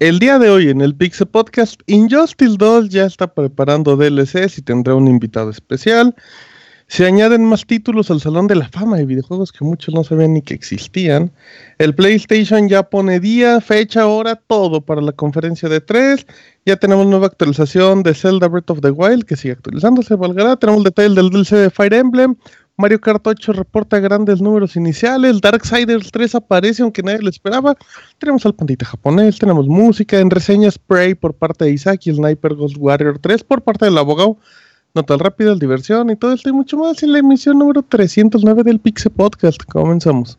El día de hoy en el Pixel Podcast, Injustice 2 ya está preparando DLCs y tendrá un invitado especial. Se añaden más títulos al Salón de la Fama de videojuegos que muchos no sabían ni que existían. El PlayStation ya pone día, fecha, hora, todo para la conferencia de 3. Ya tenemos nueva actualización de Zelda Breath of the Wild que sigue actualizándose, valgará. Tenemos detalle del DLC de Fire Emblem. Mario Kart 8 reporta grandes números iniciales. Darksiders 3 aparece aunque nadie lo esperaba. Tenemos al pandita japonés, tenemos música en reseñas Prey por parte de Isaac y Sniper Ghost Warrior 3 por parte del abogado. Nota rápida, diversión y todo esto y mucho más en la emisión número 309 del Pixel Podcast. Comenzamos.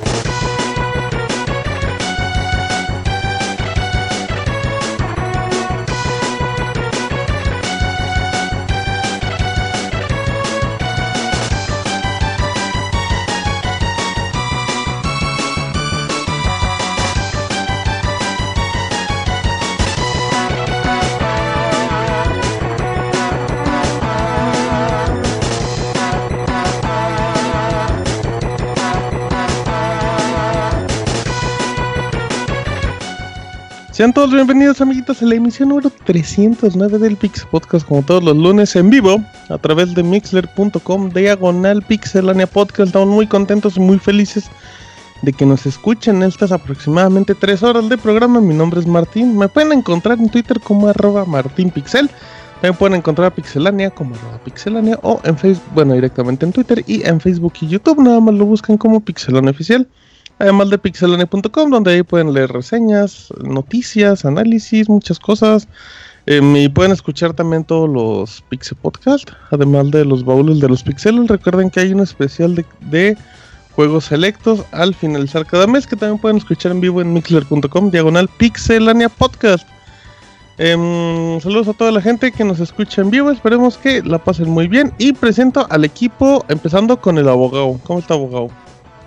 Sean todos bienvenidos amiguitos a la emisión número 309 del Pix Podcast como todos los lunes en vivo a través de mixler.com diagonal pixelania podcast. Estamos muy contentos y muy felices de que nos escuchen estas aproximadamente 3 horas de programa. Mi nombre es Martín. Me pueden encontrar en Twitter como arroba martinpixel. También pueden encontrar a Pixelania como arroba pixelania o en Facebook, bueno directamente en Twitter y en Facebook y YouTube. Nada más lo buscan como Pixelania Oficial además de pixelane.com, donde ahí pueden leer reseñas, noticias, análisis, muchas cosas. Em, y pueden escuchar también todos los Pixel Podcast, además de los baúles de los pixeles. Recuerden que hay un especial de, de juegos selectos al finalizar cada mes, que también pueden escuchar en vivo en mixler.com, diagonal Pixelania Podcast. Em, saludos a toda la gente que nos escucha en vivo, esperemos que la pasen muy bien. Y presento al equipo, empezando con el abogado. ¿Cómo está, abogado?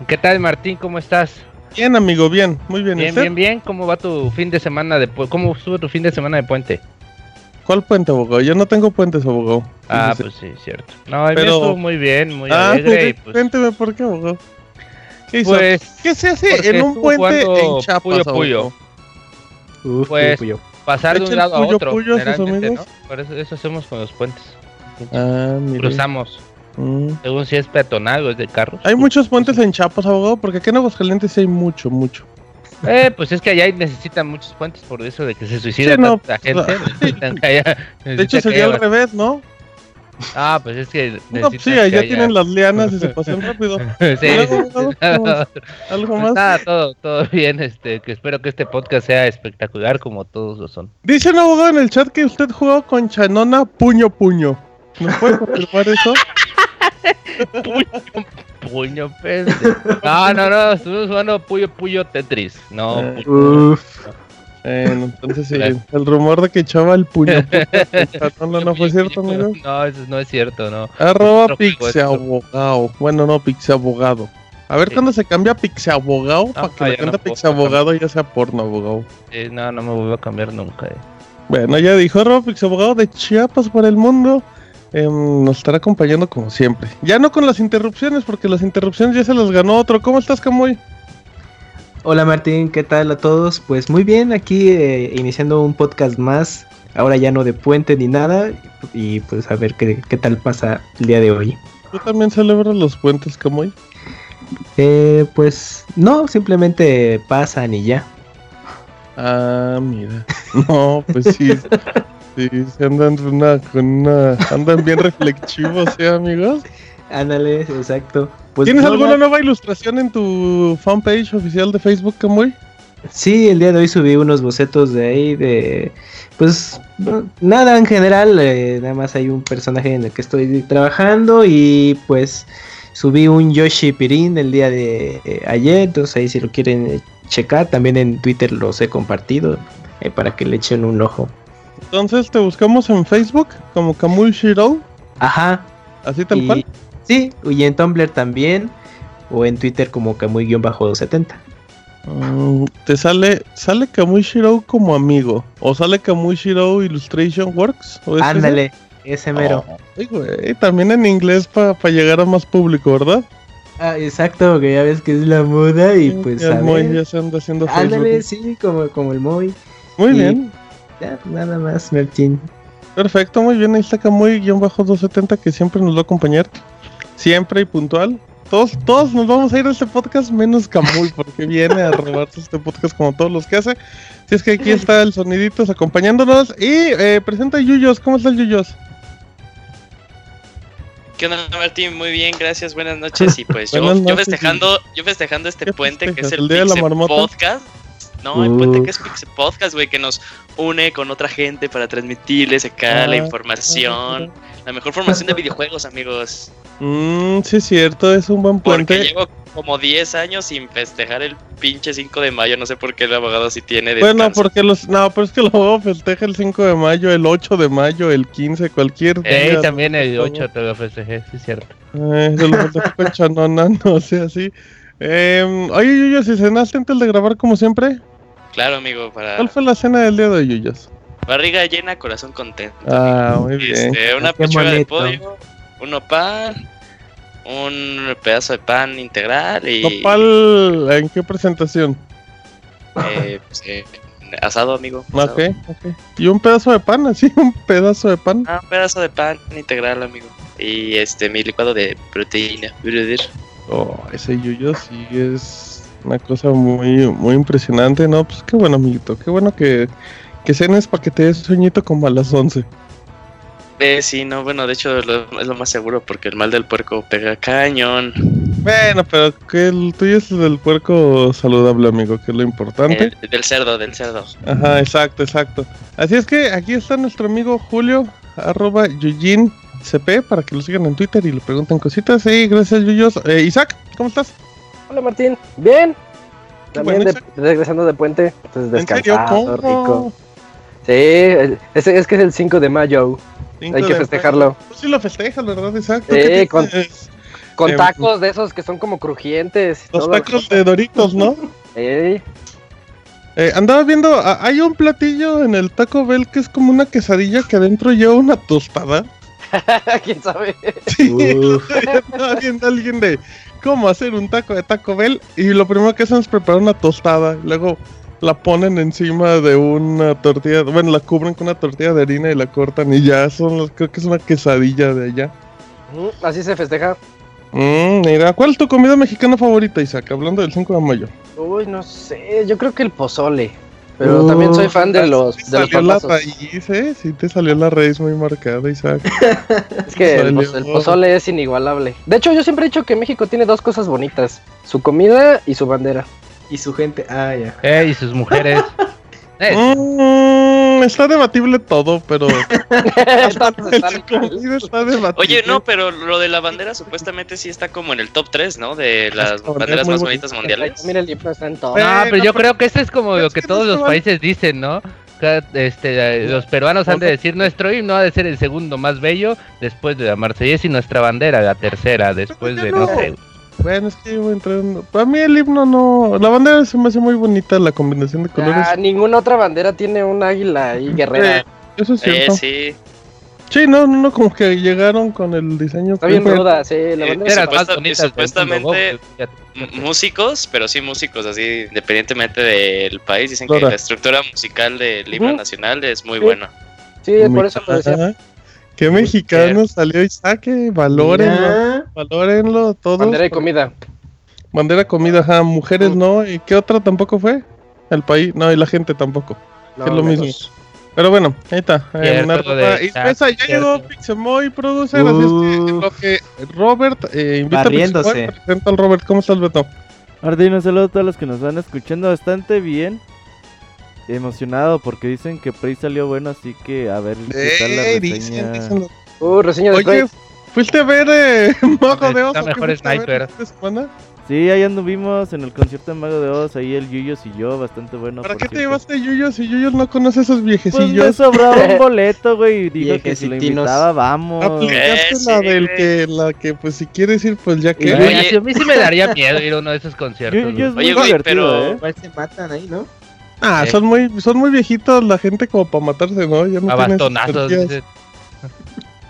¿Qué tal, Martín? ¿Cómo estás? Bien, amigo, bien, muy bien. Bien, bien, bien. ¿Cómo va tu fin de semana de cómo estuvo tu fin de semana de puente? ¿Cuál puente, abogado? Yo no tengo puentes, abogado. Ah, pues sí, cierto. No, el mío Pero- estuvo muy bien, muy Ah, alegre pues, cuénteme por qué, abogado. ¿Qué hizo? pues ¿Qué se hace en un puente en Chiapas, Puyo Puyo. Uf, Pues- puyo, pasar de un lado a puyo otro, puyo a sus generalmente, amigos. ¿no? Por eso, eso hacemos con los puentes. Ah. Cruzamos, Mm. según si es peatonal o es de carros. Hay muchos puentes en Chiapas, abogado, porque aquí en Aguascalientes sí hay mucho, mucho. Eh, pues es que allá necesitan muchos puentes por eso de que se suicida Sí, no, tanta gente. necesitan que haya- De hecho, sería al revés, ¿no? Ah, pues es que No, pues necesitan sí, que allá haya- tienen las lianas y se pasan rápido. Sí, sí, abogado, sí. ¿cómo- ¿Algo Pues más? nada, todo, todo bien, este, que espero que este podcast sea espectacular como todos lo son. Dice un abogado en el chat que usted jugó con Chanona puño puño. ¿Nos puede confirmar eso? Puño, puño, pendejo. No, no, no, estuvimos jugando Puyo Puyo Tetris. No, Eh, puño. Uf, Bueno, entonces sí, el rumor de que echaba el puño puño con Chanona no fue cierto, amigo. No, eso no es cierto, no. Arroba Pixeabogado. Bueno, no, Pixeabogado. A ver Sí. cuándo se cambia Pixeabogado para que Ah, la no puedo Pixeabogado ya sea porno abogado. Sí, no, no me vuelvo a cambiar nunca. eh. Bueno, ya dijo arroba Pixeabogado de Chiapas por el mundo. Em, nos estará acompañando como siempre. Ya no con las interrupciones, porque las interrupciones ya se las ganó otro. ¿Cómo estás, Camuy? Hola Martín, ¿qué tal a todos? Pues muy bien, aquí eh, iniciando un podcast más, ahora ya no de puente ni nada, y pues a ver qué, qué tal pasa el día de hoy. ¿Tú también celebras los puentes, Camuy? Eh, pues no, simplemente pasan y ya. Ah, mira. No, pues sí. Sí, se andan una, con una, andan bien reflexivos, ¿sí, amigos? Ándale, exacto. Pues ¿Tienes no, alguna na- nueva ilustración en tu fanpage oficial de Facebook, Camuy? Sí, el día de hoy subí unos bocetos de ahí de... Pues no, nada en general, eh, nada más hay un personaje en el que estoy trabajando y pues subí un Yoshi Pirin el día de eh, ayer, entonces ahí si lo quieren eh, checar, también en Twitter los he compartido eh, para que le echen un ojo. Entonces te buscamos en Facebook como Kamui Shiro, Ajá. así tal y- cual. Sí, y en Tumblr también, o en Twitter como Kamui-270. Mm, te sale, sale Kamui Shiro como amigo. O sale Kamui Shiro Illustration Works. ¿o ese? Ándale, ese mero. Ay, güey, también en inglés para llegar a más público, ¿verdad? Ah, exacto, que ya ves que es la moda y pues a el Moy ver. ya se anda haciendo Ándale, Facebook. sí, como, como el Moy. Muy y- bien, Ya, nada más, Martín. perfecto, muy bien. Ahí está Kamui-270 que siempre nos va a acompañar. Siempre y puntual. Todos, todos nos vamos a ir a este podcast menos Kamui porque viene a robarse este podcast como todos los que hace. Si es que aquí está el Soniditos acompañándonos. Y eh, presenta a Yuyos. ¿Cómo está el Yuyos? ¿Qué onda, Martín? Muy bien, gracias, buenas noches. Y pues yo, yo festejando, yo festejando este ¿Qué puente que es el, ¿El día de la Pixel marmota? Podcast. No, el puente que es Pixel Podcast, güey, que nos une con otra gente para transmitirles acá la Ah, información, la mejor formación de videojuegos, amigos. Mmm, sí es cierto, es un buen Porque puente. llevo como 10 años sin festejar el pinche 5 de mayo, no sé por qué el abogado sí tiene Bueno, porque los. No, pero es que lo festeja el 5 de mayo, el 8 de mayo, el 15, cualquier Eh, día. también el Todo. 8 te lo festejé, sí es cierto. Eh, se lo festejo con chanona, no sé así. Eh, oye, Yuyos, ¿y cenaste antes de grabar como siempre? Claro, amigo, para ¿Cuál fue la cena del día de Yuyos? barriga llena, corazón contento. Ah, muy bien. Este, una Ah, qué pechuga de pollo, un nopal, un pedazo de pan integral y Nopal, ¿en qué presentación? eh, pues, eh, asado, amigo. asado. Ok, ok. Y un pedazo de pan, así, un pedazo de pan. Ah, un pedazo de pan integral, amigo. Y este, mi licuado de proteína. brother. Oh, ese Yuyos sí es una cosa muy, muy impresionante, ¿no? Pues qué bueno, amiguito, qué bueno que, que cenes para que te des sueñito como a las 11. Eh, sí, no, bueno, de hecho lo- es lo más seguro porque el mal del puerco pega cañón. Bueno, pero que el tuyo es el del puerco saludable, amigo, que es lo importante. El- del cerdo, del cerdo. Ajá, exacto, exacto. Así es que aquí está nuestro amigo Julio, arroba Yujin CP, para que lo sigan en Twitter y le pregunten cositas. Sí, gracias, Yuyos. Eh, Isaac, ¿cómo estás? Hola Martín, bien. También de- regresando de puente, entonces ¿En serio? descansado, ¿Cómo? rico. Sí, es, es que es el 5 de mayo, hay que festejarlo. Tú sí lo festejas, ¿verdad? Exacto. Sí, ¿Qué con- Em, tacos de esos que son como crujientes. Los tacos de Doritos, ¿no? Ey, Eh, andaba viendo, a- hay un platillo en el Taco Bell que es como una quesadilla que adentro lleva una tostada. ¿Quién sabe? Sí, alguien de cómo hacer un taco de Taco Bell y lo primero que hacen es preparar una tostada. Luego la ponen encima de una tortilla, bueno, la cubren con una tortilla de harina y la cortan y ya son, creo que es una quesadilla de allá. Mm, Así se festeja. Mm, mira, ¿cuál es tu comida mexicana favorita, Isaac? Hablando del 5 de mayo. Uy, no sé, yo creo que el pozole. Pero Uh, también soy fan de los, Te de los salió la papazos. raíz, ¿eh? Sí, te salió la raíz muy marcada, Isaac. Es que el, poz- el pozole es inigualable. De hecho, yo siempre he dicho que México tiene dos cosas bonitas. Su comida y su bandera. Y su gente, ah, ya. Eh, y sus mujeres. Eh, Mm, está debatible todo, pero está debatible. Oye, no, pero lo de la bandera supuestamente sí está como en el top 3, ¿no? De las banderas más bonita. bonitas mundiales. Mira, el himno está en todo. No, pero no, yo pero- creo que eso es como lo que todos los países dicen, ¿no? Este, los peruanos han de decir nuestro himno ha de ser el segundo más bello después de la marsellesa y nuestra bandera la tercera después de no no. sé. Bueno, es que yo voy entrando. Para mí el himno no. La bandera se me hace muy bonita, la combinación de colores. Ah, ninguna otra bandera tiene un águila ahí guerrera. Eh, Eso es Eh, cierto. sí. Sí, no, no, no, como que llegaron con el diseño. Está bien ruda, sí, la Eh, bandera Era supuesta- más bonita supuestamente- músicos, pero sí músicos, así, independientemente del país, dicen que la estructura musical del himno Ujú. nacional es muy Sí. buena. Sí, por eso lo decía. Qué mexicano salió Isaac, eh, valórenlo, valórenlo todos. Bandera y comida. Bandera, comida, ajá, mujeres Mm. no, ¿y qué otra tampoco fue? El país, no, y la gente tampoco. No, es lo menos. mismo. Pero bueno, ahí está. eh, Cierto, una ropa- de y pues, ya llegó Pixemoy Producer, así es que en Uh. lo que Robert eh, invita Barriéndose. a Pixemoy, presenta al Robert. ¿Cómo estás, Beto? Martín, un saludo a todos los que nos van escuchando bastante bien. Emocionado porque dicen que Prey salió bueno, así que a ver qué tal la reseña. dicen, Uh, reseña de Oye. ¿fuiste a ver eh, Mago de Oz? Qué mejor Sniper. Sí, ahí anduvimos en el concierto de Mago de Oz, ahí el Yuyos y yo, bastante bueno. ¿Para qué te llevaste Yuyos si Yuyos no conoce a esos Pues me viejecillos? sobraba un boleto, güey, y dijo que si lo invitaba, vamos. Aplicaste Sí, la del güey. que, la que, pues si quieres ir, pues ya que. Oye, a mí sí me daría miedo ir a uno de esos conciertos. Yuyos es güey. muy Oye, güey, divertido, pero- ¿eh? Igual se matan ahí, ¿no? Ah, Eh. son muy, son muy viejitos la gente como para matarse, ¿no? Ya no A tienen bastonazos. energías. dice.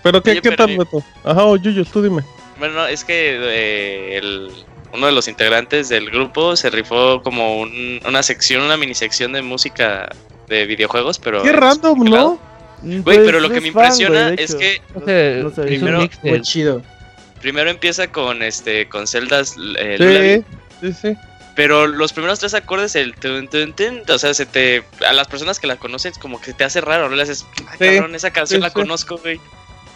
Pero qué, Oye, qué pero- tal, Beto? Ajá, o Yuyos, tú dime. Bueno, no, es que eh, el, uno de los integrantes del grupo se rifó como un- una sección, una mini sección de música de videojuegos, pero... Qué random, ¿no? Mm, Güey, pues, pero lo que es me impresiona es que No sé, No es un Primero- mix de- Muy chido. primero empieza con este con celdas eh, Sí, sí, sí. Pero los primeros tres acordes, el tun, tun, tun, o sea, se te a las personas que la conocen como que te hace raro, no le haces, "Ay, Sí, cabrón, esa canción sí, la sí. conozco, güey.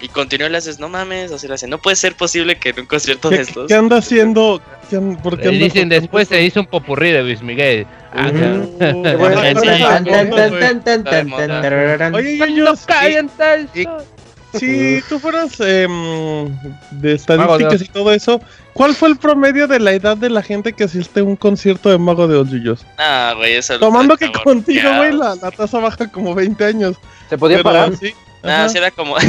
Y continúa y le haces, no mames, así le hace, no puede ser posible que en un concierto de ¿Qué, estos. qué anda haciendo? ¿Qué an- ¿Por qué Eh, anda dicen después se hizo un popurrí de Luis Miguel. Ah. Oye, No Si tú fueras em, de estadísticas y todo eso, ¿cuál fue el promedio de la edad de la gente que asiste a un concierto de Mago de Yuyos? Ah, güey, eso Tomando que contigo, güey, la, la tasa baja como 20 años. ¿Se podía Pero parar? sí, sí era como.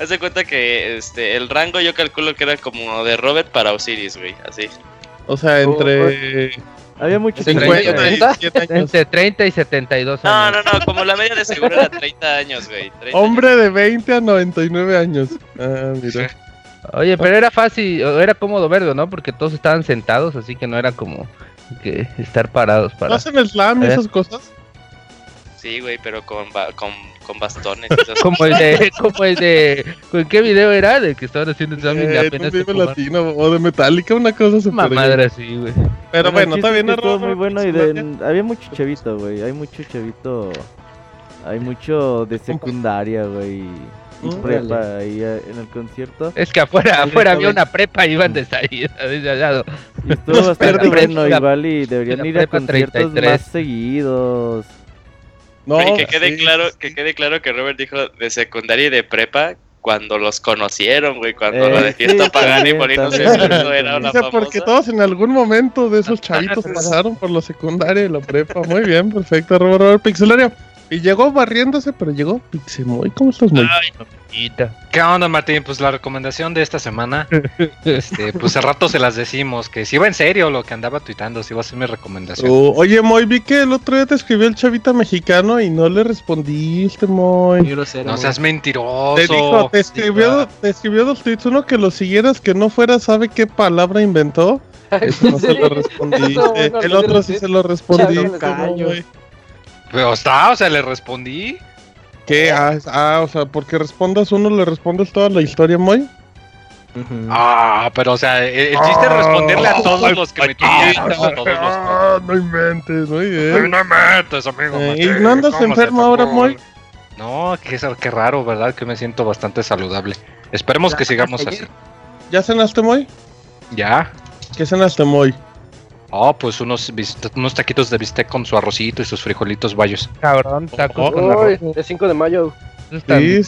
Haz de cuenta que este el rango yo calculo que era como de Robert para Osiris, güey, así. O sea, entre Había muchos 50 y 80. 100 años. Entre 30 y 72 No, años. no, no, como la media de seguro era 30 años, güey. 30 Hombre de 20 a 99 años. Ah, mira. Oye, pero era fácil, era cómodo verlo, ¿no? Porque todos estaban sentados, así que no era como que estar parados ¿No para... hacen slam y ¿Eh? esas cosas? años. Sí, güey, pero con, ba- con, con bastones. y esas Como el de, como el de, ¿con qué video era? De que estaban haciendo examen de Eh, apenas fumaron. Latino o de Metallica, una cosa super. madre así, güey. Pero bueno, está bien, ¿no? muy bueno y de- había mucho chavito, güey. Hay mucho chavito. Hay mucho de secundaria, güey. Y prepa ahí eh, en el concierto. Es que afuera, afuera había una prepa y iban de salida, desde al lado. Y estuvo bastante bueno. y deberían ir a conciertos 33. más seguidos. No, que quede sí. claro, que quede claro que Robert dijo de secundaria y de prepa cuando los conocieron, güey, cuando Eh, la de fiesta sí, pagana y poniéndose era una Dice porque famosa. todos en algún momento de esos chavitos pasaron por la secundaria y la prepa. Muy bien, perfecto, Robert, Robert Pixelario. Y llegó barriéndose, pero llegó Pixemoy. ¿Cómo estás, Moy? Ay, papita. ¿Qué onda, Martín? Pues la recomendación de esta semana, este, pues al rato se las decimos, que si iba en serio lo que andaba tuitando, si iba a ser mi recomendación. Oh, oye, Moy, vi que el otro día te escribió el chavita mexicano y no le respondiste, Moy. No seas mentiroso. Te dijo, te escribió, te escribió dos tweets. Uno que lo siguieras, que no fuera, sabe qué palabra inventó. Eso no se lo bueno, el otro sí se lo respondiste. Pero está, o sea, le respondí. ¿Qué? Ah, ah, o sea, porque respondas uno, le respondes toda la historia, Moy. Ah, pero o sea, el, el chiste es responderle a todos los que me tuitean, a todos los Ah, no inventes, muy Ay, bien. No metes, amigo. Eh, ¿y no andas ¿cómo se enfermo ahora? Moy? No, qué, qué raro, ¿verdad? Que me siento bastante saludable. Esperemos que sigamos así. ¿Ya cenaste, Moy? ¿Ya? ¿Qué cenaste, Moy? Oh, pues unos, unos taquitos de bistec con su arrocito y sus frijolitos bayos. Cabrón, tacos Oh, con Uy, arroz. el 5 de mayo. Sí.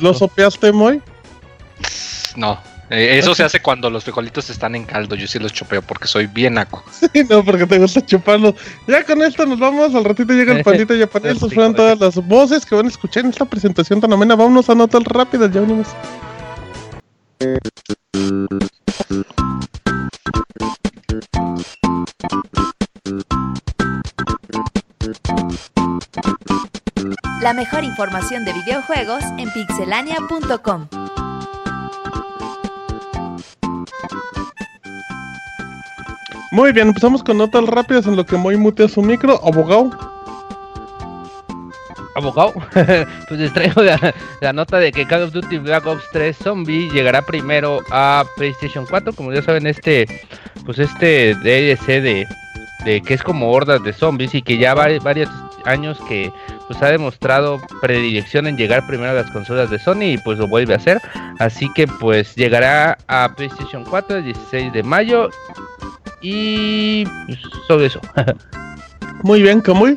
¿Lo sopeaste, Moy? No, eh, eso se hace cuando los frijolitos están en caldo. Yo sí los chopeo porque soy bien naco. Sí, no, porque te gusta chuparlos. Ya con esto nos vamos. Al ratito llega el pandito japonés. Estas fueron todas las voces que van a escuchar en esta presentación tan amena. Vámonos a notas rápidas. Ya venimos. La mejor información de videojuegos en pixelania.com. Muy bien, empezamos con notas rápidas en lo que Moy mutea su micro. Abogado. abogado, pues les traigo la, la nota de que Call of Duty Black Ops 3 Zombie llegará primero a PlayStation 4, como ya saben este, pues este DLC de, de que es como hordas de zombies y que ya va varios años que pues ha demostrado predilección en llegar primero a las consolas de Sony y pues lo vuelve a hacer. Así que pues llegará a PlayStation 4 el 16 de mayo y pues, sobre eso. Muy bien, Kamui.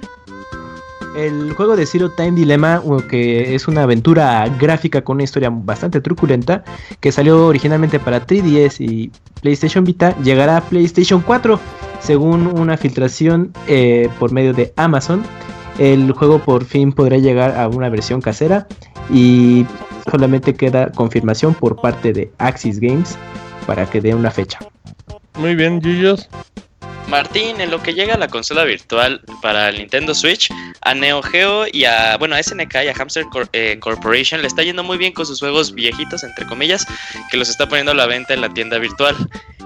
El juego de Zero Time Dilemma, que es una aventura gráfica con una historia bastante truculenta, que salió originalmente para 3DS y PlayStation Vita, llegará a PlayStation 4, según una filtración eh, por medio de Amazon. El juego por fin podrá llegar a una versión casera y solamente queda confirmación por parte de Axis Games para que dé una fecha. Muy bien, Yuyos. Martín, en lo que llega a la consola virtual para el Nintendo Switch, a Neo Geo y a, bueno, a SNK y a Hamster Cor- eh, Corporation le está yendo muy bien con sus juegos viejitos, entre comillas, que los está poniendo a la venta en la tienda virtual.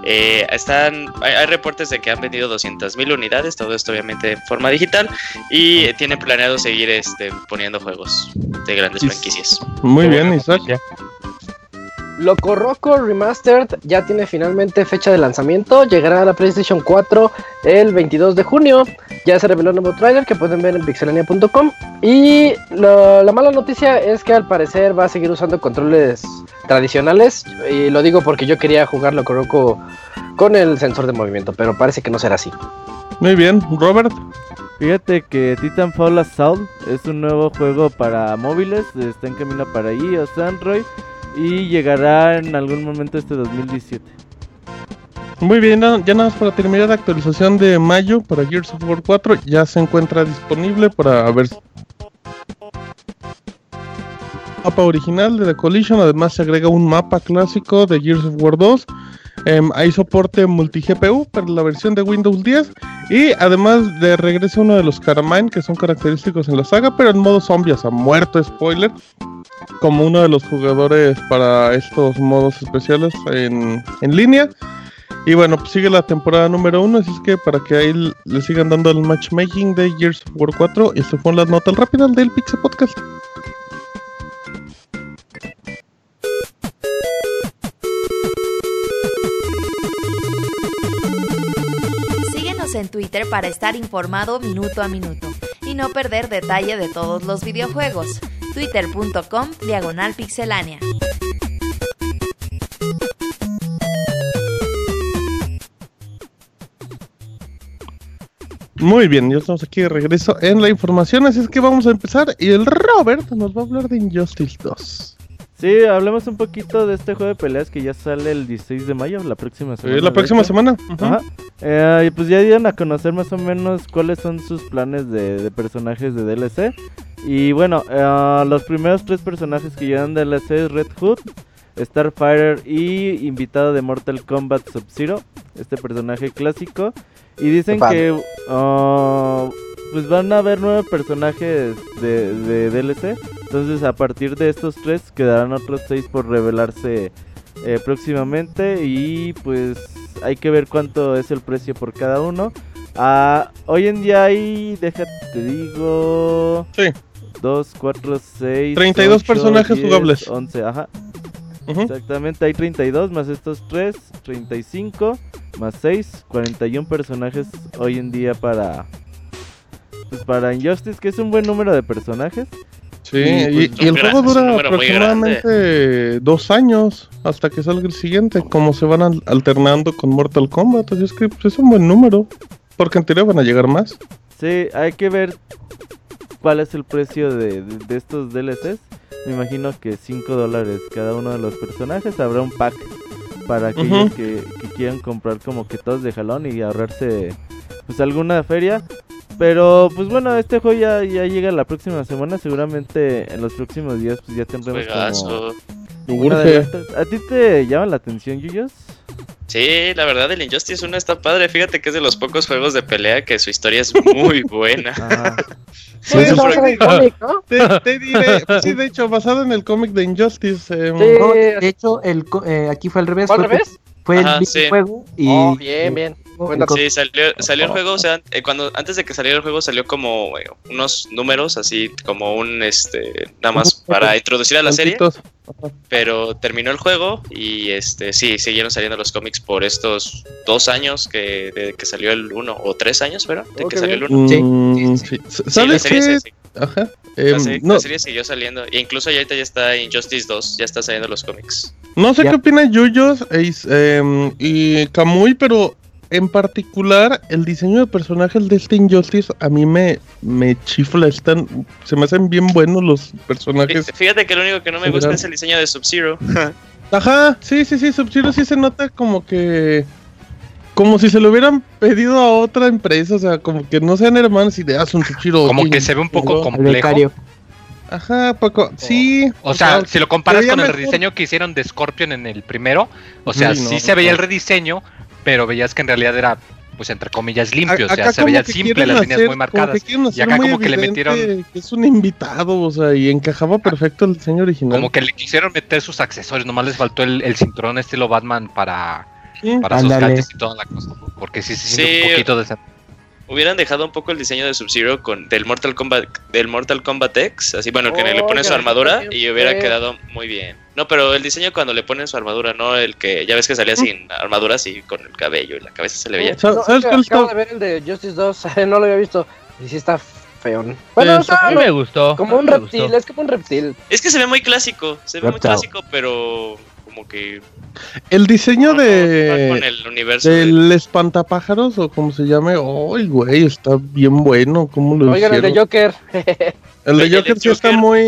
Eh, están, hay, hay reportes de que han vendido 200.000 unidades, todo esto obviamente en forma digital, y tienen planeado seguir este, poniendo juegos de grandes franquicias. Muy bien, Isaac. Loco Roco Remastered ya tiene finalmente fecha de lanzamiento. Llegará a la PlayStation 4 el 22 de junio. Ya se reveló el nuevo trailer que pueden ver en pixelania.com. Y lo- la mala noticia es que al parecer va a seguir usando controles tradicionales. Y lo digo porque yo quería jugar Loco Roco con el sensor de movimiento, pero parece que no será así. Muy bien, Robert. Fíjate que Titanfall Assault es un nuevo juego para móviles, está en camino para iOS, Android y llegará en algún momento este 2017. Muy bien, ya nada más para terminar la actualización de mayo para Gears of War 4 ya se encuentra disponible para ver mapa original de The Collision, además se agrega un mapa clásico de Gears of War 2. Em, hay soporte multi-GPU para la versión de Windows 10 y además de regresa uno de los Carmine que son característicos en la saga, pero en modo zombie, o sea, muerto, spoiler, como uno de los jugadores para estos modos especiales en, en línea. Y bueno, pues sigue la temporada número uno, así es que para que ahí le sigan dando el matchmaking de Gears of War 4, y estas fueron las notas rápidas del Pixel Podcast. Síguenos en Twitter para estar informado minuto a minuto y no perder detalle de todos los videojuegos. Twitter.com Diagonal Pixelánea. Muy bien, ya estamos aquí de regreso en la información, así es que vamos a empezar. Y el Robert nos va a hablar de Injustice 2. Sí, hablemos un poquito de este juego de peleas que ya sale el 16 de mayo, la próxima semana. Eh, la de próxima semana. Ajá. Eh, y pues ya dieron a conocer más o menos cuáles son sus planes de, de personajes de DLC. Y bueno, eh, los primeros tres personajes que llegan de DLC es Red Hood, Starfire y invitado de Mortal Kombat Sub-Zero, este personaje clásico. Y dicen que ah, pues van a haber nueve personajes de, de DLC. Entonces a partir de estos tres quedarán otros seis por revelarse eh, próximamente y pues hay que ver cuánto es el precio por cada uno. Ah, hoy en día hay, déjate te digo, Sí. 2, 4, 6, 32 personajes jugables. 11, ajá. Ujú. Exactamente, hay 32 más estos 3, 35 más 6, 41 personajes hoy en día para pues para Injustice, que es un buen número de personajes. Sí, Y, y, pues, y el juego dura aproximadamente dos años hasta que salga el siguiente, como se van al- alternando con Mortal Kombat, así es que pues, es un buen número, porque en teoría van a llegar más. Sí, hay que ver cuál es el precio de, de- de estos DLCs. Me imagino que 5 dólares cada uno de los personajes. Habrá un pack para aquellos que, que quieran comprar como que todos de jalón y ahorrarse pues alguna feria. Pero pues bueno, este juego ya, ya llega la próxima semana. Seguramente en los próximos días pues ya tendremos como Juegazo. un Urge. ¿A ti te llama la atención, Yuyos? Sí, la verdad, el Injustice 1 está padre. Fíjate que es de los pocos juegos de pelea que su historia es muy buena. Sí, porque- ser el cómic, ¿no? Te, te diré, pues sí, de hecho, basado en el cómic de Injustice. Sí. No, de hecho, el, co- eh, aquí fue al revés. ¿Fue al revés? Fue Ajá, el sí. videojuego y... Oh, bien, bien. Sí, salió, salió el juego, o sea, eh, cuando antes de que saliera el juego salió como eh, unos números, así como un, este, nada más para introducir a la serie, pero terminó el juego y, este, sí, siguieron saliendo los cómics por estos dos años que, de que salió el 1, o tres años, ¿verdad? De Oh, que salió el bien. 1. Sí, Mm, sí, sí. Sí, ¿Sabes serie qué? se- Ajá. La, Em, serie, no, la serie siguió saliendo. E incluso ya ahorita ya está Injustice 2, ya está saliendo los cómics. no sé qué opina Yuyos em, y Kamui, pero en particular el diseño de personajes de este Injustice a mí me, me chifla. Están, se me hacen bien buenos los personajes. Fí- Fíjate que lo único que no me gusta ¿verdad? es el diseño de Sub-Zero. Ajá, sí, sí, sí, Sub-Zero sí se nota como que. Como si se lo hubieran pedido a otra empresa, o sea, como que no sean hermanos y de haz un Sub-Zero. Como que se ve un poco chingón". El complejo. Ajá, poco. Sí. O sea, si lo comparas con el mejor. rediseño que hicieron de Scorpion en el primero, o sea, Sí, no, sí se veía no. el rediseño, pero veías que en realidad era, pues entre comillas, limpio. A- o sea, se veía simple, las líneas muy marcadas. Y acá como que le metieron, es un invitado, o sea, y encajaba perfecto el diseño original. como que le quisieron meter sus accesorios, nomás les faltó el, el cinturón estilo Batman para, Sí. para sus Ándale. gadgets y toda la cosa. Porque sí se siente Sí. un poquito de Hubieran dejado un poco el diseño de Sub-Zero con del Mortal Kombat del Mortal Kombat X, así bueno, que le pone su armadura y hubiera quedado muy bien. No, pero el diseño cuando le ponen su armadura, no el que ya ves que salía sin armaduras y con el cabello y la cabeza se le veía. No, ¿Sabes es que acabo de ver el de Justice 2, no lo había visto. Y sí está feo. ¿no? Bueno, A mí me gustó. como un reptil, gustó. es como un reptil. Es que se ve muy clásico, se ve muy clásico, pero como que El diseño no, no, no va con de. el universo de- Del espantapájaros o como se llame, ¡ay, güey! Está bien bueno. ¿Cómo lo Oigan, el de hicieron? Joker. El de Joker de sí está muy.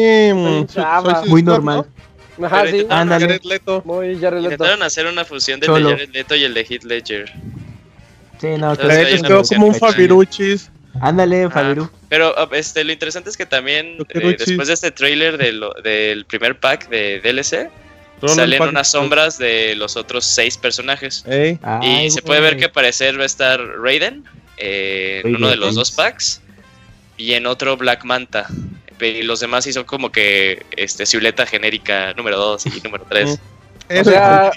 Muy normal. Ajá, Pero sí. Jared Leto. Muy Jared Leto. Intentaron hacer una fusión del Cholo. de Jared Leto y el de Heath Ledger. Sí, no, Entonces, quedó como un. Fabiruchis. Ándale, Ah, Fabiru. Pero ah, este, lo interesante es que también eh, después de este trailer de lo- del primer pack de DLC salen unas sombras de los otros seis personajes. Ey. y se puede ver que parecer va a estar Raiden eh, en uno de los dos packs y en otro Black Manta. Y los demás sí son como que este silueta genérica número 2 y número 3. Eso sea,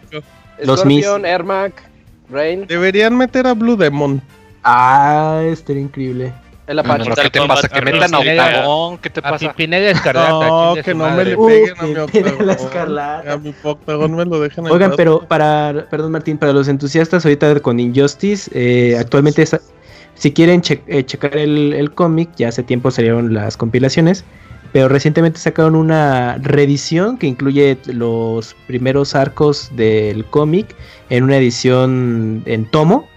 Scorpion, Ermac, Rain, Deberían meter a Blue Demon. Ah, estaría increíble. El Apache. ¿Qué te pasa? Que metan a. Octagón, ¿qué te A pasa? Pimpinela Escarlata. No, que no me le peguen a mi octagón. A mi octagón me lo dejan ahí Oigan, pero para, perdón Martín, para los entusiastas ahorita con Injustice, eh, actualmente si quieren che- eh, checar el, el cómic, ya hace tiempo salieron las compilaciones, pero recientemente sacaron una reedición que incluye los primeros arcos del cómic en una edición en tomo.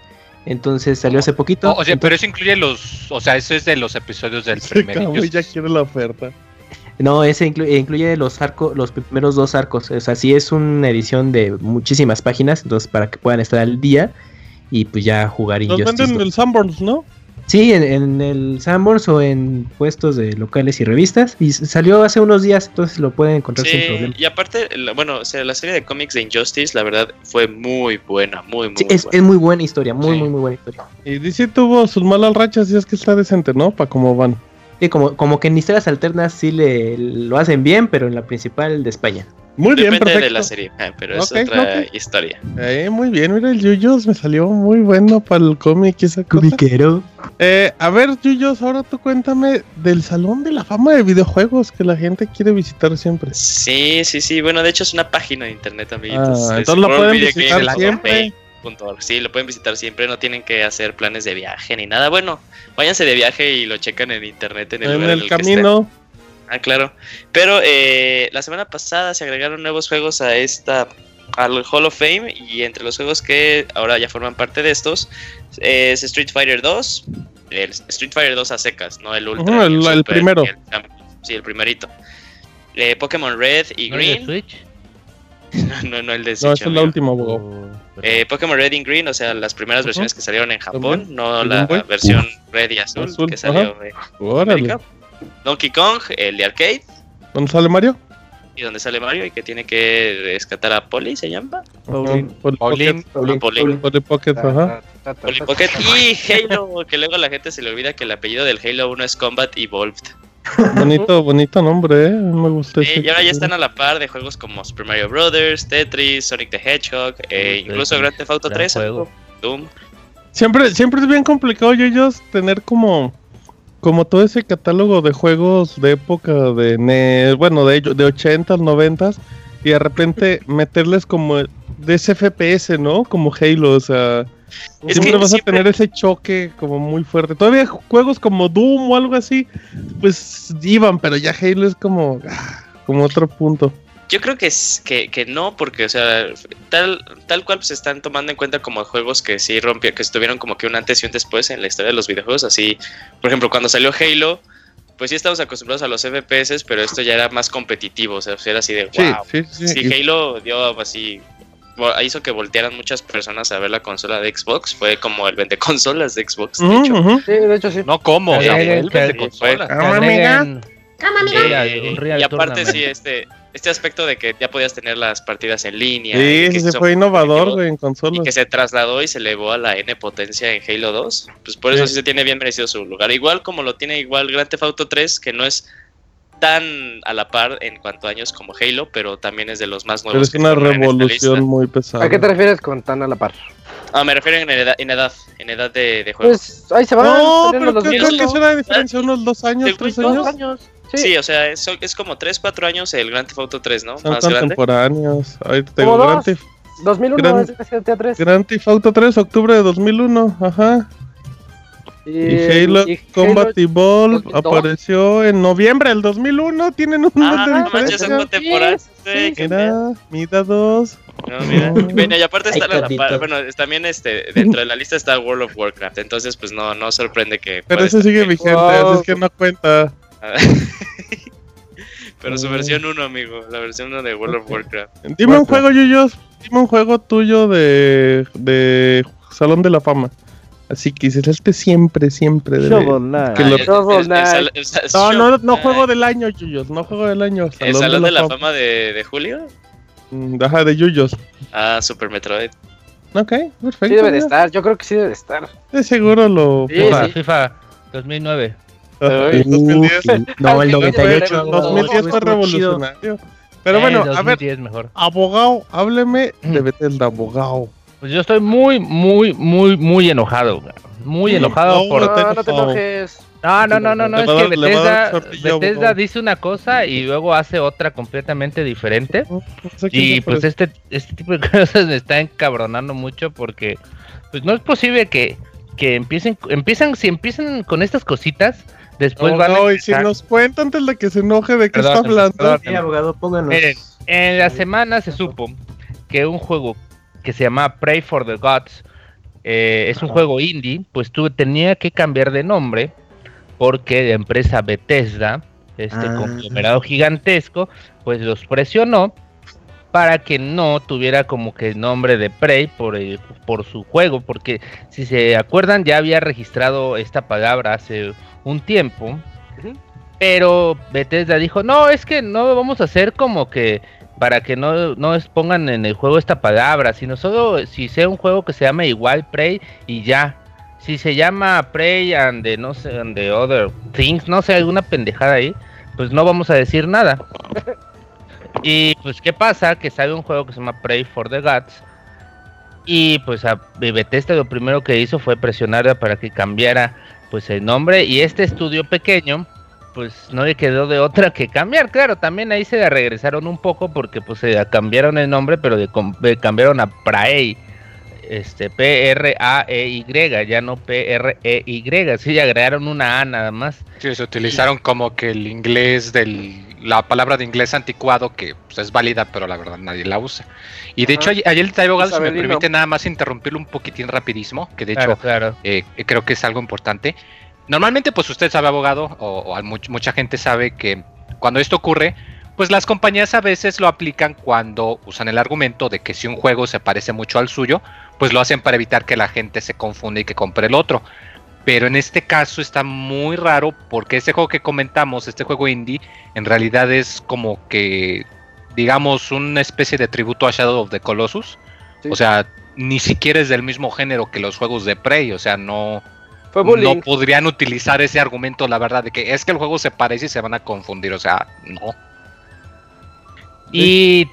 Entonces salió hace poquito. O, o sea, pero eso incluye los, o sea, eso es de los episodios del Se primer acabó y ya quiere la oferta. No, ese inclu- incluye los arcos, los primeros dos arcos. O sea, sí es una edición de muchísimas páginas, entonces para que puedan estar al día y pues ya jugar Los Injustice. venden en 2. el Sanborns, ¿no? Sí, en, en el Sanborns o en puestos de locales y revistas. Y salió hace unos días, entonces lo pueden encontrar sin Sí, problema. y aparte, la- bueno, o sea, la serie de cómics de Injustice, la verdad, fue muy buena, muy, muy Sí, es, buena. es muy buena historia, muy, Sí. muy, muy buena historia. Y DC tuvo sus malas rachas y es que está decente, ¿no? Para cómo van. Sí, como, como que en historias alternas sí le, lo hacen bien, pero en la principal de España. Muy bien, Depende perfecto. de la serie, ah, pero es otra historia. Eh, muy bien, mira, el Yuyos me salió muy bueno para el cómic y esa cosa. Cubiquero. Eh, a ver, Yuyos, ahora tú cuéntame del Salón de la Fama de Videojuegos que la gente quiere visitar siempre. Sí, sí, sí. Bueno, de hecho es una página de internet, amiguitos. Ah, Es entonces lo pueden visitar siempre. Sí, lo pueden visitar siempre, no tienen que hacer planes de viaje ni nada. Bueno, váyanse de viaje y lo checan en internet en el, En lugar el en el que estén. camino. Ah, claro. Pero eh, la semana pasada se agregaron nuevos juegos a esta al Hall of Fame y entre los juegos que ahora ya forman parte de estos es Street Fighter 2, el Street Fighter 2 a secas, no el Ultra. Ni el- el Super, primero. el sí, el primerito. Eh, Pokémon Red y ¿No es de Green. Switch? no, no el de No, Switch, esa es última, abogado. Oh, Eh, Pokémon Red y Green, o sea, las primeras versiones que salieron en Japón, no ¿Y la versión Red y Azul, Azul, que salió en Órale. América. Donkey Kong, el de arcade, ¿Dónde sale Mario? y donde sale Mario y que tiene que rescatar a Polly, ¿se llama? Pauline. Polly Pauline. Pocket. Pauline. Polly Pocket, ajá. Polly Pocket y Halo, que luego la gente se le olvida que el apellido del Halo 1 es Combat Evolved. Bonito, bonito nombre, eh. Me gusta Sí, y ahora ya están a la par de juegos como Super Mario Brothers, Tetris, Sonic the Hedgehog, eh, incluso Grand Theft Auto gran 3, juego. amigo, Doom. Siempre, siempre es bien complicado, ellos tener como, como todo ese catálogo de juegos de época de, ne- bueno, de, de 80s, 90s, y de repente meterles como de ese FPS, ¿no? Como Halo, o sea, Es siempre que vas siempre- a tener ese choque como muy fuerte. Todavía juegos como Doom o algo así, pues iban, pero ya Halo es como, ah, como otro punto. Yo creo que, es, que, que no, porque, o sea, tal, tal cual se están tomando en cuenta como juegos que sí rompieron, que estuvieron como que un antes y un después en la historia de los videojuegos. Así, por ejemplo, cuando salió Halo, pues sí estamos acostumbrados a los FPS, pero esto ya era más competitivo, o sea, era así de wow. sí, sí. Sí, Y- Halo dio así. Hizo que voltearan muchas personas a ver la consola de Xbox. Fue como el vende consolas de Xbox, de hecho. Sí, de hecho sí. No como, o sea, vuelven de que- consola. Que Cama, agreguen Cama, un amiga. real- Eh, un real y aparte, sí, este, este aspecto de que ya podías tener las partidas en línea. Sí, y que son fue innovador, en Y consolas. que se trasladó y se elevó a la N potencia en Halo 2. Pues por eso Sí. sí se tiene bien merecido su lugar. Igual como lo tiene igual Grand Theft Auto 3, que no es tan a la par en cuanto a años como Halo, pero también es de los más Pero nuevos. es que una revolución muy pesada. ¿A qué te refieres con tan a la par? Ah, me refiero en edad, en edad, en edad de, de juego. Pues ahí se van. No, pero los creo, que es una diferencia, unos dos años, tres años. Dos años. Sí. Sí, o sea, es, es como 3, 4 años el Grand Theft Auto 3, ¿no? Son Más grande. contemporáneos. Ahorita te Como digo, dos. Grand Theft, 2001 Gran- es GTA 3. Grand Theft Auto 3, octubre de 2001, ajá. Y, Halo y Combat Evolve 2002. apareció en noviembre del 2001, tienen un Ah, de no manches, son contemporáneos, qué pedo. Mira, Mida 2. No, mira. Bueno, y aparte Ay, está la, bueno, también este dentro de la lista está World of Warcraft, entonces pues no no sorprende que Pero ese sigue vigente, Wow. así es que no cuenta. Pero su versión 1, amigo, la versión 1 de World of Warcraft. Dime un juego, Yuyos. Dime un juego tuyo de, de Salón de la Fama. Así que dices, este siempre, siempre debe. Que Ah, lo- el- No, no, juego del año, Yuyos. No juego del año. ¿El Salón de la Fama de, de Julio? Mm, Ajá, de Yuyos. Ah, Super Metroid. Ok, perfecto. Sí debe de estar, yo creo que sí debe de estar. De seguro lo. Sí, FIFA, sí. FIFA 2009. Ajá, Ay. el 2010. Uf, no, el 98. El 2010 fue revolucionario. Pero Eh, bueno, a ver, 2010 mejor. abogado, hábleme de Mm. Bethesda, abogado. Pues yo estoy muy, muy, muy, muy enojado. Muy enojado No, por... No, no te enojado. enojes. No, no, no, no, no, es que Bethesda, Bethesda dice una cosa y luego hace otra completamente diferente. Y pues este, este tipo de cosas me está encabronando mucho porque pues no es posible que, que empiecen, empiezan, si empiezan con estas cositas, después van a Abogado, y si nos cuenta antes de que se enoje de qué está hablando. perdón. Sí, abogado, pónganos. Miren, En la semana se supo que un juego que se llama Pray for the Gods eh, es un juego indie, pues tuve, tenía que cambiar de nombre porque la empresa Bethesda, este Ah. conglomerado gigantesco, pues los presionó para que no tuviera como que el nombre de Prey por, el- por su juego, porque si se acuerdan ya había registrado esta palabra hace un tiempo, pero Bethesda dijo, no, es que no vamos a hacer como que para que no, no pongan en el juego esta palabra, sino solo si sea un juego que se llame igual Prey y ya. Si se llama Prey and the, no sé, and the other things, no sé, alguna pendejada ahí, pues no vamos a decir nada. Y pues, ¿qué pasa? Que sale un juego que se llama Prey for the Gods. Y pues a Bethesda lo primero que hizo fue presionarla para que cambiara pues el nombre. Y este estudio pequeño, pues no le quedó de otra que cambiar. Claro, también ahí se regresaron un poco porque pues se cambiaron el nombre, pero le, cambiaron a Prey. Este, P-R-A-E-Y, ya no P-R-E-Y. Sí, le agregaron una A nada más. Sí, se utilizaron como que el inglés del la palabra de inglés anticuado que pues, es válida, pero la verdad nadie la usa. Y de Ajá. hecho, ayer el Taibo Galo, si me Isabelino. permite nada más interrumpirlo un poquitín rapidísimo, que de Claro, hecho claro. eh, creo que es algo importante. Normalmente, pues usted sabe, abogado, o, o al much- mucha gente sabe que cuando esto ocurre, pues las compañías a veces lo aplican cuando usan el argumento de que si un juego se parece mucho al suyo, pues lo hacen para evitar que la gente se confunda y que compre el otro. Pero en este caso está muy raro porque este juego que comentamos, este juego indie, en realidad es como que, digamos, una especie de tributo a Shadow of the Colossus. Sí. O sea, ni siquiera es del mismo género que los juegos de Prey, o sea, no, Fue no podrían utilizar ese argumento, la verdad, de que es que el juego se parece y se van a confundir, o sea, no. Y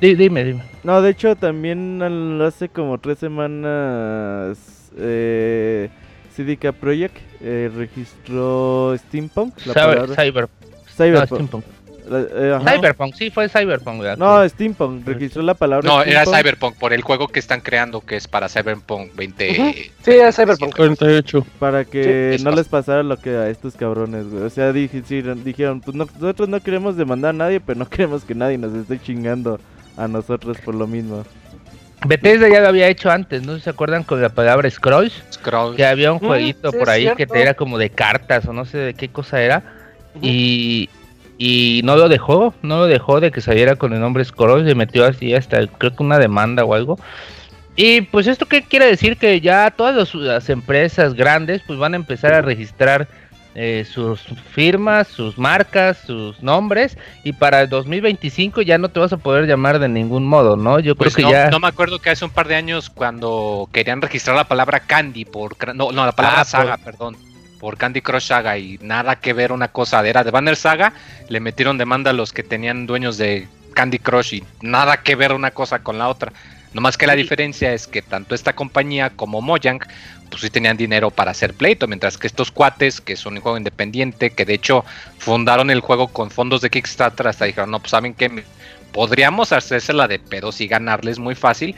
di- dime, dime. No, de hecho también al- hace como tres semanas eh, CDK Projekt eh, registró Steampunk, la Cyber, cyber, no, Cyberpunk. steampunk. La- eh. Cyberpunk, sí, fue Cyberpunk. ¿verdad? No, Steampunk. Registró la palabra. No, era. Cyberpunk, por el juego que están creando, que es para Cyberpunk 20. Ujú. Sí, es Cyberpunk. 48. Para que Sí, no es les pasara lo que a estos cabrones, güey. O sea, dije, sí, dijeron, pues no- nosotros no queremos demandar a nadie, pero no queremos que nadie nos esté chingando a nosotros por lo mismo. Bethesda ya lo había hecho antes, ¿no? ¿Se acuerdan con la palabra Scrolls? Scrolls. Que había un Mm, jueguito sí, por ahí que te era como de cartas o no sé de qué cosa era. Y, y no lo dejó, no lo dejó de que saliera con el nombre Scrolls, se metió así hasta creo que una demanda o algo. Y pues esto qué quiere decir que ya todas los- las empresas grandes pues van a empezar a registrar eh, sus firmas, sus marcas, sus nombres y para el 2025 ya no te vas a poder llamar de ningún modo, ¿no? Yo Pues creo no, que ya no me acuerdo que hace un par de años cuando querían registrar la palabra Candy por no, no la palabra Ah, Saga, perdón, por Candy Crush Saga y nada que ver una cosa era de Banner Saga, le metieron demanda a los que tenían dueños de Candy Crush y nada que ver una cosa con la otra. No más que la diferencia es que tanto esta compañía como Mojang pues sí tenían dinero para hacer pleito, mientras que estos cuates, que son un juego independiente, que de hecho fundaron el juego con fondos de Kickstarter, hasta dijeron, no, pues saben que podríamos hacérsela de pedos y ganarles muy fácil,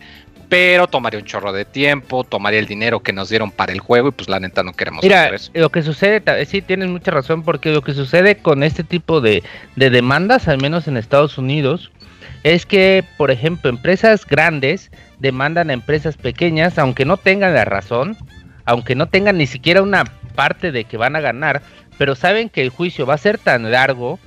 pero tomaría un chorro de tiempo, tomaría el dinero que nos dieron para el juego y pues la neta no queremos Mira, hacer eso. lo que sucede, sí tienes mucha razón, porque lo que sucede con este tipo de, de demandas, al menos en Estados Unidos, es que, por ejemplo, empresas grandes demandan a empresas pequeñas, aunque no tengan la razón, aunque no tengan ni siquiera una parte de que van a ganar, pero saben que el juicio va a ser tan largo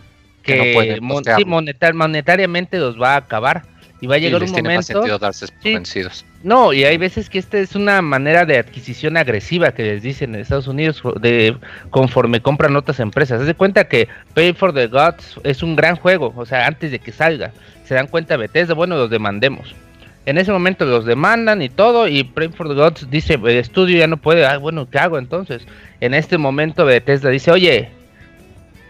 Que no pueden mon- costearlo. sí, monetar- monetariamente los va a acabar. Y va a Y llegar les un tiene más momento sentido darse Sí. vencidos. no, y hay veces que esta es una manera de adquisición agresiva que les dicen en Estados Unidos de conforme compran otras empresas. Haz de cuenta que Pay for the Gods es un gran juego, o sea, antes de que salga, se dan cuenta Bethesda, bueno, los demandemos. En ese momento los demandan y todo, y Pray for the Gods dice, el estudio ya no puede, ah, bueno, ¿qué hago entonces? En este momento Bethesda dice, oye,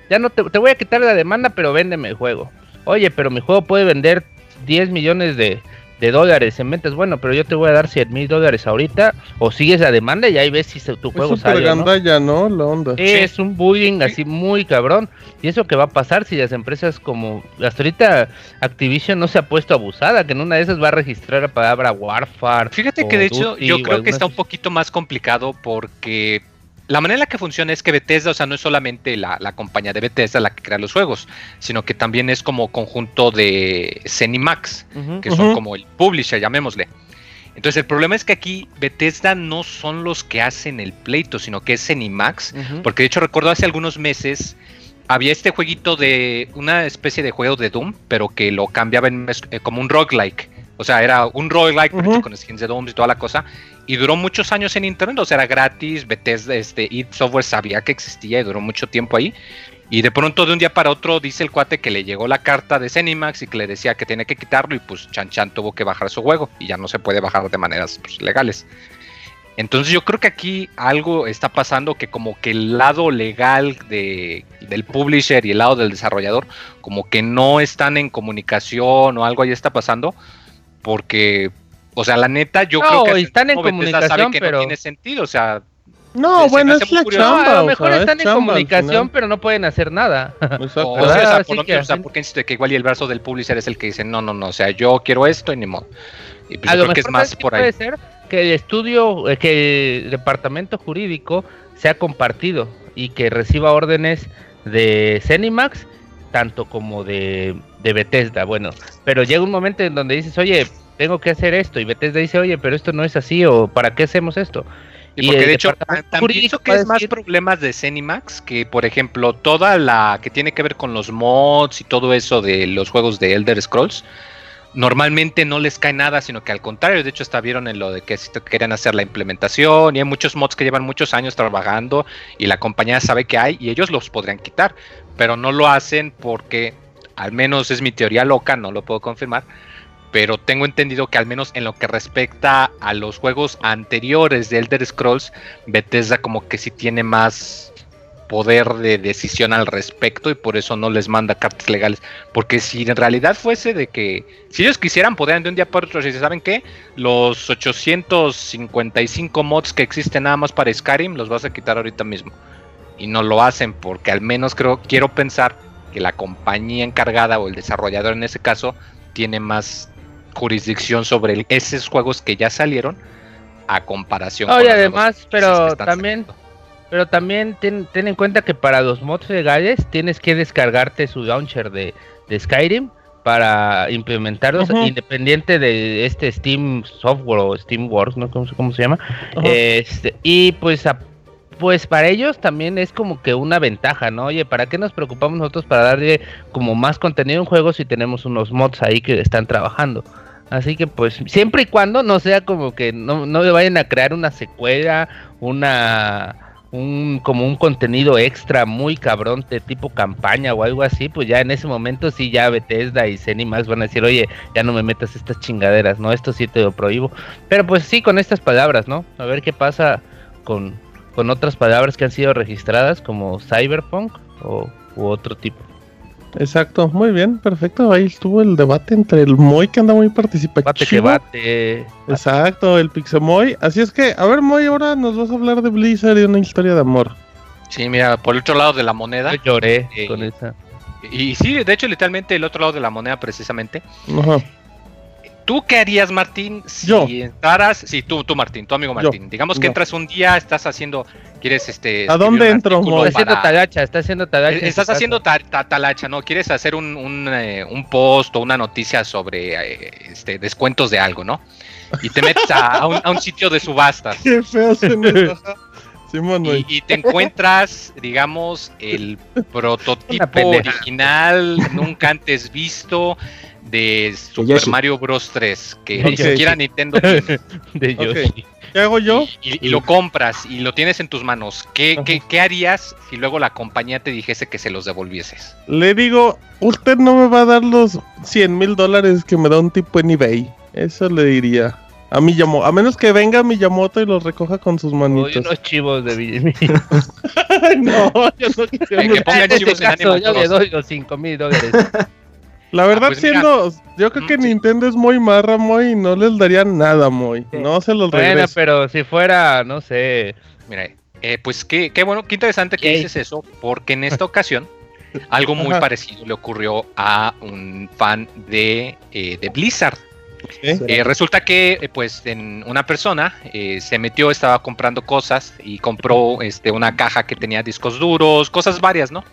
ya no te, te voy a quitar la demanda, pero véndeme el juego. Oye, pero mi juego puede vender 10 millones de, de dólares en ventas. Bueno, pero yo te voy a dar 100 mil dólares ahorita. O sigues la demanda y ahí ves si se- tu Es juego súper sale. ¿no? ¿no? La onda. Es un bullying así muy cabrón. Y eso que va a pasar si las empresas como. Hasta ahorita Activision no se ha puesto abusada. Que en una de esas va a registrar la palabra Warfare. Fíjate que de hecho yo creo que está un poquito más complicado porque la manera en la que funciona es que Bethesda, o sea, no es solamente la, la compañía de Bethesda la que crea los juegos, sino que también es como conjunto de Zenimax, Ujú. que son como el publisher, llamémosle. Entonces el problema es que aquí Bethesda no son los que hacen el pleito, sino que es Zenimax, Ujú. porque de hecho recuerdo hace algunos meses había este jueguito de una especie de juego de Doom, pero que lo cambiaba en, mes- eh, como un roguelike. O sea, era un roguelike pero con skins de Doom y toda la cosa. Y duró muchos años en internet, o sea, era gratis. Bethesda, este, id Software sabía que existía y duró mucho tiempo ahí. Y de pronto, de un día para otro, dice el cuate que le llegó la carta de Zenimax y que le decía que tiene que quitarlo. Y pues Chan Chan tuvo que bajar su juego y ya no se puede bajar de maneras pues, legales. Entonces yo creo que aquí algo está pasando que como que el lado legal de, del publisher y el lado del desarrollador como que no están en comunicación o algo ahí está pasando porque, o sea, la neta yo No, creo que están en sabe comunicación, que pero- no tiene sentido, o sea, No, bueno, es la curioso. No, chamba. a lo o mejor sea, es están en chamba al comunicación, pero no pueden hacer nada. Exacto. o, sea, por lo que o sea, porque que igual y el brazo del publisher es el que dice, no, no, no, o sea, yo quiero esto y ni modo. Y pues a yo lo creo que es mejor más ¿sabes qué por puede ahí. ser que el estudio, eh, que el departamento jurídico sea compartido y que reciba órdenes de Zenimax, tanto como de, de Bethesda. Bueno, pero llega un momento en donde dices, oye, tengo que hacer esto, y Bethesda dice, oye, pero esto no es así, o ¿para qué hacemos esto? Y porque de hecho departamento también pienso que es más decir, problemas de Zenimax que, por ejemplo, toda la que tiene que ver con los mods y todo eso de los juegos de Elder Scrolls, normalmente no les cae nada, sino que al contrario, de hecho hasta vieron en lo de que querían hacer la implementación y hay muchos mods que llevan muchos años trabajando y la compañía sabe que hay y ellos los podrían quitar, pero no lo hacen porque, al menos es mi teoría loca, no lo puedo confirmar, pero tengo entendido que al menos en lo que respecta a los juegos anteriores de Elder Scrolls, Bethesda como que sí tiene más poder de decisión al respecto y por eso no les manda cartas legales. Porque si en realidad fuese de que, si ellos quisieran, podrían de un día para otro decir, ¿saben qué? Los 855 mods que existen nada más para Skyrim los vas a quitar ahorita mismo. Y no lo hacen porque al menos creo, quiero pensar que la compañía encargada o el desarrollador en ese caso tiene más jurisdicción sobre el- esos juegos que ya salieron a comparación Oye, los nuevos además, pero también, saliendo. pero también ten, ten en cuenta que para los mods legales tienes que descargarte su launcher de, de Skyrim para implementarlos independiente de este Steam Software o Steam Works, ¿no? ¿Cómo, se- cómo se llama? Este, y pues a- pues para ellos también es como que una ventaja, ¿no? Oye, ¿para qué nos preocupamos nosotros para darle como más contenido en juegos si tenemos unos mods ahí que están trabajando? Así que pues siempre y cuando no sea como que no, no le vayan a crear una secuela, una un como un contenido extra muy cabrón de tipo campaña o algo así, pues ya en ese momento sí ya Bethesda y Max van a decir, oye, ya no me metas estas chingaderas, ¿no? Esto sí te lo prohíbo. Pero pues sí, con estas palabras, ¿no? A ver qué pasa con, con otras palabras que han sido registradas como Cyberpunk o u otro tipo. Exacto, muy bien, perfecto. Ahí estuvo el debate entre el Moy que anda muy participativo. Bate que bate. Exacto, el Pixemoy. Así es que, a ver, Moy, ahora nos vas a hablar de Blizzard y una historia de amor. Sí, mira, por el otro lado de la moneda. Yo lloré Eh, con esa. Y sí, de hecho, literalmente el otro lado de la moneda, precisamente. Ajá. ¿Tú qué harías, Martín, si Yo. entraras? Sí, tú, tú, Martín, tu amigo Martín. Digamos que yo. entras un día, estás haciendo, quieres este. ¿A dónde entro? Está haciendo para- talacha, está haciendo talacha. en su Estás haciendo ta- ta- talacha, ¿no? Quieres hacer un, un, eh, un post o una noticia sobre eh, este, descuentos de algo, ¿no? Y te metes a, a un, a un sitio de subastas Qué feo ajá. Simón, y, y te encuentras, digamos, el prototipo original, nunca antes visto de Super Yoshi. Mario Bros. 3, que Ok. ni siquiera Nintendo tiene. de. Yoshi. ¿Qué hago yo? Y, y- y lo compras y lo tienes en tus manos. ¿Qué, qué, qué harías si luego la compañía te dijese que se los devolvieses? Le digo, usted no me va a dar los 100 mil dólares que me da un tipo en eBay. Eso le diría. A Miyamoto. A menos que venga Miyamoto y los recoja con sus manitos. unos chivos de Ay, no, yo no quiero. Que pongan En este chivos en caso, yo le doy los 5 mil dólares. La verdad, pues mira. siendo. Yo creo que Mm, sí. Nintendo es muy marra, muy. y No les daría nada, muy. No se los bueno, regreso. pero si fuera, no sé. Mira, eh, pues qué, qué bueno, qué interesante que dices eso, porque en esta ocasión algo muy Ajá. parecido le ocurrió a un fan de, eh, de Blizzard. ¿Eh? Eh, resulta que, eh, pues, en una persona eh, se metió, estaba comprando cosas y compró este, una caja que tenía discos duros, cosas varias, ¿no?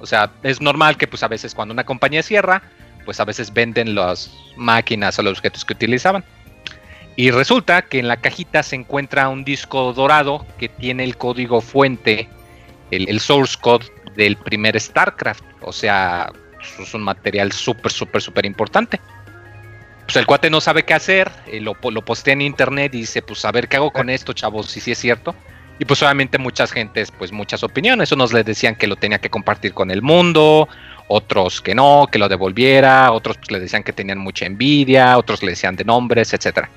O sea, es normal que, pues, a veces cuando una compañía cierra, pues a veces venden las máquinas o los objetos que utilizaban. Y resulta que en la cajita se encuentra un disco dorado que tiene el código fuente, el, source code del primer StarCraft. O sea, es un material súper, súper, súper importante. Pues el cuate no sabe qué hacer, eh, lo, lo postea en internet y dice, pues a ver qué hago con esto, chavos, si sí es cierto. Y pues obviamente muchas gentes, pues muchas opiniones. Unos le decían que lo tenía que compartir con el mundo, otros que no, que lo devolviera, otros pues, le decían que tenían mucha envidia, otros le decían de nombres, etcétera.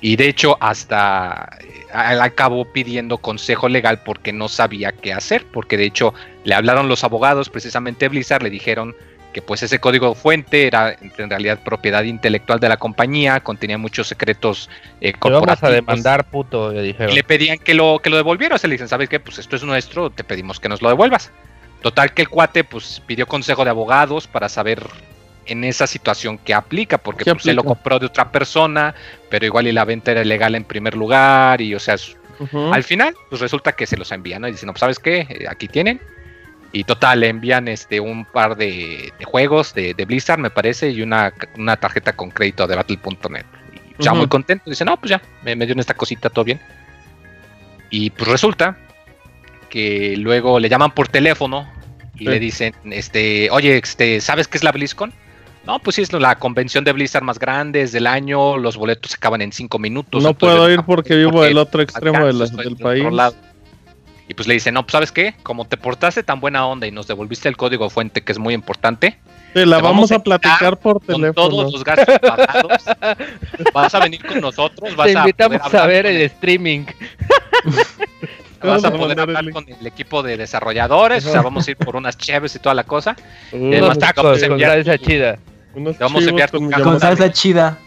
Y de hecho hasta eh, acabó pidiendo consejo legal porque no sabía qué hacer, porque de hecho le hablaron los abogados precisamente Blizzard, le dijeron que pues ese código fuente era en realidad propiedad intelectual de la compañía, contenía muchos secretos eh, Te vamos a corporativos. demandar, puto, le Y dijeron. le pedían que lo, que lo devolviera. O sea, le dicen, ¿sabes qué? Pues esto es nuestro, te pedimos que nos lo devuelvas. Total que el cuate pues pidió consejo de abogados para saber en esa situación qué aplica, porque ¿Qué pues, él lo aplica? compró de otra persona, pero igual y la venta era ilegal en primer lugar, y o sea, al final, pues resulta que se los envían, ¿no? Y dicen, no, pues, ¿sabes qué? Eh, Aquí tienen. Y total, le envían este un par de, de juegos de, de Blizzard, me parece, y una, una tarjeta con crédito de Battle.net. Y ya Ujú. muy contento, dice, no, pues ya, me, me dieron esta cosita, todo bien. Y pues resulta que luego le llaman por teléfono y Sí. le dicen, este, oye, este, ¿sabes qué es la BlizzCon? No, pues sí, es la convención de Blizzard más grande es del año, los boletos se acaban en cinco minutos. No puedo ir porque vivo del otro extremo de la- del país. lado. Y pues le dice, no, pues sabes qué, como te portaste tan buena onda y nos devolviste el código fuente que es muy importante, Te la te vamos vamos a platicar por con teléfono. todos los gastos pagados, vas a venir con nosotros, vas Te invitamos poder a, ver con el streaming. Vas a Vamos a poder hablar con el equipo de desarrolladores, o sea, vamos a ir por unas cheves y toda la cosa. Unos además te tacos vamos a con enviar salsa tu- chida. Unos Te vamos a enviar tu con. Con salsa chida.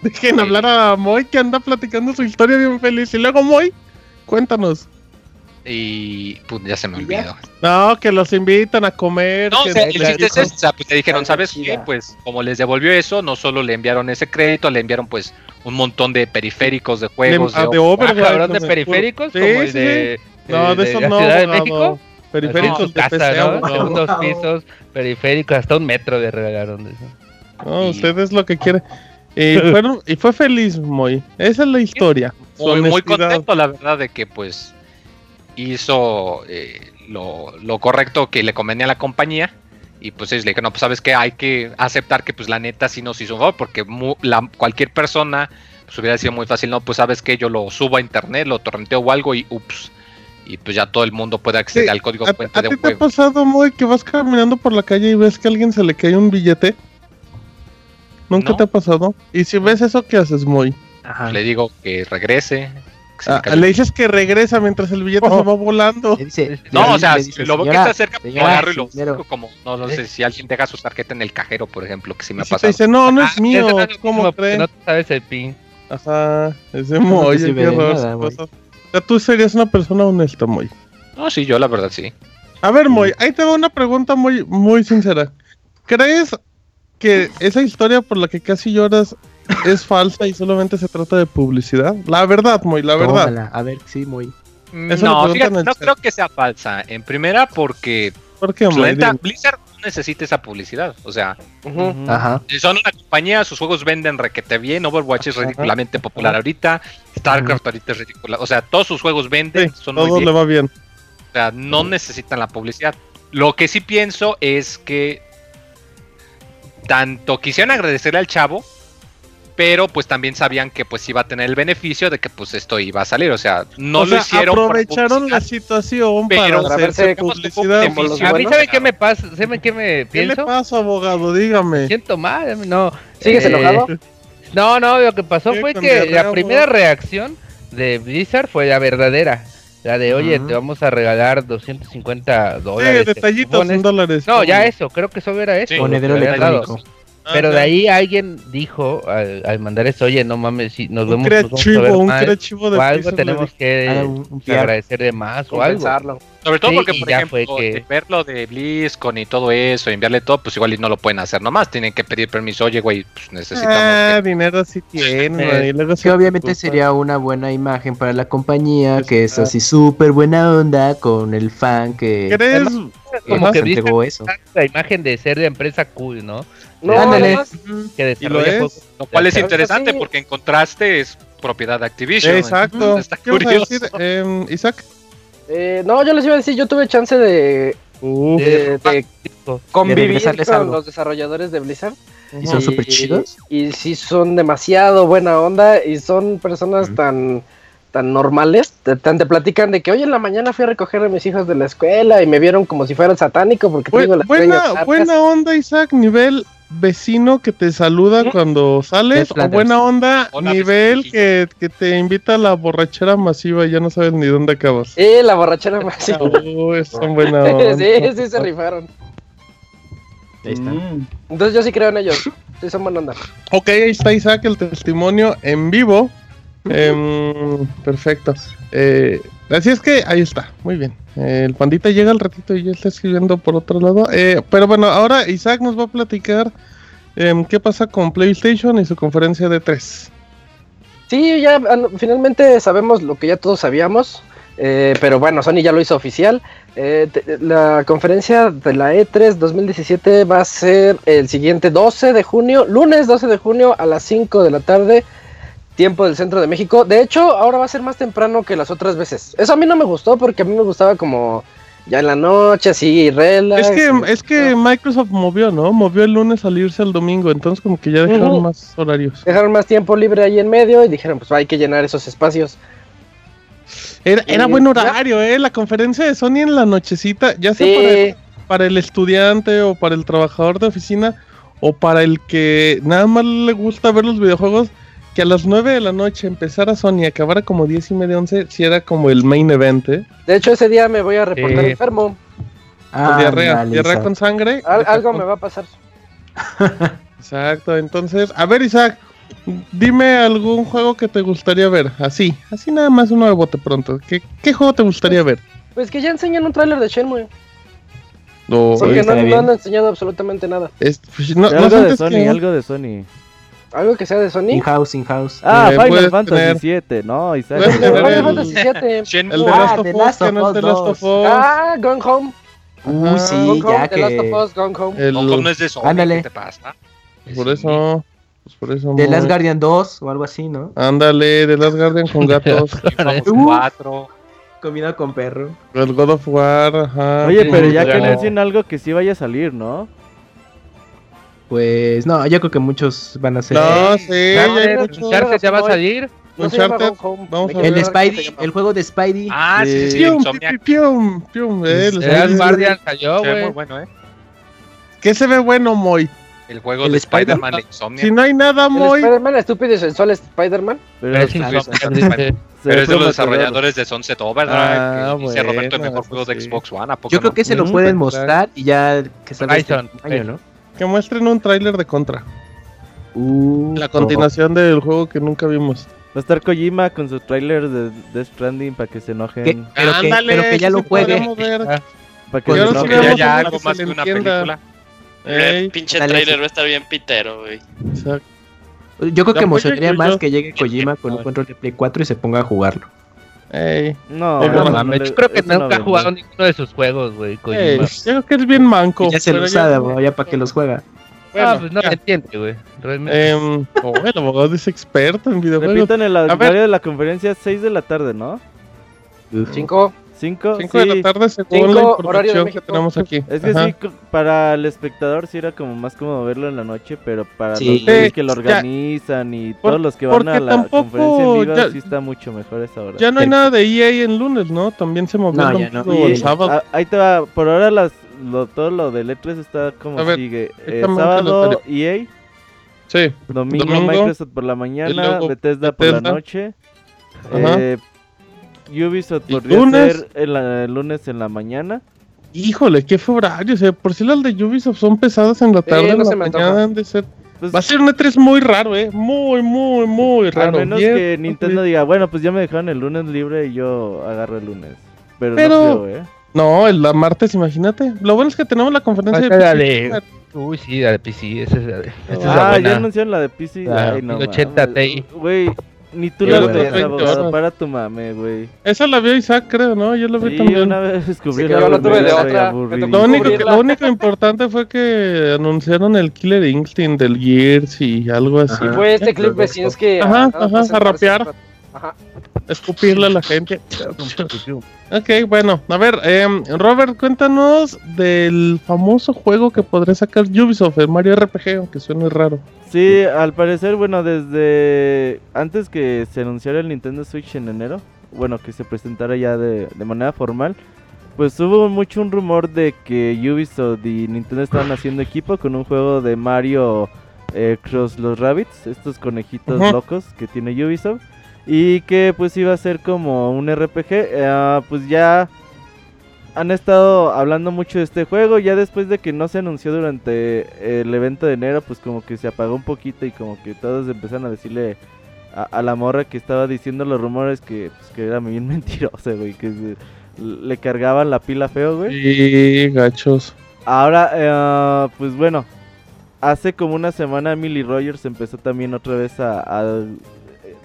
Dejen hablar a Moy que anda platicando su historia bien feliz. Y luego, Moy, cuéntanos. Y pues ya se me olvidó. No, que los invitan a comer. No, que o sea, el chiste es sea, pues le dijeron, ¿sabes qué? Pues como les devolvió eso, no solo le enviaron ese crédito, le enviaron pues un montón de periféricos de juegos. ah, de o- Ah, Overwatch, no de periféricos, Sí, como el sí, de, No, de eso no, Ciudad de. México. Periféricos de PC, casa, ¿no? abogado. Segundos pisos, periféricos, hasta un metro de regalaron de eso. No, Y- usted es lo que quiere. Y, fueron, y fue feliz, Moy. Esa es la historia. Muy, muy contento, la verdad, de que pues hizo eh, lo, lo correcto que le convenía a la compañía. Y pues ellos le dijeron, no, pues sabes que hay que aceptar que pues la neta sí nos hizo un favor, porque mu- la- cualquier persona pues hubiera sido muy fácil, no, pues sabes que yo lo subo a internet, lo torrenteo o algo y ups. Y pues ya todo el mundo puede acceder Sí, al código ¿A, fuente a de ti un te ha juego. pasado, Moy, que vas caminando por la calle y ves que a alguien se le cae un billete? ¿Nunca No. te ha pasado? Y si ves eso, ¿qué haces, Moy? Ajá. Le digo que regrese. Ah, le dices que regresa mientras el billete Oh. se va volando. Le dice- No, o sea, si dice, lo veo que "Señora, está cerca, lo agarro y lo dinero". saco como, no, no sé si alguien deja su tarjeta en el cajero, por ejemplo, que sí me ha si dice, no, no Ah, es mío, no es lo ¿cómo crees? No te sabes el pin. Ajá, ese No Moy, qué horror. nada, cosas. O sea, tú serías una persona honesta, Moy. No, sí, yo la verdad sí. A ver, Moy, ahí te va una pregunta muy, muy sincera. ¿Crees que esa historia por la que casi lloras es falsa y solamente se trata de publicidad? La verdad, Moy, la verdad. Tómala. A ver, sí, muy. Eso no, fíjate, no chat. creo que sea falsa. En primera, porque ¿Por qué, Moy? neta. Blizzard no necesita esa publicidad. O sea. Ajá. son una compañía, sus juegos venden requete bien. Overwatch es ridículamente popular ahorita. StarCraft ahorita es ridícula. O sea, todos sus juegos venden, Sí, son muy todo bien. le va bien. O sea, no necesitan la publicidad. Lo que sí pienso es que tanto quisieron agradecerle al chavo, pero pues también sabían que pues iba a tener el beneficio de que pues esto iba a salir. O sea, no o lo sea, hicieron. aprovecharon la publicidad. situación Pero para hacerse publicidad. los A mí. ¿sabe qué me pasa? ¿Sabe qué me ¿Qué le pienso? pasa, abogado? Dígame. Siento mal, no. ¿Sigues Eh, enojado? No, no, lo que pasó Sí, fue que la primera reacción de Blizzard fue la verdadera. La de, oye, te vamos a regalar 250 Sí, dólares. de detallitos en dólares. No, ya eso, creo que solo era eso. Sí. Monedero electrónico. Ah, Pero de ahí alguien dijo al, al mandar eso, oye, no mames, si nos Un vemos, nos vamos a ver creativo, un mal, creativo de o algo tenemos que Ah, un- un agradecer de más o algo. Sobre todo Sí, porque, por ejemplo, que- de ver lo de BlizzCon y todo eso, enviarle todo, pues igual y no lo pueden hacer nomás. Tienen que pedir permiso. Oye, güey, pues necesitamos. Ah, que- dinero sí tiene. Eh, Que se obviamente preocupa. sería una buena imagen para la compañía, Pues, que es ah. así súper buena onda con el fan que ¿Crees? Como que entregó eso. la imagen de ser de empresa cool, ¿no? No, Ándale. Que ¿Y lo desarrolla es? juegos. Lo cual es interesante sí. porque en contraste es propiedad de Activision. Exacto. Está ¿Qué vas a curioso. decir, em, Isaac? Eh, no, yo les iba a decir, yo tuve chance de, Uf. de, de convivir con algo. los desarrolladores de Blizzard. Y son súper chidos. Y sí son demasiado buena onda y son personas tan tan normales, te, tan te platican de que hoy en la mañana fui a recoger a mis hijos de la escuela y me vieron como si fuera satánico porque Bu- tengo las buena, buena onda, Isaac, nivel vecino que te saluda cuando sales, o buena onda, Hola, nivel que, que te invita a la borrachera masiva y ya no sabes ni dónde acabas. Eh, la borrachera. Sí, Uy, son buena onda. sí, sí se rifaron. Ahí está. Mm. Entonces yo sí creo en ellos. Sí son buena onda. Ok, ahí está Isaac, el testimonio en vivo. Em, perfecto. Eh, así es que ahí está, muy bien. El pandita llega al ratito y ya está escribiendo por otro lado. Eh, pero bueno, ahora Isaac nos va a platicar em, qué pasa con PlayStation y su conferencia de 3. Sí, ya finalmente sabemos lo que ya todos sabíamos. eh, pero bueno, Sony ya lo hizo oficial. Eh, la conferencia de la E E3 2017 va a ser el siguiente 12 de junio, lunes 12 de junio a las 5 de la tarde, tiempo del centro de México. De hecho, ahora va a ser más temprano que las otras veces. Eso a mí no me gustó porque a mí me gustaba como ya en la noche, así, relax. Es que, es que Microsoft movió, ¿no? Movió el lunes al irse al domingo, entonces como que ya dejaron más horarios. Dejaron más tiempo libre ahí en medio y dijeron, pues hay que llenar esos espacios. Era, era buen horario, ¿eh? La conferencia de Sony en la nochecita, ya sea para el, para el estudiante o para el trabajador de oficina o para el que nada más le gusta ver los videojuegos, que a las 9 de la noche empezara Sony y acabara como 10 y media, 11, si era como el main event, ¿eh? de hecho ese día me voy a reportar Sí. enfermo. Ah, diarrea, diarrea con sangre. Al- algo con- me va a pasar. Exacto, entonces, a ver Isaac, dime algún juego que te gustaría ver, así, así nada más uno de bote pronto. ¿Qué, qué juego te gustaría ver? Pues que ya enseñan un tráiler de Shenmue. No, Porque no, no han enseñado absolutamente nada. es- pues, no, algo no de Sony, que- algo de Sony. Algo que sea de Sony. In-house, in-house. Ah, Eh, Final Fantasy tener- 7, no, Isaac. Puedes tener Final Fantasy VII. El de Ah, Last of Us, que no es de Last of 2. Us. Ah, Gone Home. Uh, Ajá. sí, Gone ya Home, The Last que. of Us, Gone Home. El- Hong Kong no es de Sony, Ándale. ¿qué te pasa? Por eso. Pues por eso. The. Last Guardian 2 o algo así, ¿no? Ándale, The Last Guardian con gatos. Vamos Uh. cuatro. Combinado con perro. el God of War, ajá. Oye, pero ya que anuncien algo que sí vaya a salir, ¿no? Pues no, yo creo que muchos van a ser. No, sí, ya ya va a salir. No Uncharted, vamos a el Spidey, el juego de Spidey. Ah, sí, sí, sí, Pium, pium, pium, eh, el- Guardian salió, Se ve muy güey. bueno, ¿eh? ¿Qué se ve bueno, Moy? El juego El de Spider- Spider-Man de Insomniac. Si no hay nada, Moy. Spider-Man estúpido y sensual Spider-Man. Pero, es de los desarrolladores de Sunset Overdrive, Ah, que dice Roberto el mejor juego de. Xbox One. ¿a poco Yo creo no? que se lo Mm, pueden pues, mostrar y ya que salga este año, ¿no? Que muestren un tráiler de Contra. Uh, La continuación del juego que nunca vimos. Va a estar Kojima con su trailer de Death Stranding para que se enojen. ¿Qué? Pero que- pero que ya lo juegue. ver. Para que Y se ahora sí enojen. Que vemos haya a algo más que una entienda. película. Ey, Eh, pinche dale, trailer sí. va a estar bien pitero, güey. exacto. Yo creo Ya que emocionaría apoyo más yo. que llegue Kojima con un control de Play 4 y se ponga a jugarlo. Ey, No, no, no mames, le- yo creo que no nunca ha jugado ninguno de sus juegos, güey. ey, yo creo que es bien manco. Ya se lo ya- sabe, bro, ya para que los juega. Bueno, ah, pues no ya. se entiende, güey. Realmente. Em, oh, el abogado es experto en videojuegos. Repitan el ver. horario de la conferencia 6 de la tarde, ¿no? Cinco. 5 5 de la tarde según Cinco, la de información que tenemos aquí. Es que Ajá. sí, para el espectador sí era como más cómodo verlo en la noche, pero para Sí. los que lo Ya. organizan y Por- todos los que van a la tampoco conferencia en vivo ya- sí está mucho mejor esa hora. Ya no hay nada de EA en lunes, ¿no? También se movió No, no. el sábado. a- ahí te va, por ahora las, lo, todo lo del E3 está como ver, sigue. Eh, sábado. EA, Sí. domingo, Domingo, Microsoft por la mañana, luego Bethesda por la noche. Ajá. Eh, Ubisoft ¿Y podría lunes? ser el, el lunes en la mañana. Híjole, qué fue horario. O sea, por si las de Ubisoft son pesadas en la tarde, no en la mañana antoja. han de ser. Pues, Va a ser un E3 muy raro, ¿eh? Muy, muy, muy Al raro. menos Bien, que Nintendo diga, bueno, pues ya me dejaron el lunes libre y yo agarro el lunes. Pero, Pero- no creo, ¿eh? No, el la martes, imagínate. Lo bueno es que tenemos la conferencia de la PC. de- Uy, sí, la de PC. Esa es la de. Esta es Ah, ya anunciaron la de PC. La Ay, no 1080 mames. Ti. Güey, ni tú la 20 abogado, para tu mame, güey. Esa la vio Isaac, creo, ¿no? Yo la vi Sí, también. una vez descubrí Sí, la que tuve de otra. Lo único, que- lo único importante fue que anunciaron el Killer Instinct del Gears y algo así. Ajá. Fue este clip Besinski Ajá, a- ajá, a rapear. Ajá. Escupirle a la gente. Ok, bueno, a ver, em, Robert, cuéntanos del famoso juego que podría sacar Ubisoft, el Mario RPG, aunque suene raro. Sí, al parecer, bueno, desde antes que se anunciara el Nintendo Switch en enero, bueno, que se presentara ya de, de manera formal, pues hubo mucho un rumor de que Ubisoft y Nintendo estaban haciendo equipo con un juego de Mario eh, Cross los Rabbits, estos conejitos locos que tiene Ubisoft, y que pues iba a ser como un RPG, eh, pues ya han estado hablando mucho de este juego. Ya después de que no se anunció durante el evento de enero, pues como que se apagó un poquito y como que todos empezaron a decirle a, a la morra que estaba diciendo los rumores que, pues, que era bien mentirosa, güey, que se- le cargaban la pila feo, güey. Y gachos. Ahora, eh, pues bueno, hace como una semana Emily Rogers empezó también otra vez a, a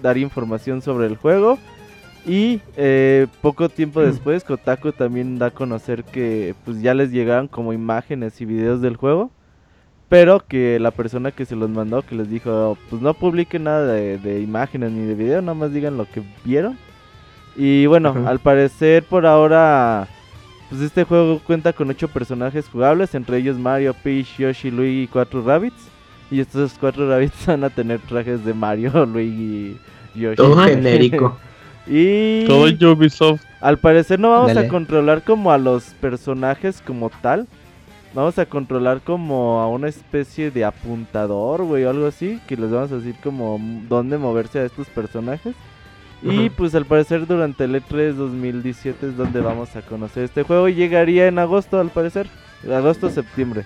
dar información sobre el juego. Y eh, poco tiempo después, Kotaku también da a conocer que pues ya les llegaron como imágenes y videos del juego. Pero que la persona que se los mandó, que les dijo, pues no publiquen nada de, de imágenes ni de video, nada más digan lo que vieron. Y bueno, Ajá. al parecer por ahora, pues este juego cuenta con ocho personajes jugables, entre ellos Mario, Peach, Yoshi, Luigi y cuatro Rabbits. Y estos cuatro Rabbits van a tener trajes de Mario, Luigi y Yoshi. Todo genérico. Y Todo Ubisoft. al parecer no vamos a controlar como a los personajes como tal. Vamos a controlar como a una especie de apuntador, güey, o algo así. Que les vamos a decir como dónde moverse a estos personajes. Y pues al parecer durante el E3 2017 es donde vamos a conocer este juego. Y llegaría en agosto, al parecer. Agosto-septiembre.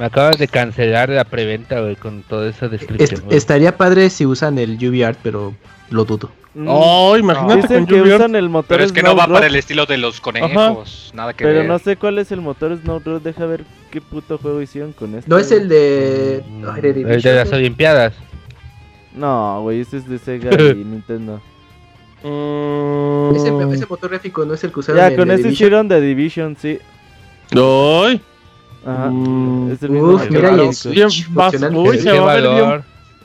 Me acabas de cancelar la preventa, güey, con toda esa Est- descripción. estaría padre si usan el UV Art, pero lo dudo. Mm, Oh, imagínate Dicen con que usan el motor Pero es que no va para el estilo de los conejos. Nada que Pero ver. no sé cuál es el motor Snowdrop. Deja ver qué puto juego hicieron con esto. No es el de. de El de Division, las ¿no? Olimpiadas. No, güey, ese es de Sega y Nintendo. Mm. Ese, ese motor gráfico no es el que usaron Ya, en con ese hicieron The Division, sí. Ay, Ajá. Mm, es el mismo Uf, mira, y el bien, Switch uy, se va a ver bien.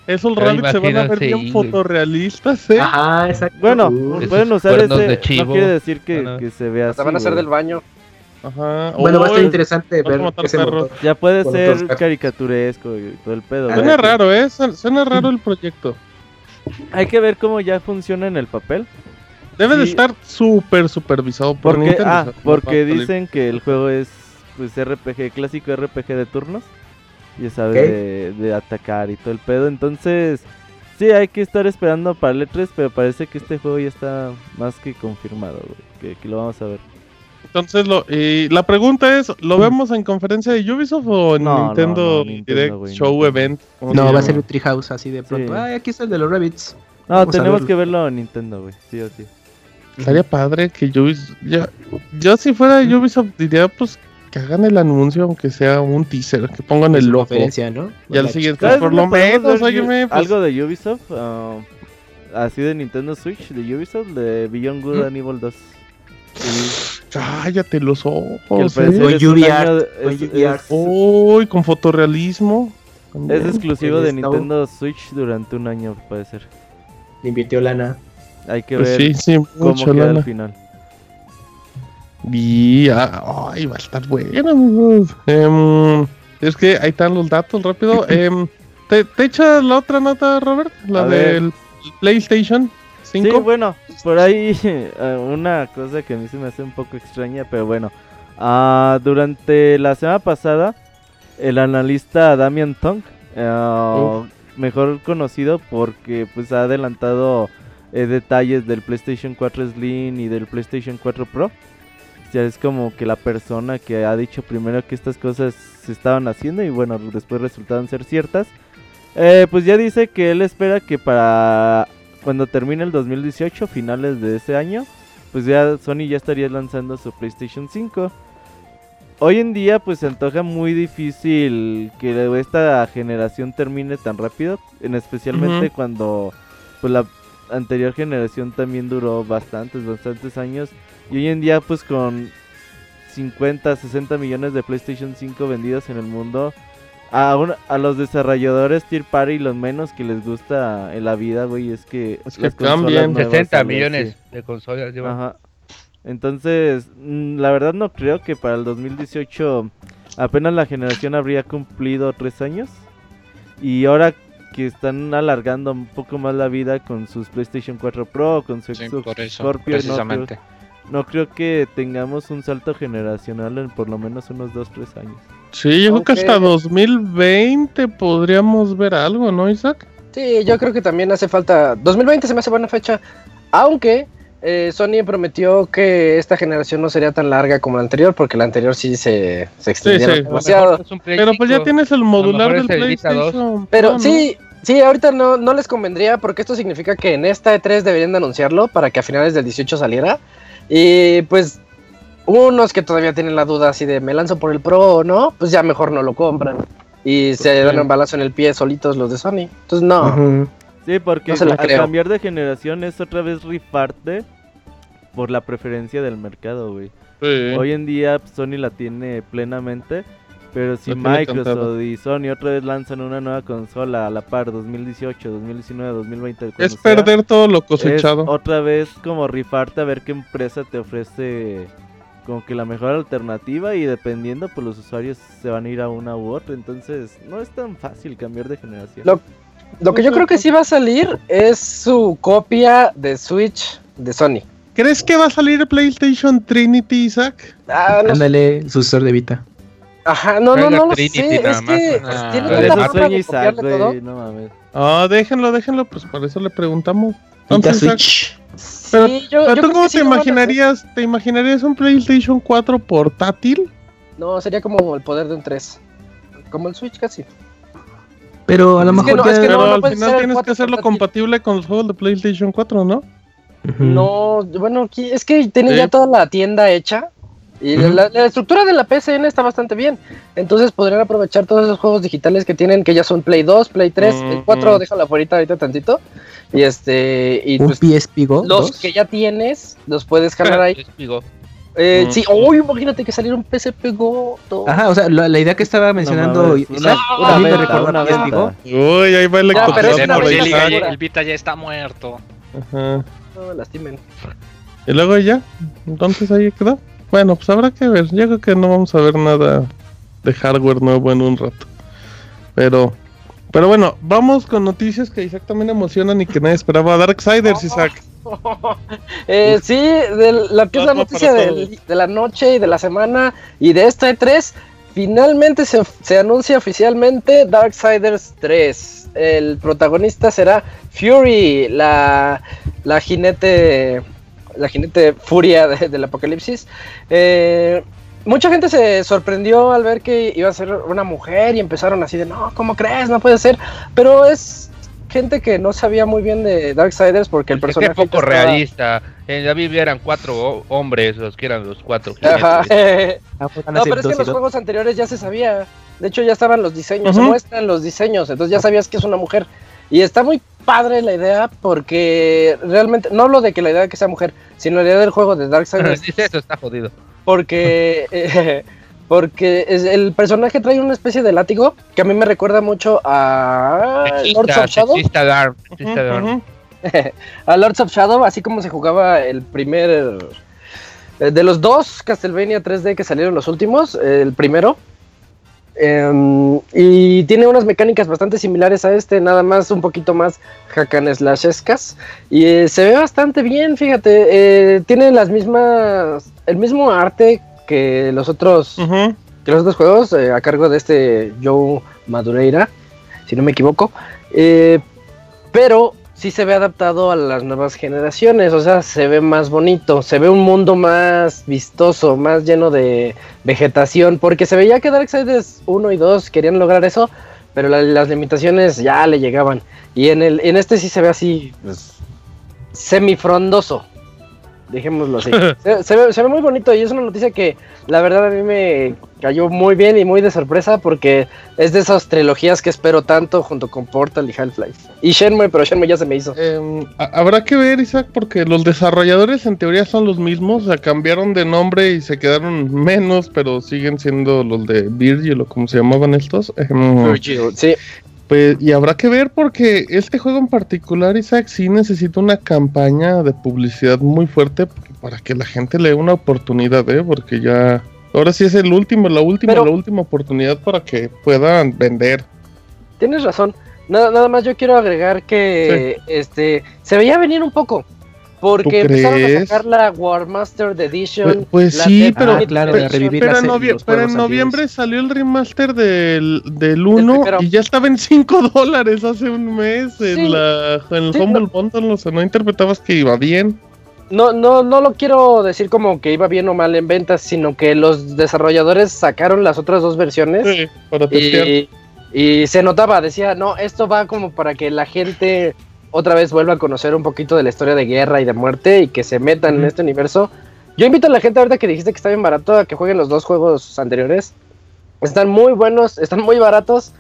Esos rabbits se van a ver bien fotorrealistas, ¿eh? Ajá, exacto. Bueno, Uf. pueden usar ese. de No quiere decir que, que se vea así. Hasta van a hacer güey. del baño. Ajá. Bueno, va a estar interesante ver ese motor. Ya puede Con ser caricaturesco y todo el pedo. Suena raro, ¿eh? Suena, raro el proyecto. Hay que ver cómo ya funciona en el papel. Debe de Sí. estar súper supervisado por Porque, Nintendo. ah, porque dicen que el juego es pues RPG, clásico RPG de turnos. Ya sabes, Ok. de, de atacar y todo el pedo. Entonces, sí, hay que estar esperando para el E3, pero parece que este juego ya está más que confirmado, güey, que, que lo vamos a ver. Entonces, lo, y la pregunta es, ¿lo vemos en conferencia de Ubisoft o en No, Nintendo, no, Nintendo, Direct Show Nintendo. Event? ¿Cómo No, va a ser un Treehouse así de pronto. Sí. Ay, aquí está el de los Rabbits. No, Vamos tenemos verlo. que verlo en Nintendo, güey, sí o sí. Estaría padre que Ubisoft... Yo, yo si fuera Ubisoft diría, pues, que hagan el anuncio, aunque sea un teaser, que pongan el logo. ¿no? Y al siguiente, ¿Sabes por lo menos, óyeme, pues, algo de Ubisoft, ah, así de Nintendo Switch, de Ubisoft, de Beyond Good ¿Mm? and Evil 2. Sí, cállate los ojos. al ¿eh? parecer de-. Uy, con fotorrealismo. Es exclusivo de El Snow. Nintendo Switch durante un año, puede ser. Le invirtió lana. Hay que Pues ver sí, sí, cómo mucho queda lana. al final. Y, ah, ay, va a estar bueno, amigos. Em, es que ahí están los datos, rápido. Em, ¿te, te echas la otra nota, Robert? La A ver. del PlayStation 5. Sí, bueno, por ahí eh, una cosa que a mí se me hace un poco extraña, pero bueno. Ah, durante la semana pasada, el analista Damian Tong, eh, mejor conocido porque pues ha adelantado eh, detalles del PlayStation 4 Slim y del PlayStation 4 Pro. Ya es como que la persona que ha dicho primero que estas cosas se estaban haciendo y bueno, después resultaron ser ciertas. Eh, pues ya dice que él espera que para cuando termine el 2018, finales de ese año, pues ya Sony ya estaría lanzando su PlayStation 5. Hoy en día pues se antoja muy difícil que esta generación termine tan rápido, en especialmente cuando pues la anterior generación también duró bastantes, bastantes años y hoy en día pues con 50, 60 millones de PlayStation 5 vendidos en el mundo, a, un- a los desarrolladores Tier Party lo menos que les gusta en la vida, güey, es que Es que las consolas cambien. nuevas 60 salgan, millones sí. de consolas llevan. Ajá. Entonces, mm, la verdad no creo que para el 2018 apenas la generación habría cumplido tres años. Y ahora que están alargando un poco más la vida con sus PlayStation 4 Pro, con su Sí, Xbox por eso, Scorpio, no precisamente. creo, no creo que tengamos un salto generacional en por lo menos unos 2-3 años. Sí, yo creo que hasta Ok. 2020 podríamos ver algo, ¿no, Isaac? Sí, yo creo que también hace falta. 2020 se me hace buena fecha. Aunque eh, Sony prometió que esta generación no sería tan larga como la anterior, porque la anterior sí se, se extendieron sí. A lo demasiado. Pero pues ya 5. tienes el modular del es el Vita 2. PlayStation. Pero sí, sí, ahorita no, no les convendría porque esto significa que en esta E3 deberían de anunciarlo para que a finales del 18 saliera. Y pues unos que todavía tienen la duda así de me lanzo por el Pro o no, pues ya mejor no lo compran. Y se qué? dan un balazo en el pie solitos los de Sony. Entonces no. Sí, porque No se al creo. cambiar de generación es otra vez rifarte por la preferencia del mercado, güey. Sí. Hoy en día Sony la tiene plenamente, pero si Microsoft y Sony otra vez lanzan una nueva consola a la par 2018, 2019, 2020, es sea, perder todo lo es cosechado. otra vez como rifarte a ver qué empresa te ofrece como que la mejor alternativa y dependiendo pues los usuarios se van a ir a una u otra, entonces no es tan fácil cambiar de generación. Lo- Lo que yo creo que sí va a salir es su copia de Switch de Sony. ¿Crees que va a salir el PlayStation Trinity, Isaac? Ah, no. Ándale, sucesor de Vita. Ajá, no, no, no lo Trinity sé. nada Es que. Ah, tiene tanta forma Isaac, copiarle todo. no mames. Ah, déjenlo, déjenlo, pues por eso le preguntamos. Entonces, Switch. Pero- Sí, yo- yo ¿Pero creo tú que cómo te imaginarías? ¿Te imaginarías un PlayStation 4 portátil? No, sería como el poder de un 3. Como el Switch casi. Pero a lo Es que mejor no, es que Pero no al final tienes que 4 hacerlo portátil. compatible con los juegos de PlayStation 4, ¿no? No, bueno, es que tienen Sí. ya toda la tienda hecha. Y la, la estructura de la PSN está bastante bien. Entonces podrían aprovechar todos esos juegos digitales que tienen, que ya son Play 2, Play 3, el 4 Ujú. déjalo afuera ahorita tantito. Y este, y Un pues PSP Go. los dos. que ya tienes, los puedes jalar ahí. Les digo, Eh, Ujú. Sí, oh, imagínate que saliera un PSP Go. dos. Ajá, o sea, la, la idea que estaba mencionando una- a mí me PSP una Go. venta. Uy, ahí va el Ya, pero es una venta el, Vita- segura. el Vita ya está muerto. Ajá. No me lastimen. Y luego ya, entonces ahí quedó. Bueno, pues habrá que ver. Yo creo que no vamos a ver nada de hardware nuevo en un rato. Pero, pero bueno, vamos con noticias que Isaac también emocionan y que nadie esperaba. Darksiders, Isaac. Eh, sí, de la que es la noticia de la noche y de la semana y de esta E3. Finalmente se, se anuncia oficialmente Darksiders 3. El protagonista será Fury, la, la jinete. La jinete furia de- del apocalipsis. Eh, mucha gente se sorprendió al ver que iba a ser una mujer y empezaron así de no, ¿cómo crees? No puede ser. Pero es gente que no sabía muy bien de Darksiders porque el es que personaje. es poco estaba- realista. En la Biblia eran cuatro ho- hombres, los que eran los cuatro. Ajá. Ah, No, ser pero es que en los juegos anteriores ya se sabía. De hecho, ya estaban los diseños, se muestran los diseños, entonces ya sabías que es una mujer. Y está muy padre la idea porque realmente, no hablo de que la idea de que sea mujer, sino la idea del juego de Darksiders. Dice eso, está jodido. porque eh, porque es- el personaje trae una especie de látigo que a mí me recuerda mucho a Lords of Shadow. sexista a Lords of Shadow, así como se jugaba el primer. eh, De los dos Castlevania 3D que salieron los últimos, eh, el primero. Em, y tiene unas mecánicas bastante similares a este, nada más un poquito más hack slashescas. Y eh, se ve bastante bien, fíjate. eh, tiene las mismas. El mismo arte que los otros que los otros juegos eh, a cargo de este Joe Madureira, si no me equivoco. Pero sí se ve adaptado a las nuevas generaciones, o sea, se ve más bonito, se ve un mundo más vistoso, más lleno de vegetación, porque se veía que Darksiders 1 y 2 querían lograr eso, pero la- las limitaciones ya le llegaban. Y en, el, en este sí se ve así, pues, semifrondoso. Dejémoslo así. se, se ve, se ve muy bonito y es una noticia que la verdad a mí me cayó muy bien y muy de sorpresa porque es de esas trilogías que espero tanto junto con Portal y Half-Life. Y Shenmue, pero Shenmue ya se me hizo. Em, ha- habrá que ver, Isaac, porque los desarrolladores en teoría son los mismos, o sea, cambiaron de nombre y se quedaron menos, pero siguen siendo los de Virgil o como se llamaban estos. Em, Sí, Pues, y habrá que ver porque este juego en particular, Isaac, sí necesita una campaña de publicidad muy fuerte para que la gente le dé una oportunidad, ¿eh? Porque ya... Ahora sí es el último, la última, Pero- la última oportunidad para que puedan vender. tienes razón. Nada, nada más yo quiero agregar que este se veía venir un poco. Porque ¿Tú empezaron a sacar la War Master Edition. Pues, pues la sí, Death pero, Knight claro, pero- de revivir pero en, novie- pero en noviembre salió el remaster del, del 1 primero. y ya estaba en 5 dólares hace un mes en, Sí. la, en el Sí, Humble no. Bundle. O sea, no interpretabas que iba bien. No, no, no lo quiero decir como que iba bien o mal en ventas, sino que los desarrolladores sacaron las otras dos versiones Sí, para testear. y, y se notaba, decía, no, esto va como para que la gente otra vez vuelva a conocer un poquito de la historia de guerra y de muerte y que se metan en este universo. Yo invito a la gente ahorita que dijiste que está bien barato a que jueguen los dos juegos anteriores. Están muy buenos, están muy baratos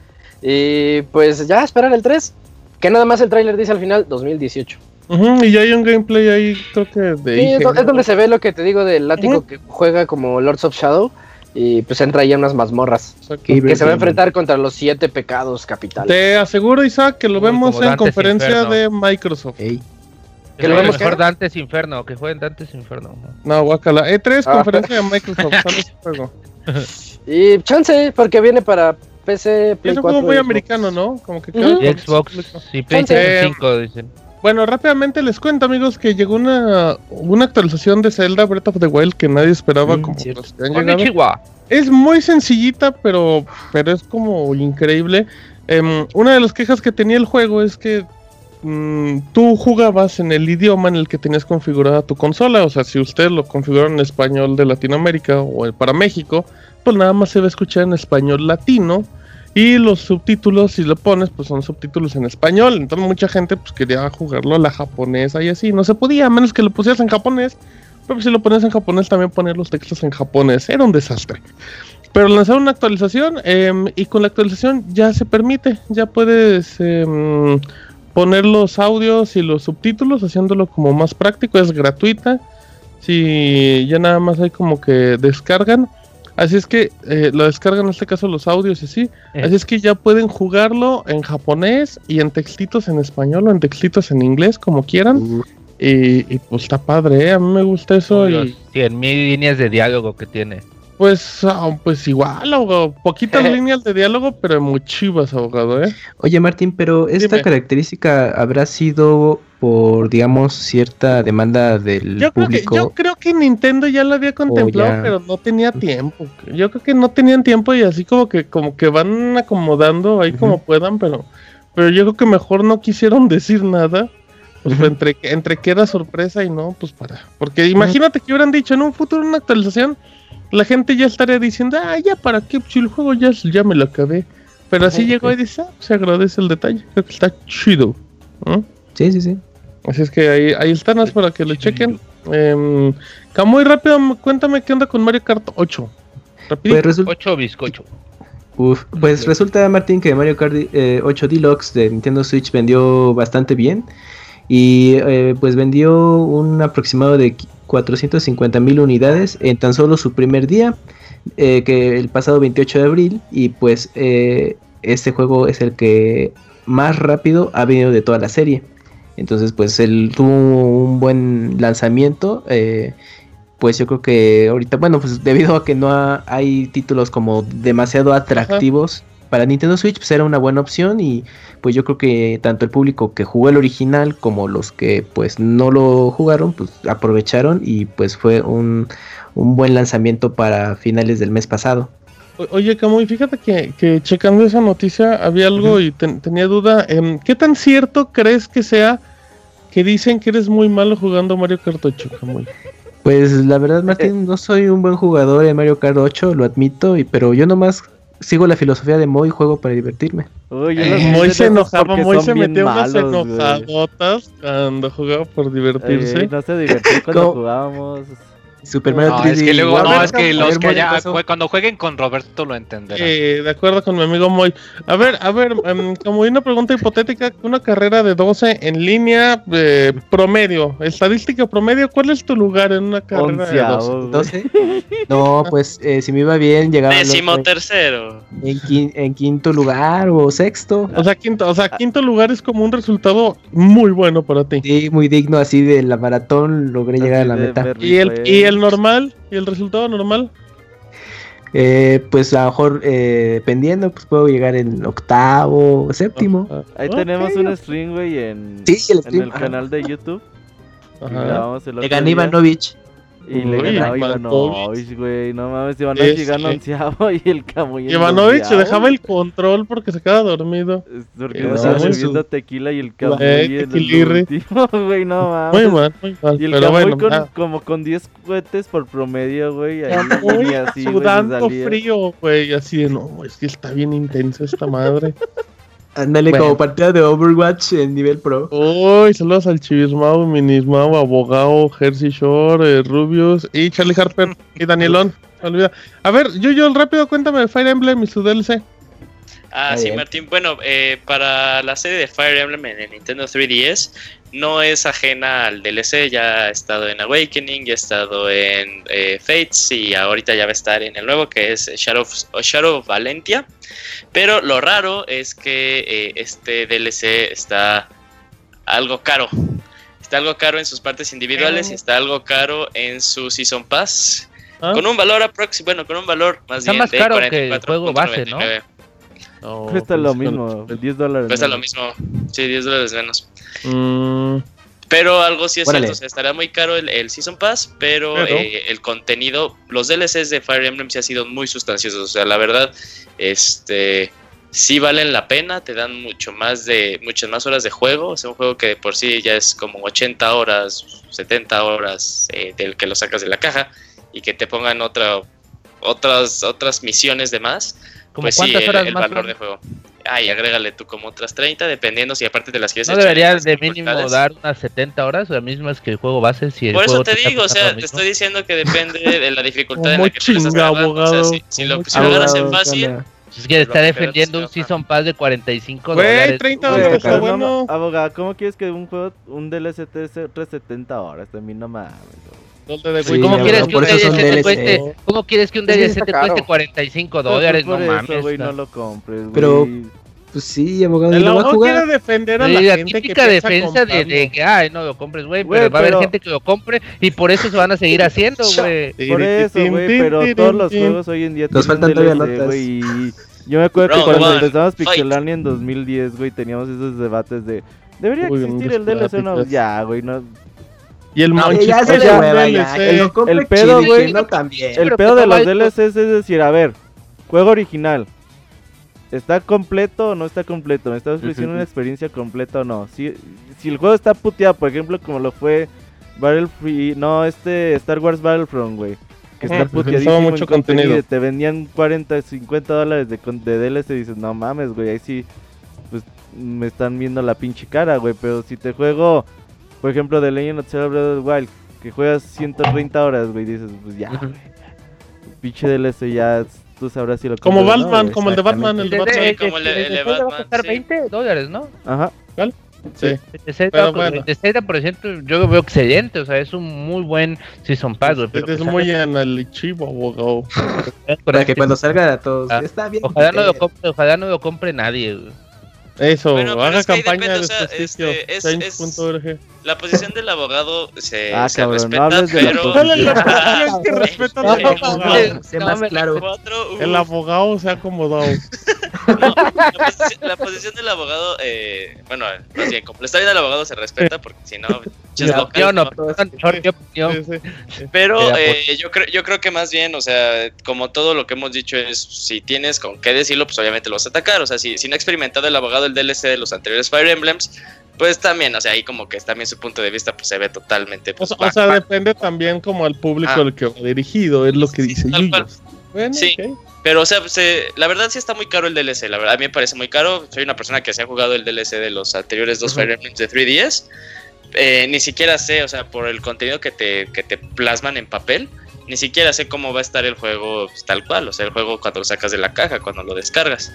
y pues ya esperar el 3, que nada más el tráiler dice al final 2018. Ujú, y ya hay un gameplay ahí, creo que de Sí, es, donde se ve lo que te digo del látigo que juega como Lords of Shadow y pues entra ahí a unas mazmorras. Que- Que se va a enfrentar contra los siete pecados capitales. Te aseguro, Isaac, que lo vemos en conferencia Inferno. de Microsoft. Ey, Que Que lo vemos mejor Dantes Inferno, que jueguen Dantes Inferno. No, guacala. E3, Ah. conferencia de Microsoft. sale ese juego. Y chance, porque viene para PC, Play Es un 4. juego muy y americano, Xbox. ¿no? Como que cada- Y Xbox y PlayStation 5, dicen. Bueno, rápidamente les cuento, amigos, que llegó una, una actualización de Zelda Breath of the Wild que nadie esperaba Mm, como han. Es muy sencillita, pero, pero es como increíble. Em, una de las quejas que tenía el juego es que mm, tú jugabas en el idioma en el que tenías configurada tu consola. O sea, si ustedes lo configuraron en español de Latinoamérica o el- para México, pues nada más se va a escuchar en español latino. Y los subtítulos, si lo pones, pues son subtítulos en español. Entonces mucha gente pues quería jugarlo a la japonesa y así. No se podía, a menos que lo pusieras en japonés. Pero si lo pones en japonés, también poner los textos en japonés. Era un desastre. Pero lanzaron una actualización em, y con la actualización ya se permite. Ya puedes em, poner los audios y los subtítulos haciéndolo como más práctico. Es gratuita. Si ya nada más hay como que descargan. Así es que eh, lo descargan en este caso los audios y así. Eh. Así es que ya pueden jugarlo en japonés y en textitos en español o en textitos en inglés, como quieran. Y, y, pues está padre, ¿eh? a mí me gusta eso. Los Y 100 mil líneas de diálogo que tiene. Pues, ah, pues igual, abogado. Poquitas líneas de diálogo, pero muy chivas, abogado, ¿eh? Oye Martín, pero esta Dime. característica habrá sido por, digamos, cierta demanda del Yo creo, que, público. yo creo que Nintendo ya lo había contemplado, ya. pero no tenía tiempo. Yo creo que no tenían tiempo y así como que como que van acomodando ahí como puedan, pero pero yo creo que mejor no quisieron decir nada. Pues Ujú. entre, que- entre que era sorpresa y no, pues para. Porque imagínate que hubieran dicho en un futuro una actualización, la gente ya estaría diciendo, ah, ya para qué, si el juego ya, ya me lo acabé. Pero así llegó y dice, ah, se agradece el detalle, creo que está chido. Sí, sí, sí. Así es que ahí, ahí están, es para que lo chequen. Eh, muy rápido, cuéntame qué onda con Mario Kart 8. Rapidito. Pues, resul- 8 bizcocho. uf, pues resulta, Martín, que Mario Kart eh, 8 Deluxe de Nintendo Switch vendió bastante bien. Y eh, pues vendió un aproximado de 450 mil unidades en tan solo su primer día, eh, que el pasado 28 de abril. Y pues eh, este juego es el que más rápido ha venido de toda la serie. Entonces pues él tuvo un buen lanzamiento. eh, pues yo creo que ahorita, bueno, pues debido a que no ha- hay títulos como demasiado atractivos para Nintendo Switch, pues era una buena opción y pues yo creo que tanto el público que jugó el original como los que pues no lo jugaron, pues aprovecharon y pues fue un, un buen lanzamiento para finales del mes pasado. O- Oye, Camuy, fíjate que, que checando esa noticia había algo y ten- tenía duda. em, ¿Qué tan cierto crees que sea que dicen que eres muy malo jugando Mario Kart 8, Camuy? Pues la verdad, Martín, no soy un buen jugador de Mario Kart 8, lo admito, y, pero yo nomás sigo la filosofía de Moy, juego para divertirme. Uy, Eh, Moy se enojaba, Moy se metía unas güey. enojadotas cuando jugaba por divertirse. Ey, no se divirtió cuando ¿Cómo? jugábamos. Super Mario No, 3D. es que luego, A no, ver, es que a los que ya, cuando jueguen con Roberto lo entenderán. Eh, de acuerdo con mi amigo Moy. A ver, a ver, em, como una pregunta hipotética, una carrera de 12 en línea eh, promedio, estadística promedio, ¿cuál es tu lugar en una carrera de 12? Onceavo, güey. 12. No, pues eh, si me iba bien, llegaba Décimo tercero. en, quin- en quinto lugar o sexto. O sea, quinto, o sea, quinto lugar es como un resultado muy bueno para ti. Sí, muy digno así de la maratón, logré llegar a la meta. ver ¿Y el, replay. ¿Y el normal? ¿Y el resultado normal? Eh, pues a lo mejor eh, dependiendo, pues puedo llegar en octavo, séptimo. Ah, Ahí ok, tenemos un stream, güey, en, Sí, el en el canal de YouTube. Ajá. el. Ivanovich. Y le Uy, ganaba Ivanovich. Ivanovich, güey. No mames, Ivanovich Ese. llegando onceavo y el Camuy onceavo. dejaba el control porque se quedaba dormido. Es Porque No, no estaba en bebiendo su- tequila y el Eh, Camuy en el güey, no mames. Muy mal, muy mal. Y el Pero Camuy bueno, con, ah, como con 10 cohetes por promedio, güey. Ahí así, sudando salía. frío, güey, así de no, es que está bien intensa esta madre. Ándale Bueno. como partida de Overwatch en nivel pro. Uy, saludos al Chivismao, Minismao, Abogado, Jersey Shore, eh, Rubius y Charlie Harper y Danielón. se olvida. A ver, yo, yo, rápido, cuéntame de Fire Emblem y su DLC. Ah, sí, bien. Martín. Bueno, eh, para la serie de Fire Emblem en el Nintendo 3DS no es ajena al DLC. Ya ha estado en Awakening, ya ha estado en eh, Fates y ahorita ya va a estar en el nuevo que es Shadow of, Shadow of Valentia. Pero lo raro es que eh, este DLC está algo caro. Está algo caro en sus partes individuales y está algo caro en su Season Pass. ¿Ah? Con un valor aproximado, bueno, con un valor más Está bien más de caro que el juego base, 44.99. No, Cuesta pues, lo mismo, 10 dólares. Cuesta lo mismo, sí, 10 dólares menos. Mm, Pero algo sí es Órale. cierto, o sea, estará muy caro el, el Season Pass, pero, Pero- eh, el contenido, los DLCs de Fire Emblem sí han sido muy sustanciosos, o sea, la verdad, este, sí valen la pena, te dan mucho más de, muchas más horas de juego, o sea, un juego que de por sí ya es como 80 horas, 70 horas eh, del que lo sacas de la caja, y que te pongan otra, otras, otras misiones de más, ¿Como pues sí, cuántas el, horas el más? valor de juego. Ay, agrégale tú como otras 30, dependiendo si aparte de las quieres ¿No echar debería estas de mínimo portales. dar unas 70 horas? O mismo es que el juego base si el Por eso juego te está digo, o sea, lo te estoy diciendo que depende de la dificultad en la que tú le estás chinga, agarrando. O sea, abogado, si, si lo, si lo agarras en Abogado, fácil, anda. Es que está Pues lo que defendiendo un Season Pass de 45 Güey, dólares. 30 Güey, dólares está bueno. abogado, ¿cómo quieres que un juego, un DLC te sea 370 horas? Mí no mames. Sí. ¿Cómo quieres que un eso DLC te DLC. cueste? ¿Cómo quieres que un Sí, DLC está te caro. cueste 45 Pues dólares? No eso, mames. güey, no. no lo compres, güey. Pero- Pues sí, abogado, El ¿no va a abogado quiere jugar? defender a la la gente típica defensa de, que, ay, no lo compres, güey, pero va a haber gente que lo compre y por eso se van a seguir haciendo, güey. Por eso, güey, pero todos los juegos hoy en día Nos tienen faltan todavía notas. güey, y Yo me acuerdo que cuando empezamos. Pixelania en 2010, güey, teníamos esos debates de... ¿Debería Uy, existir el DLC o no? Ya, güey, no... Y el No, Monchis ya se le el hueva, ya. El pedo, güey. no. El pedo de no los DLCs es decir, a ver, juego original. ¿Está completo o no está completo? ¿Me estás ofreciendo una experiencia completa o no? Si, si el juego está puteado, por ejemplo, como lo fue Battlefree, no, este Star Wars Battlefront, güey. Que está Ujú, puteadísimo usaba en mucho contenido. contenido. Te vendían 40, 50 dólares de, de DLC y dices, no mames, güey, ahí sí, pues me están viendo la pinche cara, güey. Pero si te juego, por ejemplo, The Legend of Zelda Breath of the Wild, que juegas 130 horas, güey, dices, pues ya, güey. Pinche DLC ya, tú sabrás si lo Como compras no, Batman, güey. como el de Batman, el de Batman. el de- como el de- el de el de Zelda va a Batman, costar sí. 20 dólares, ¿no? Ajá. Sí. El de Zelda, Pero pues, bueno. por ejemplo, yo lo veo excelente, o sea, es un muy buen Season Pass, güey, pero es pues, muy analitivo, abogado. Para que que- cuando salga a todos. Ah, Está bien. Ojalá no lo compre, ojalá no lo compre nadie, güey. Eso, Bueno, haga es campaña de o sea, este, es-. La posición del abogado se, Ah, se cabrón, respeta, hables de la pero... la posición que respeta al No, abogado. Sé más me- claro. Cuatro, El abogado se ha acomodado. No, la, posición, la posición del abogado, eh, bueno, más bien, como está bien el abogado se respeta, porque si no. Pero Eh, yo creo yo creo que más bien, o sea, como todo lo que hemos dicho es, si tienes con qué decirlo, pues obviamente lo vas a atacar. O sea, si, si no ha experimentado el abogado el DLC de los anteriores Fire Emblems, pues también, o sea, ahí como que también su punto de vista pues se ve totalmente... O Pues, sea, o sea, depende también como al público Ah. al que va dirigido, es lo que Sí, dice. Yuyos. Bueno, Sí. ok. Pero, o sea, eh, la verdad sí está muy caro el DLC, la verdad a mí me parece muy caro. Soy una persona que se ha jugado el DLC de los anteriores dos Ujú. Fire Emblems de 3DS. Eh, ni siquiera sé, o sea, por el contenido que te, que te plasman en papel, ni siquiera sé cómo va a estar el juego pues, tal cual, o sea, el juego cuando lo sacas de la caja, cuando lo descargas.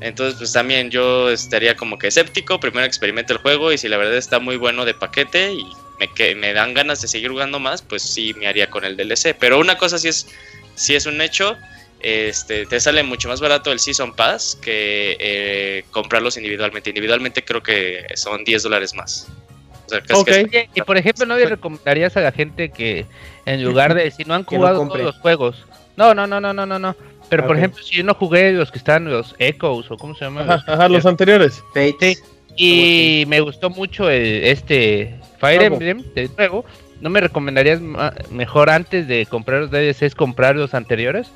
Entonces, pues también yo estaría como que escéptico, primero experimento el juego y si la verdad está muy bueno de paquete y me, que, me dan ganas de seguir jugando más, pues sí me haría con el DLC. Pero una cosa sí es, sí es un hecho, este, te sale mucho más barato el Season Pass que eh, comprarlos individualmente. Individualmente creo que son 10 dólares más. O sea, casi Ok. que- Oye, y por ejemplo, ¿no le recomendarías a la gente que en lugar de si no han no jugado compre. todos los juegos? No, no, no, no, no, no, no. Pero por ejemplo, si yo no jugué los que están los Echoes o cómo se llaman. Ajá, ajá, los anteriores. Y me gustó mucho el, este Fire. Emblem de nuevo. ¿No me recomendarías mejor antes de comprar los DLCs comprar los anteriores?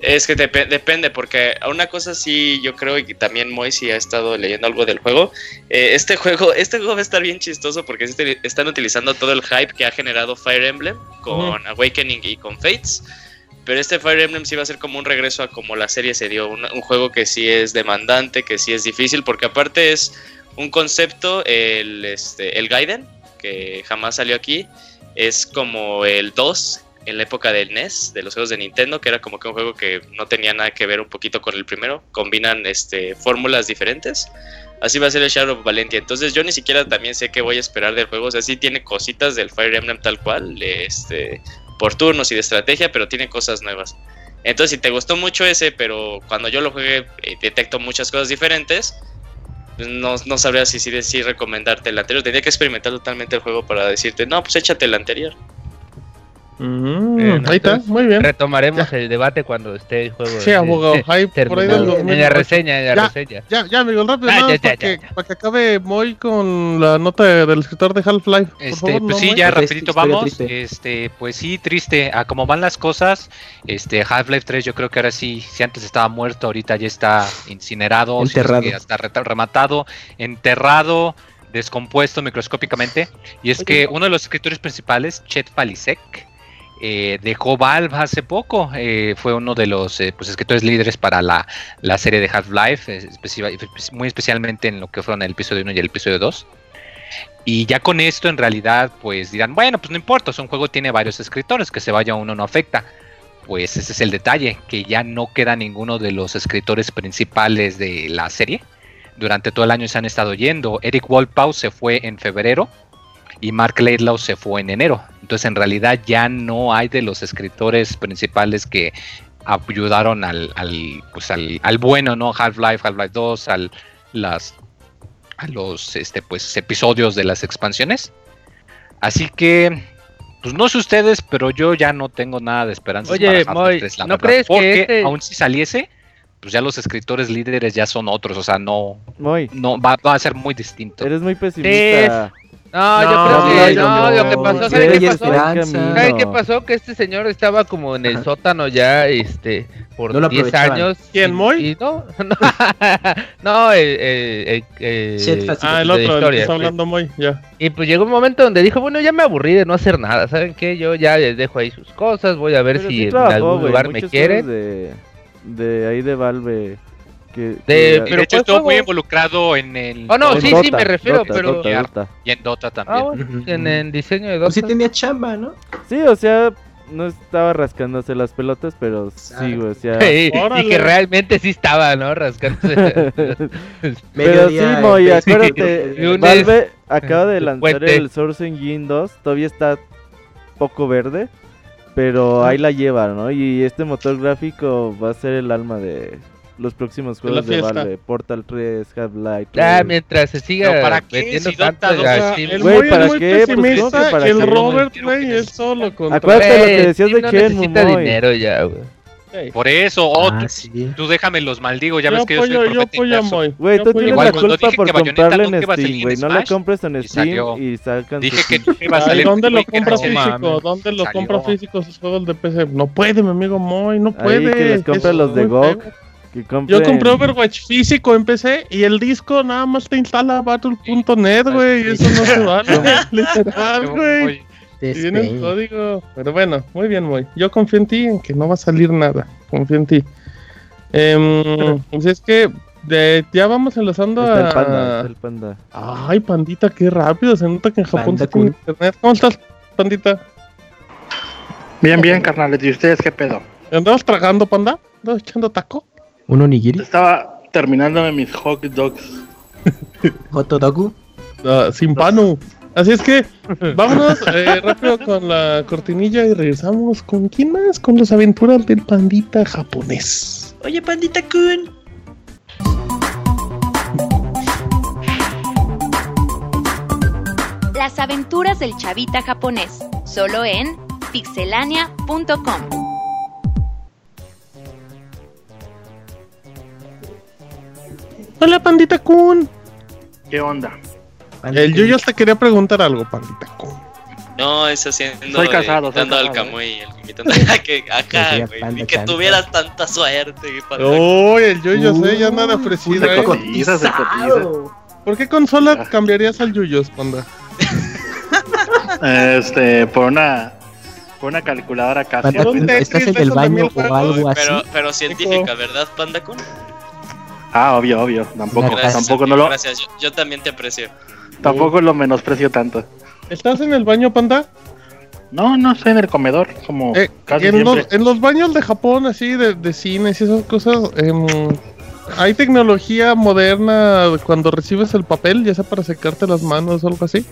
Es que depe- depende, porque a una cosa sí, yo creo, y también Moy sí ha estado leyendo algo del juego. eh, este juego este juego va a estar bien chistoso porque están utilizando todo el hype que ha generado Fire Emblem con Awakening y con Fates. Pero este Fire Emblem sí va a ser como un regreso a como la serie se dio. Un, un juego que sí es demandante, que sí es difícil, porque aparte es un concepto, el, este, el Gaiden, que jamás salió aquí, es como el 2 en la época del NES, de los juegos de Nintendo, que era como que un juego que no tenía nada que ver un poquito con el primero. Combinan este, fórmulas diferentes. Así va a ser el Shadow of Valentia. Entonces yo ni siquiera también sé qué voy a esperar del juego. O sea, sí tiene cositas del Fire Emblem tal cual, este, por turnos y de estrategia, pero tiene cosas nuevas. Entonces si te gustó mucho ese, pero cuando yo lo juegué eh, detecto muchas cosas diferentes, no, no sabría si, si, si recomendarte el anterior. Tendría que experimentar totalmente el juego para decirte, no, pues échate el anterior. Mm, Bien, ahí está, muy bien. Retomaremos el debate cuando esté el juego. Sí, eh, abogado. eh, Ahí por ahí del En la 2008. reseña, en la Ya. reseña. Ya, ya, amigo, rápido, Ah, ya, para, que, ya, ya. para que acabe Moy con la nota del escritor de Half-Life. Este, favor, pues no, sí, Moy. ya rapidito vamos. triste. Este, pues sí, triste. A cómo van las cosas, este Half-Life 3 yo creo que ahora sí, si antes estaba muerto, ahorita ya está incinerado, si no es Enterrado. que ya está reta- rematado, enterrado, descompuesto microscópicamente. Y es que uno de los escritores principales, Chet Palisek, eh, dejó Valve hace poco. eh, fue uno de los eh, pues, escritores líderes para la, la serie de Half-Life, muy especialmente en lo que fueron el episodio 1 y el episodio 2. Y ya con esto en realidad pues dirán, bueno, pues no importa, un juego tiene varios escritores, que se vaya uno no afecta. Pues ese es el detalle, que ya no queda ninguno de los escritores principales de la serie. Durante todo el año se han estado yendo. Eric Wolpaw se fue en febrero y Mark Laidlaw se fue en enero. Entonces en realidad ya no hay de los escritores principales que ayudaron al, al, pues, al, al bueno, ¿no? Half-Life, Half-Life 2, al, las, a los este, pues, episodios de las expansiones. Así que, pues no sé ustedes, pero yo ya no tengo nada de esperanza. Oye, Moy, ¿no crees que Porque este- aún si saliese, pues ya los escritores líderes ya son otros, o sea, no, Moy, no va, va a ser muy distinto. eres muy pesimista. No, yo creo que no, no, lo que pasó, sí, ¿sabes hay qué pasó? esperanza. ¿Sabes No. qué pasó? Que este señor estaba como en el sótano ya, este, por No lo 10 aprovechaban. años. ¿Quién, Moy? no, no, no, Shit Fast- Ah, el otro, el que historia, está pues. hablando muy, ya. Y pues llegó un momento donde dijo, bueno, ya me aburrí de no hacer nada, ¿saben qué? Yo ya les dejo ahí sus cosas, voy a ver Pero si sí en trabajó, algún lugar me quieren. de ahí de Valve. Que, De- que- Y pero de hecho ¿cuál estuvo muy involucrado en el Oh, no, en sí, sí, me refiero, pero- Dota, Dota. y en Dota también. Ah, bueno, en el diseño de Pues sí Dota. tenía chamba, ¿no? Sí, o sea, no estaba rascándose las pelotas, pero sí, güey, o sea... y que realmente sí estaba, ¿no? Rascándose. Pero sí, Moy, eh, acuérdate. Valve acaba de lanzar Puente. el Source Engine 2, todavía está poco verde, pero ahí la lleva, ¿no? Y este motor gráfico va a ser el alma de los próximos juegos de. Valve, Portal 3, Half-Life. Ya, 3. mientras se siga ¿para qué? metiendo Si tanto dos- a O sea, Steam, el Güey, muy ¿para qué? Pues, ¿cómo que pesimista para y el qué? Robert, güey, es solo contra... Acuérdate lo que Güey, decías de Steam no Shenmue, necesita Moy. dinero ya, güey. Sí. Por eso, oh, Ah, tú, sí. tú déjame los maldigo, ya yo ves que yo soy el profeta. Güey, tú tienes Igual la culpa por en Steam, güey. No la compres en y Steam salió. y sacan Dije que nunca iba a Ay, salir. ¿Dónde lo güey, que compra no mames. físico? ¿Dónde lo Salió. compra físico sus juegos de PC? No puede, mi amigo Moy, no Ahí puede. que les compre Es los de muy GOG. Feo. que compren... Yo compré Overwatch físico en PC y el disco nada más te instala Battle.net, güey. y Eso no se vale. Literal, güey. Y viene el código. Pero bueno, muy bien, Moy. Yo confío en ti, en que no va a salir nada. Confío en ti. Em, pues es que de- ya vamos enlazando Está el a. panda, está el panda. Ay, pandita, qué rápido. Se nota que en Japón Panda se tiene internet. ¿Cómo estás, pandita? Bien, bien, carnales. ¿Y ustedes qué pedo? ¿Andabas tragando, panda? ¿Andabas echando taco? ¿Un onigiri? Estaba terminándome mis hot dogs. ¿Hotodogu? Ah, sin pano. Así es que vámonos eh, rápido con la cortinilla y regresamos con quién más, con las aventuras del pandita japonés. Oye, pandita kun. Las aventuras del chavita japonés, solo en pixelania.com. Hola, pandita kun. ¿Qué onda? El Yuyos te quería preguntar algo, pandita kun. No, es haciendo. Soy casado, eh, soy Dando al casado, Camuy, el que acá, güey. Y que canta. tuvieras tanta suerte. Uy, el Yuyos, eh, ya nada ofrecido, Se cotiza, se cotiza. ¿Por qué consola cambiarías al Yuyos, panda? Este, por una, por una calculadora casi. ¿estás en el baño o algo así? Pero, pero científica, ¿verdad, Panda Kun? Ah, obvio, obvio. Tampoco, Gracias, tampoco no lo, Gracias, yo, yo también te aprecio. tampoco lo menosprecio tanto. ¿Estás en el baño, panda? No, no estoy en el comedor, como Eh, casi en, siempre. los, en los baños de Japón, así, de, de cines y esas cosas, em, ¿hay tecnología moderna cuando recibes el papel, ya sea para secarte las manos o algo así?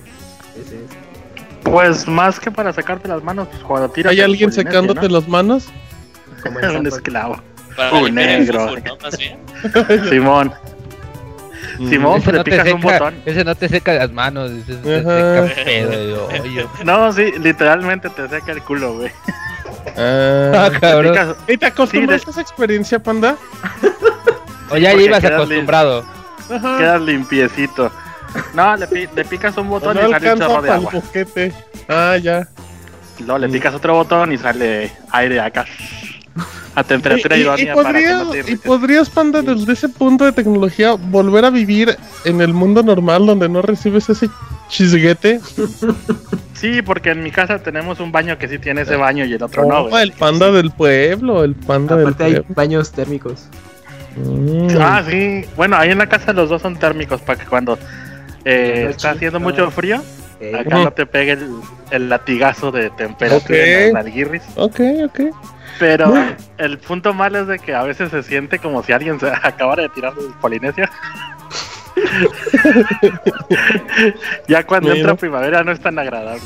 Pues más que para sacarte las manos, pues cuando tiras. ¿Hay alguien secándote ¿no? las manos? Como Un esclavo. Para Uh, negro. fufu, ¿no? Más bien. Simón. Simón, Ese le no, te picas un seca, botón. ese no te seca las manos, ese te seca pedo. No, sí, literalmente te seca el culo, güey. Ah, Ah, cabrón. Picas- ¿Y te acostumbraste Sí, a esa experiencia, panda? O ya Porque ibas acostumbrado. Ajá. Quedas limpiecito. No, le, pi- le picas un No botón y sale un chorro de agua. boquete. Ah, ya. Luego le picas otro botón y sale aire acá. A temperatura Y- y- y, no te y podrías, panda, desde ese punto de tecnología, volver a vivir en el mundo normal donde no recibes ese chisguete. Sí, porque en mi casa tenemos un baño que sí tiene ese baño y el otro no, Oh, güey. el panda del pueblo, el panda Aparte hay del pueblo. baños térmicos. Mm. Ah, sí. Bueno, ahí en la casa los dos son térmicos para que cuando eh, está haciendo mucho frío, Eh, acá no te pegue el, el latigazo de temperatura Ok. en las. Ok, ok. Pero el punto malo es de que a veces se siente como si alguien se acabara de tirar del Polinesia. ya cuando Mira. entra primavera no es tan agradable.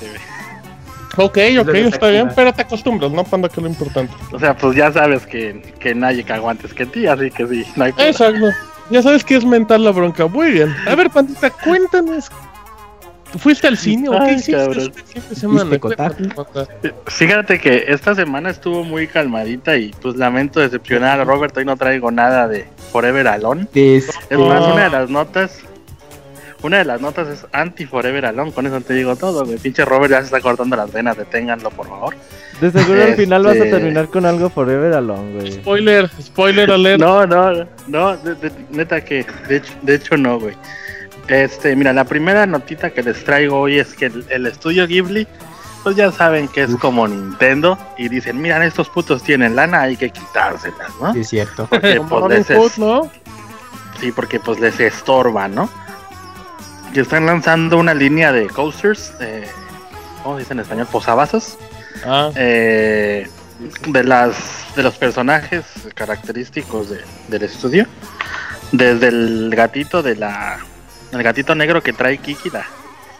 Ok, ok, está bien, pero te acostumbras, ¿no, panda? Que es lo importante. O sea, pues ya sabes que, que nadie caga antes que ti, así que sí, no hay. Exacto. Ya sabes que es mental la bronca. Muy bien. A ver, pandita, cuéntanos. ¿Fuiste al cine o qué Ay, hiciste este fin de. Fíjate que esta semana estuvo muy calmadita y pues lamento decepcionar a Robert, hoy no traigo nada de Forever Alone. es- Es más, una de las notas, una de las notas es anti Forever Alone, con eso te digo todo, güey. Pinche Robert ya se está cortando las venas, deténganlo por favor. De seguro al final vas a Este- terminar con algo Forever Alone, güey. Spoiler, spoiler alert. No, no, no, de- de- neta que, de hecho, de hecho no, güey. Este, mira, la primera notita que les traigo hoy es que el, el estudio Ghibli, pues ya saben que es como Nintendo y dicen, miran, estos putos tienen lana, hay que quitárselas, ¿no? sí, es cierto. Porque, pues, les Hood, es- ¿no? Sí, porque pues les estorba, ¿no? Y están lanzando una línea de coasters, eh, ¿cómo se dice en español? Posavasos, Ah, eh, de las de los personajes característicos de- del estudio. Desde el gatito de la el gatito negro que trae Kiki, la,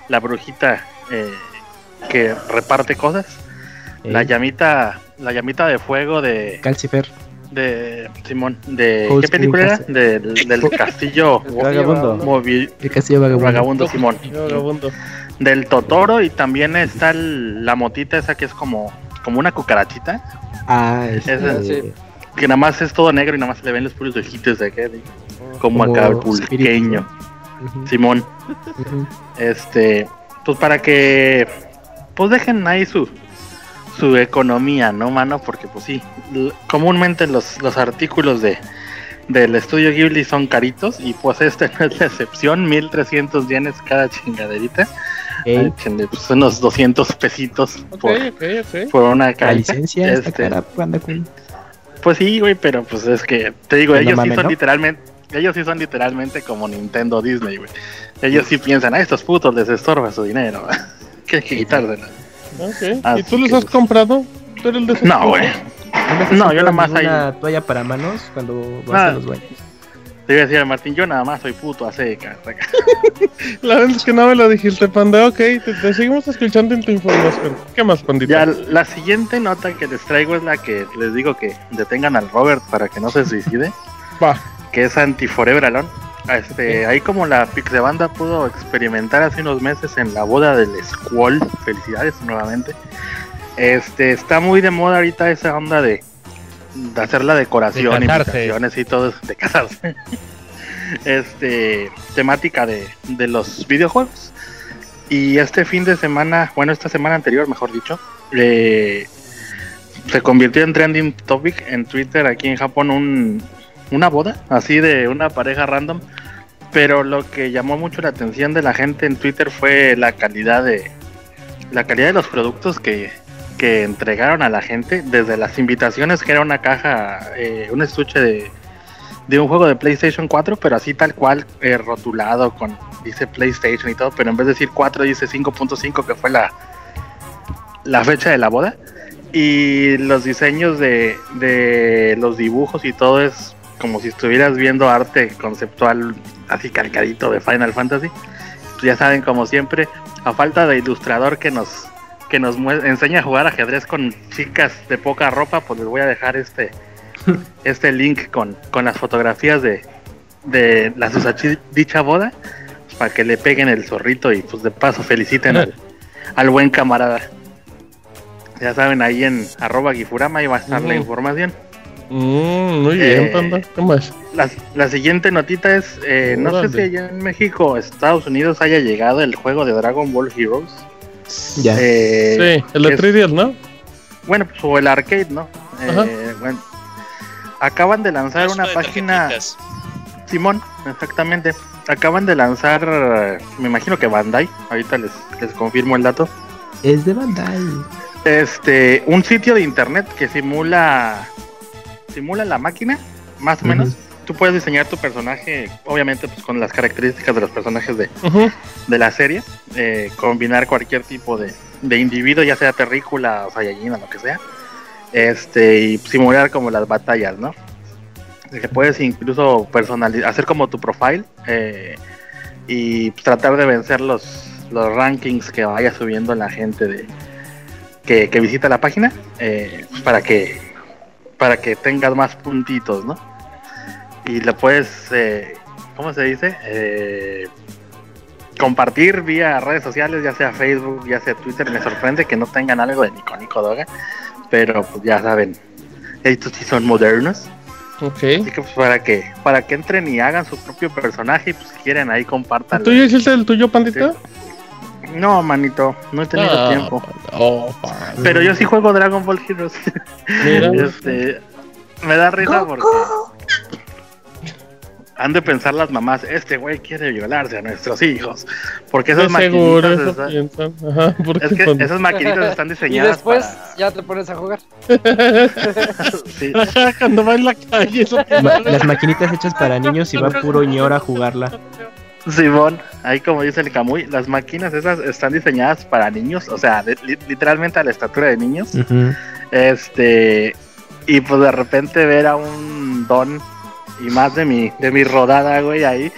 la brujita eh, que reparte cosas, la llamita la llamita de fuego de Calcifer. de Simón, de Cold ¿qué película era? Del, del castillo Vagabundo. movi- El castillo vagabundo. vagabundo Simón. vagabundo. Del Totoro y también está el- la motita esa que es como como una cucarachita, Ah, Esa, sí. que nada más es todo negro y nada más se le ven los puros ojitos de de- como, Como acá espíritu, Simón, este, pues para que pues dejen ahí su su economía, ¿no, mano? Porque pues sí, comúnmente los, los artículos de del estudio Ghibli son caritos y pues este no es la excepción, 1300 yenes cada chingaderita. Échenle, pues, unos 200 pesitos por, una la carita. licencia Este, cara. Pues sí, güey, pero pues es que te digo, Pues no ellos sí mames, son ¿no? literalmente, ellos sí son literalmente como Nintendo Disney, güey. Ellos sí piensan, a estos putos les estorba su dinero, que hay que quitársela. Ok. Así ¿Y tú los que, has pues, comprado? ¿Tú eres el de No, güey. No, yo nada más hay- una toalla para manos cuando vas Ah. a los baños. Te iba a decir a Martín, yo nada más soy puto a seca. La verdad es que no me lo dijiste, panda. Ok, te, te seguimos escuchando en tu información. ¿Qué más, pandita? Ya, la siguiente nota que les traigo es la que les digo que detengan al Robert para que no se suicide, Va. Que es anti Forever Alone. Este, ahí como la Pixebanda pudo experimentar hace unos meses en la boda del Squall, felicidades nuevamente. Este, está muy de moda ahorita esa onda de, de hacer la decoración, De invitaciones y todo, de casarse. Este, temática de, de los videojuegos. Y este fin de semana, bueno, esta semana anterior, mejor dicho, eh, se convirtió en trending topic en Twitter aquí en Japón un, una boda, así de una pareja random. Pero lo que llamó mucho la atención de la gente en Twitter fue la calidad de la calidad de los productos que, que entregaron a la gente, desde las invitaciones que era una caja, eh, un estuche de, de un juego de PlayStation 4, pero así tal cual eh, rotulado con dice PlayStation y todo, pero en vez de decir 4 dice 5.5 que fue la la fecha de la boda y los diseños de, de los dibujos y todo es como si estuvieras viendo arte conceptual así calcadito de Final Fantasy. Ya saben, como siempre, a falta de ilustrador que nos que nos enseña a jugar ajedrez con chicas de poca ropa, pues les voy a dejar este este link con, con las fotografías de, de la susachi- dicha boda pues, para que le peguen el zorrito y pues de paso feliciten al, al buen camarada. Ya saben, ahí en arroba Gifurama ahí va a estar la información. Mm, muy bien, Eh, panda. ¿Qué más? La, la siguiente notita es, eh, no sé si allá en México, Estados Unidos haya llegado el juego de Dragon Ball Heroes. Ya. Eh, sí, el de es- 3DS, ¿no? Bueno, pues o el arcade, ¿no? Ajá. Eh, bueno, acaban de lanzar una de página... tarjetitas. Simón, exactamente. acaban de lanzar, me imagino que Bandai, ahorita les, les confirmo el dato, Es de Bandai. este, un sitio de internet que simula, simula la máquina, más o menos. Tú puedes diseñar tu personaje, obviamente pues con las características de los personajes de, de la serie, eh, combinar cualquier tipo de, de individuo, ya sea terrícola o saiyajin o lo que sea, este, y simular como las batallas, ¿no? Que puedes incluso personalizar, hacer como tu profile eh, y tratar de vencer los, los rankings que vaya subiendo la gente de que, que visita la página, eh, pues, para que para que tengas más puntitos, ¿no? Y le puedes, eh, ¿cómo se dice? Eh, compartir vía redes sociales, ya sea Facebook, ya sea Twitter. Me sorprende que no tengan algo de Nico Nico Doga, pero pues ya saben, estos sí son modernos. Ok. Así que pues para que para que entren y hagan su propio personaje y pues si quieren ahí compartan. ¿Tú ya hiciste el tuyo, pandita? No, manito, no he tenido Ah, tiempo. Oh. Pero yo sí juego Dragon Ball Heroes. Este, me da risa porque han de pensar las mamás, este güey quiere violarse a nuestros hijos. Porque esas seguro, maquinitas eso están- piensan. Ajá, porque es que panda? esas maquinitas están Y diseñadas después para- ya te pones a jugar. sí. Cuando va en la calle, eso las maquinitas hechas para niños y va puro ñor a jugarla. Simón, ahí como dice el Camuy, las máquinas esas están diseñadas para niños, o sea, li- literalmente a la estatura de niños. Este, y pues de repente ver a un don y más de mi, de mi rodada, güey, ahí,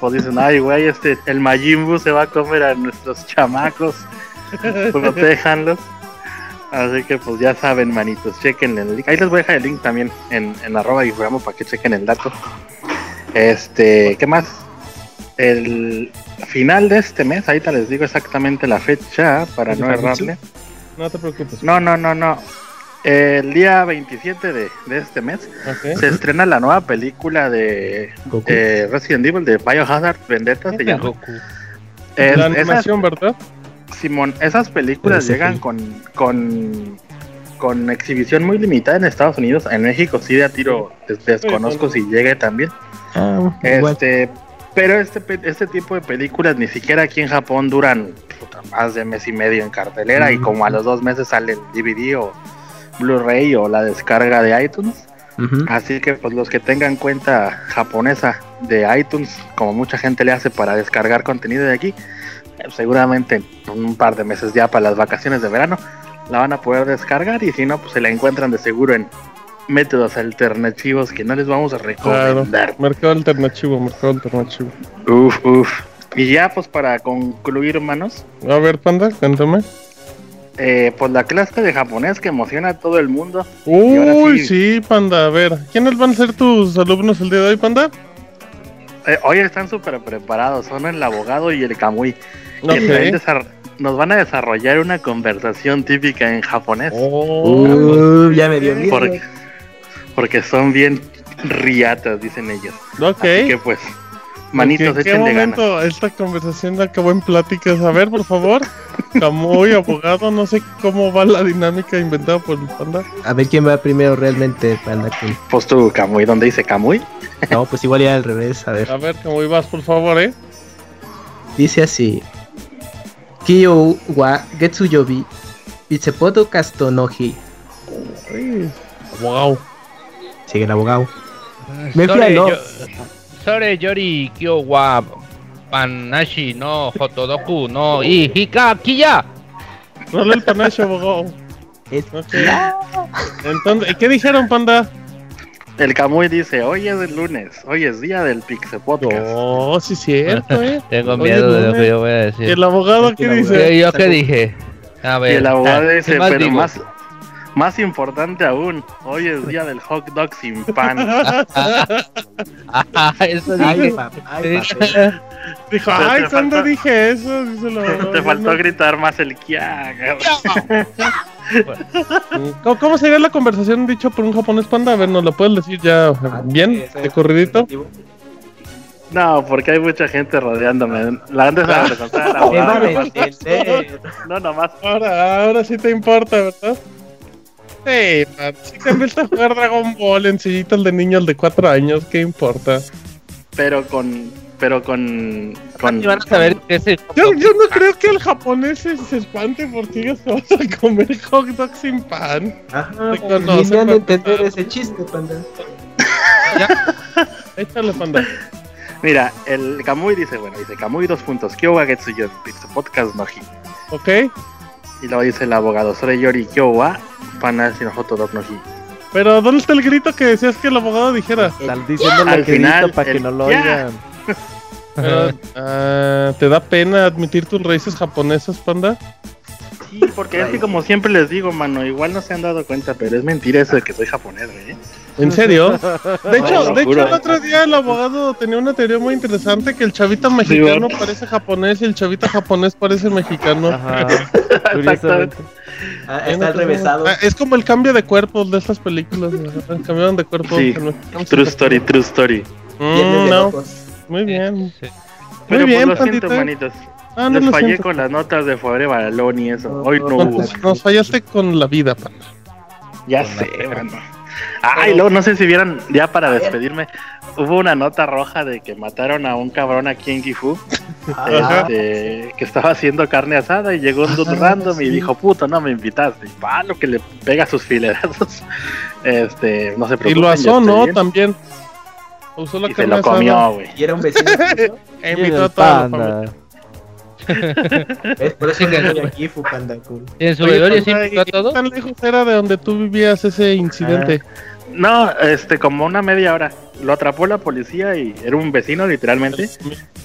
pues dicen, ay, güey, este, el Majin Buu se va a comer a nuestros chamacos, protéjanlos. Así que pues ya saben, manitos, chequen el link. Ahí les voy a dejar el link también en, en arroba y para que chequen el dato. Este, ¿qué más? El final de este mes, ahorita les digo exactamente la fecha para no errarle. No te preocupes. No, no, no, no. El día 27 de, de este mes se estrena la nueva película de Goku. eh, Resident Evil de Biohazard Vendetta. Se llama. Goku. Es- la esas, animación, ¿verdad? Simón, esas películas Pero llegan sí. con, con, con exhibición muy limitada en Estados Unidos. En México sí de a tiro des- desconozco si llegue también. Ah, igual. Pero este, este tipo de películas ni siquiera aquí en Japón duran puta, más de mes y medio en cartelera y como a los dos meses sale el DVD o Blu-ray o la descarga de iTunes. Así que pues los que tengan cuenta japonesa de iTunes, como mucha gente le hace para descargar contenido de aquí, eh, seguramente en un par de meses ya para las vacaciones de verano la van a poder descargar y si no pues se la encuentran de seguro en métodos alternativos que no les vamos a Claro. recomendar. Mercado alternativo, mercado alternativo. Uf, uf. Y ya pues para concluir, hermanos, A ver, panda, cuéntame. eh, pues la clase de japonés que emociona a todo el mundo. Uy, sí. sí, panda. A ver, ¿quiénes van a ser tus alumnos el día de hoy, panda? Eh, hoy están súper preparados, son el abogado y el kamui. que Ok. traen desar- nos van a desarrollar una conversación típica en japonés. Oh, Uh, ya me dio miedo. Porque, porque son bien riatas, dicen ellos. ok. Así que pues, manitos, ¿En qué échenle ganas. momento esta conversación acabó en pláticas? A ver, por favor. Camuy, abogado, no sé cómo va la dinámica inventada por el panda. A ver quién va primero realmente, Panda Kun. Pues tú, Kamui, ¿dónde dice Kamui? No, pues igual ya al revés. A ver. A ver, Camuy, vas, por favor, ¿eh? Dice así. Kiyo wa Getsuyobi Bitsepoto Kastonohi. Ay, Wow. Sigue el abogado. Me Sore, ¿no? yo- Sore Yori Kyo wa Panashi no Hotodoku no y Hika Kiya. Rola el panache, abogado. Entonces, ¿qué dijeron, panda? El Kamui dice, hoy es el lunes, hoy es día del Pixel Podcast. Oh, sí, cierto, ¿eh? Tengo miedo de lo que yo voy a ¿Y decir. el abogado qué dice? ¿Qué- ¿Yo qué dije? A y ver. el abogado dice, ¿qué más pero más, más importante aún, hoy es día del hot dog sin pan. Ah, eso Ay, dije. pa- ay, papel. Dijo, Pero ay, te ¿cuándo faltó- dije eso? Dice el abogado. Te faltó No. gritar más el kia. ¿Cómo, cómo sería la conversación dicho por un japonés panda? A ver, ¿nos lo puedes decir ya bien, de corridito? No, porque hay mucha gente rodeándome. La antes de presentar al Me van a abogado. entender. No, nomás. Ahora, ahora sí te importa, ¿verdad? Sí, man, si te empiezas a jugar Dragon Ball en sillitas de niños de 4 años, ¿qué importa? Pero con, pero con. con van a saber que ese Yo, yo no creo que el japonés se, se espante porque ellos se van a comer hot dog sin pan. Ajá, han de panda. entender ese chiste, panda. Échale, panda. Mira, el Kamui dice, bueno, dice Kamui dos puntos. Kyowa Getsuyo, Podcast no hi. ¿Ok? Y luego dice el abogado, Sore Yori Kyowa, Panasi no Hotodog no hi. Pero ¿dónde está el grito que decías que el abogado dijera? Están diciéndole Al final, para que no lo ya. oigan. Pero, ah, ¿Te da pena admitir tus raíces japonesas, panda? Sí, porque es que como siempre les digo, mano, igual no se han dado cuenta, pero es mentira eso de que soy japonés, güey. ¿En serio? De No, hecho, de hecho el otro día el abogado tenía una teoría muy interesante que el chavita mexicano parece japonés y el chavita japonés parece mexicano. Ajá. Curiosamente. Ah, está al revésado. Ah, es como el cambio de cuerpos de estas películas. ajá, Cambiaron de cuerpo. Sí, True story, true story. Mm, no, muy bien. Sí. Pero bien, pues lo siento, manitos. Ah, no Les fallé siento. con las notas de Forever Balón y eso. Hoy no hubo. Nos, fallaste con la vida, panda. Ya sé, mano. Ah, y luego no sé si vieron, ya para despedirme, hubo una nota roja de que mataron a un cabrón aquí en Gifu, Ajá. este, que estaba haciendo carne asada y llegó un dude Ah, random y dijo, puto, no me invitaste. Y palo que le pega sus filerazos. Este, no se Y preocupen. lo yo asó, ¿no? bien. También. Usó la Y se lo asada comió, güey. Y era un vecino. E Y invitó a el toda la familia. Por eso estoy aquí, fu panda cool. En su velorio panda, sí invitó a ¿y qué todo. tan lejos era de donde tú vivías ese incidente? No, este, como una media hora. Lo atrapó la policía y era un vecino, literalmente.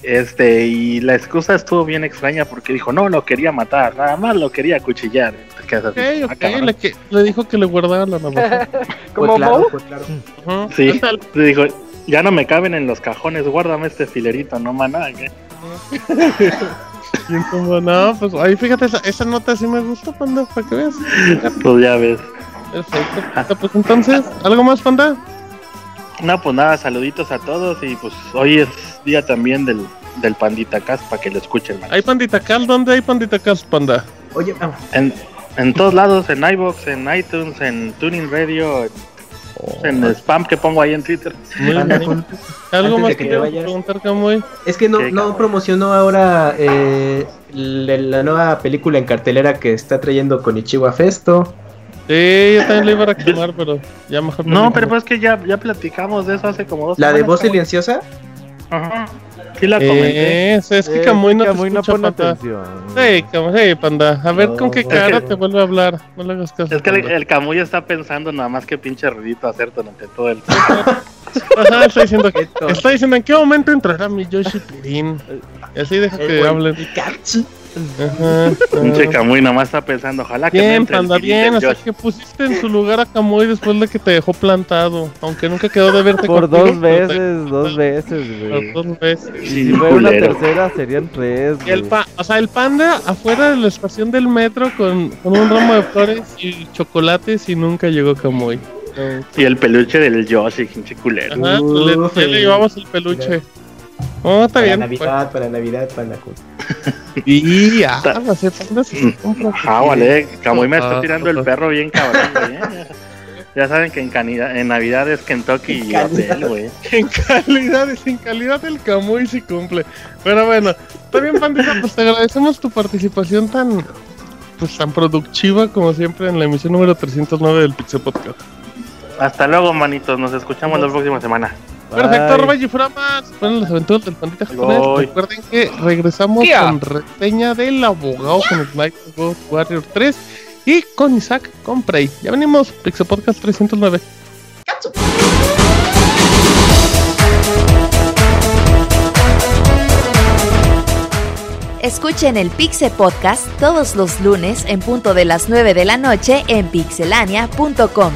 Este, y la excusa estuvo bien extraña porque dijo, no lo quería matar, nada más lo quería acuchillar. Te quedas así, Ok, "Ah, ok, cabrón". le, que- le dijo que le guardara la navaja. Como Pues claro, pues claro. Sí, le dijo, ya no me caben en los cajones, guárdame este filerito, no maná. ¿qué? ¿Quién tumbó? No, pues ahí fíjate, esa, esa nota sí me gustó, panda, para que veas. Pues ya ves. Perfecto. Pues entonces, ¿algo más, panda? No, pues nada, saluditos a todos y pues hoy es día también del, del Pandita Cast para que lo escuchen. man. ¿Hay pandita cal? ¿Dónde hay pandita cal, panda? Oye, ah, En, en todos lados, en iBox, en iTunes, en Tuning Radio, en el spam que pongo ahí en Twitter. Muy bien. ¿Algo más que que te vayas. preguntar, Camuy? Es que no, promocionó ahora eh, la, la nueva película en cartelera que está trayendo con Ichiwa Festo. Sí, yo también le iba a reclamar, pero ya mejor me No, pero pues que ya, ya platicamos de eso hace como dos La de voz silenciosa. Ajá. Sí la comenté. Eh, es, es que Eh, Camuy no te Camuy no escucha, pone panda. atención. Sí, Camuy, sí, panda. A ver No, con qué es cara que- te vuelve a hablar. No le hagas caso. Es que el, panda. el Camuy está pensando nada más que pinche ruidito hacer durante todo el Ajá, está diciendo, está diciendo en qué momento entrará mi Yoshi Pirin. Y así deja El que hablen. Pikachu. Ajá. pinche. Camuy nada más está pensando, ojalá que me Bien, entre panda, bien. del O sea Josh. que pusiste en su lugar a Camuy después de que te dejó plantado. Aunque nunca quedó de verte Por contigo, dos pero te- veces, dos veces, Por güey. dos veces. Y si fuera una tercera serían tres, Y el güey. pa- o sea, el panda afuera de la estación del metro con, con un ramo de flores y chocolates y nunca llegó Camuy. Y el peluche del Yoshi, pinche culero. Ajá, le, le llevamos el peluche. Oh, está Para bien. Navidad, para Navidad, panda cool. pues. Y ya, va a ser panda si se compra. Ajá, vale, Camuy me está Ah, tirando el ah. perro bien cabrón, güey. ¿eh? Ya saben que en, canida- en Navidad es Kentucky y Calidad. hotel, güey. En calidad, en calidad el Camuy sí cumple. Pero bueno, está bien, pandita, pues te agradecemos tu participación tan pues tan productiva como siempre en la emisión número 309 del Pixel Podcast. Hasta luego, manitos. Nos escuchamos la próxima semana. Perfecto, Bye. arroba Giframas. Fueron las aventuras del pandita japonés. Voy. Recuerden que regresamos con reseña del abogado con el Night of Warrior 3 y con Isaac con Prey. Ya venimos, Pixel Podcast 309. Escuchen el Pixe Podcast todos los lunes en punto de las 9 de la noche en pixelania.com.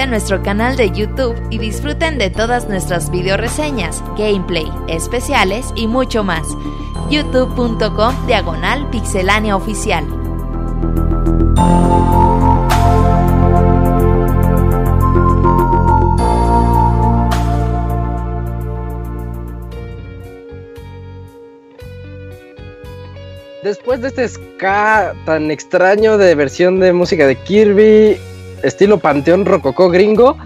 a nuestro canal de YouTube y disfruten de todas nuestras video reseñas, gameplay, especiales y mucho más. youtube.com diagonal pixelánea oficial. Después de este ska tan extraño de versión de música de Kirby, estilo Panteón Rococó gringo,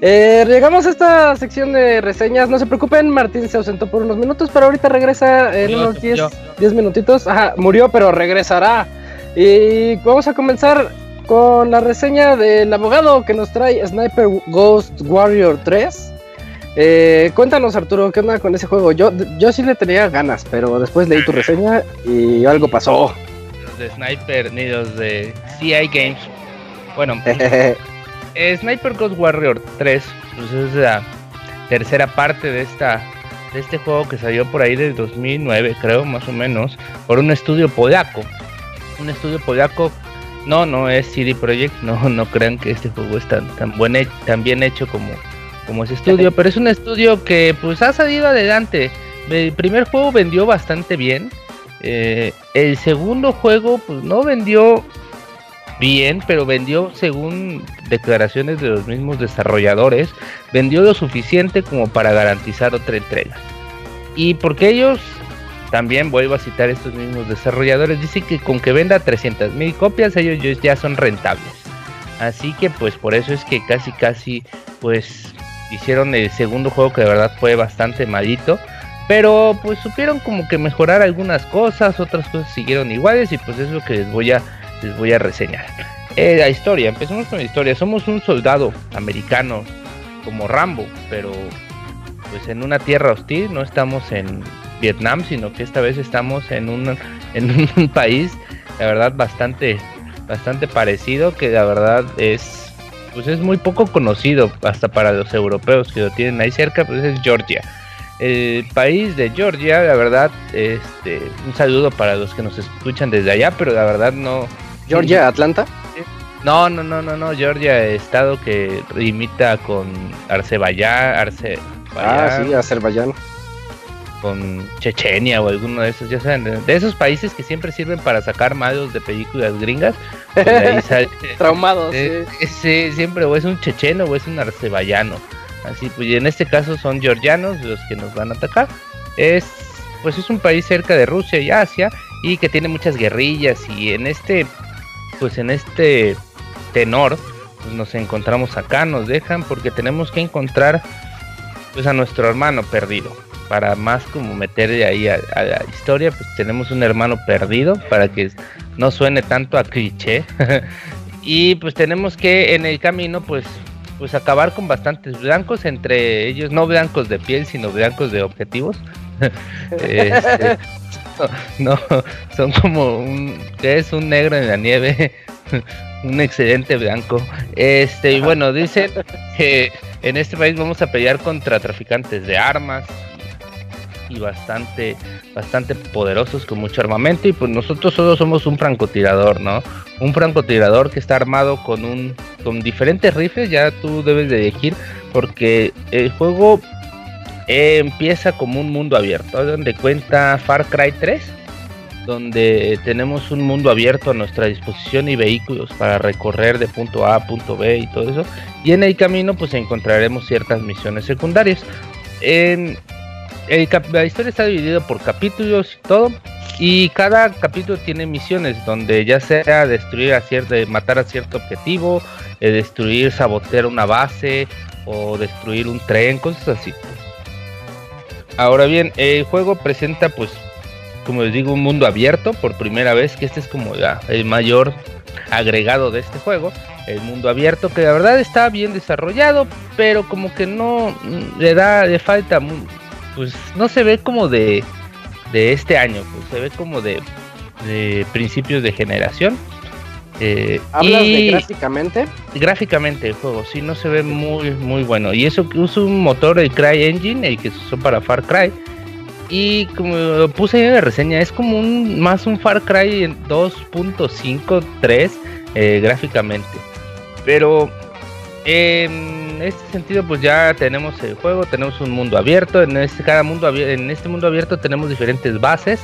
eh, llegamos a esta sección de reseñas. No se preocupen, Martín se ausentó por unos minutos, pero ahorita regresa en Murió, unos se 10, murió. 10 minutitos. Ajá, murió, pero regresará. Y vamos a comenzar con la reseña del abogado que nos trae Sniper Ghost Warrior 3. Eh, cuéntanos, Arturo, ¿qué onda con ese juego? Yo, yo sí le tenía ganas, pero después leí tu reseña y algo pasó. Los de Sniper ni los de CI Games. Bueno, eh, Sniper Ghost Warrior 3 pues es la tercera parte de esta de este juego que salió por ahí del 2009, creo, más o menos, por un estudio polaco. Un estudio polaco no, no es CD Projekt, no, no crean que este juego es tan, tan, buen he- tan bien hecho como, como ese estudio, pero es un estudio que pues ha salido adelante. El primer juego vendió bastante bien. eh, el segundo juego pues no vendió bien, pero vendió según declaraciones de los mismos desarrolladores, vendió lo suficiente como para garantizar otra entrega. Y porque ellos, también vuelvo a citar estos mismos desarrolladores, dicen que con que venda 300 mil copias ellos ya- ya son rentables. Así que pues por eso es que casi casi pues hicieron el segundo juego que de verdad fue bastante malito. Pero pues supieron como que mejorar algunas cosas, otras cosas siguieron iguales y pues es lo que les voy a, les voy a reseñar. Eh, la historia, empezamos con la historia. Somos un soldado americano como Rambo, pero pues en una tierra hostil, no estamos en Vietnam, sino que esta vez estamos en un, en un país, la verdad, bastante, bastante parecido, que la verdad es, pues es muy poco conocido, hasta para los europeos que lo tienen ahí cerca, pues es Georgia. El país de Georgia, la verdad, este, un saludo para los que nos escuchan desde allá, pero la verdad no, Georgia, Atlanta. no, no, no, no, no, Georgia, estado que limita con Arceballá, Arce, Ah, sí, Azerbaiyán. con Chechenia o alguno de esos, ya saben, de, esos países que siempre sirven para sacar malos de películas gringas. pues de ahí sale- Traumados, eh, sí. sí, siempre o es un checheno o es un arceballano. Así pues, y en este caso son georgianos los que nos van a atacar. Es pues es un país cerca de Rusia y Asia y que tiene muchas guerrillas y en este pues en este tenor pues nos encontramos acá, nos dejan porque tenemos que encontrar pues a nuestro hermano perdido. Para más como meterle ahí a, a la historia, pues tenemos un hermano perdido para que no suene tanto a cliché. y pues tenemos que en el camino pues pues acabar con bastantes blancos, entre ellos no blancos de piel, sino blancos de objetivos. Este, no, son como un es un negro en la nieve, un excelente blanco. Este, y bueno, dicen que en este país vamos a pelear contra traficantes de armas y bastante bastante poderosos con mucho armamento y pues nosotros solo somos un francotirador, ¿no? Un francotirador que está armado con un con diferentes rifles, ya tú debes de elegir porque el juego empieza como un mundo abierto, donde cuenta Far Cry 3, donde tenemos un mundo abierto a nuestra disposición y vehículos para recorrer de punto A a punto B y todo eso. Y en el camino pues encontraremos ciertas misiones secundarias. En el la historia está dividida por capítulos y todo. Y cada capítulo tiene misiones donde ya sea destruir a cierto, matar a cierto objetivo, eh, destruir, sabotear una base o destruir un tren, cosas así. Ahora bien, el juego presenta pues, como les digo, un mundo abierto por primera vez, que este es como el mayor agregado de este juego. El mundo abierto que la verdad está bien desarrollado, pero como que no mm, le da, le falta, pues no se ve como de, de este año, pues se ve como de, de principios de generación. Eh, ¿Hablas de y- gráficamente? gráficamente el juego sí no se ve muy muy bueno y eso que usa un motor el Cry Engine el que se usó para Far Cry y como lo puse en la reseña es como un más un Far Cry en 2.53 eh, gráficamente pero En este sentido, pues ya tenemos el juego, tenemos un mundo abierto. En este, cada mundo en este mundo abierto tenemos diferentes bases.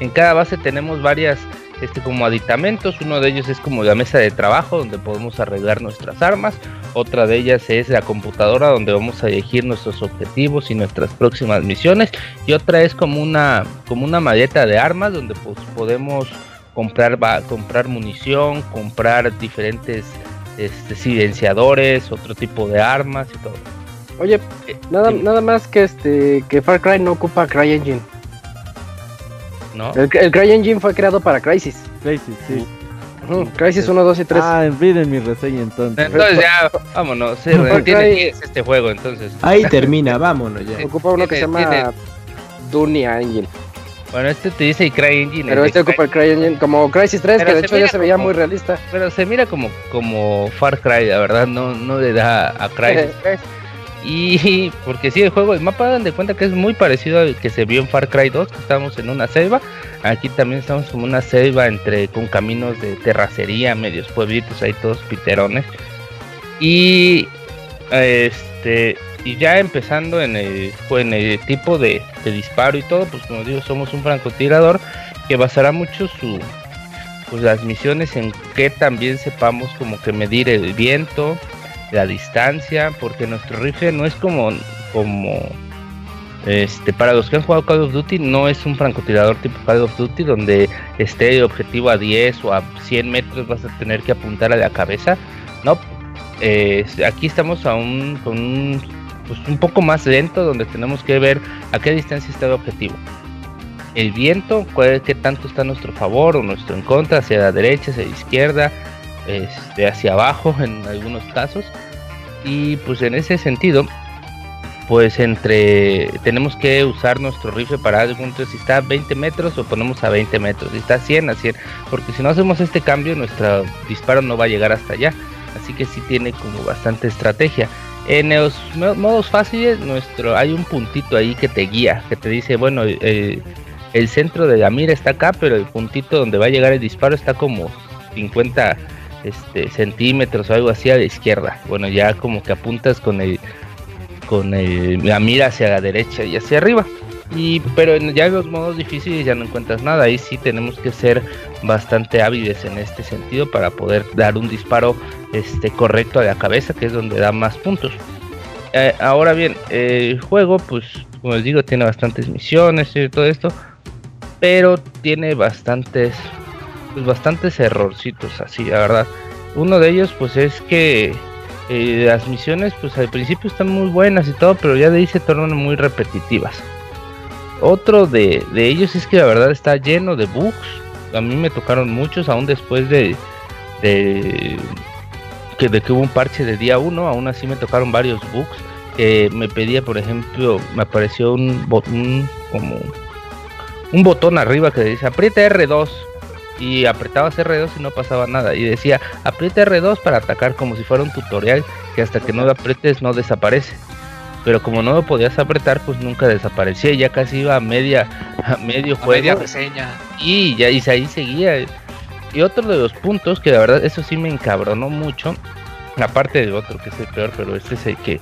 En cada base tenemos varias este, como aditamentos. Uno de ellos es como la mesa de trabajo donde podemos arreglar nuestras armas. Otra de ellas es la computadora donde vamos a elegir nuestros objetivos y nuestras próximas misiones. Y otra es como una, como una maleta de armas donde pues, podemos comprar, va- comprar munición, comprar diferentes este, silenciadores, otro tipo de armas y todo. Oye, Eh, nada, sí, nada más que este que Far Cry no ocupa CryEngine. ¿No? El, el CryEngine fue creado para Crisis. Crazy, sí. Ujú, Crisis 1, 2 y 3. Ah, olviden mi reseña entonces. Entonces ya, vámonos. Sí, Far tiene Cry- 10 este juego, entonces. Ahí termina, vámonos ya. ocupa uno que se tiene- llama Dunia Engine. Bueno, este te dice CryEngine. Pero este ocupa el CryEngine como Crisis 3, Pero que de se hecho ya se veía como- muy realista. Pero se mira como, como Far Cry, la verdad, no, no le da a Crysis 3. Y porque sí, el juego, el mapa dan de cuenta que es muy parecido al que se vio en Far Cry 2, que estamos en una selva. Aquí también estamos como una selva entre con caminos de terracería, medios pueblitos ahí todos piterones. Y este y ya empezando en el, pues, en el tipo de, de disparo y todo, pues como digo, somos un francotirador que basará mucho su pues las misiones en que también sepamos como que medir el viento, la distancia, porque nuestro rifle no es como como este para los que han jugado Call of Duty no es un francotirador tipo Call of Duty donde esté el objetivo a 10 o a 100 metros vas a tener que apuntar a la cabeza. No, eh, aquí estamos a un con un pues un poco más lento donde tenemos que ver a qué distancia está el objetivo el viento, cuál, qué tanto está a nuestro favor o nuestro en contra, hacia la derecha, hacia la izquierda, este, hacia abajo en algunos casos. Y pues en ese sentido, pues entre tenemos que usar nuestro rifle para algo, entonces si está a 20 metros lo ponemos a 20 metros, si está a 100 a 100, porque si no hacemos este cambio nuestro disparo no va a llegar hasta allá, así que sí tiene como bastante estrategia. En los mo- modos fáciles, nuestro hay un puntito ahí que te guía, que te dice, bueno, eh, el centro de la mira está acá, pero el puntito donde va a llegar el disparo está como 50 este, centímetros o algo así a la izquierda. Bueno, ya como que apuntas con el con el- la mira hacia la derecha y hacia arriba. Y pero en, ya en los modos difíciles ya no encuentras nada. Ahí sí tenemos que ser bastante hábiles en este sentido para poder dar un disparo este correcto a la cabeza, que es donde da más puntos. Eh, ahora bien, el juego, pues, como les digo, tiene bastantes misiones y todo esto, pero tiene bastantes, pues, bastantes errorcitos, así, la verdad. Uno de ellos, pues, es que eh, las misiones, pues, al principio están muy buenas y todo, pero ya de ahí se tornan muy repetitivas. Otro de, de ellos es que la verdad está lleno de bugs. A mí me tocaron muchos, aún después de, de que de que hubo un parche de día 1, aún así me tocaron varios bugs. que me pedía, por ejemplo, me apareció un, bo- un como un botón arriba que dice aprieta R2 y apretabas R2 y no pasaba nada y decía aprieta R2 para atacar como si fuera un tutorial que hasta que no lo aprietes no desaparece. Pero como no lo podías apretar, pues nunca desaparecía. Ya casi iba a media, a medio A juego. media reseña. Y ya y ahí seguía. Y otro de los puntos que la verdad eso sí me encabronó mucho, aparte del otro que es el peor, pero este es el que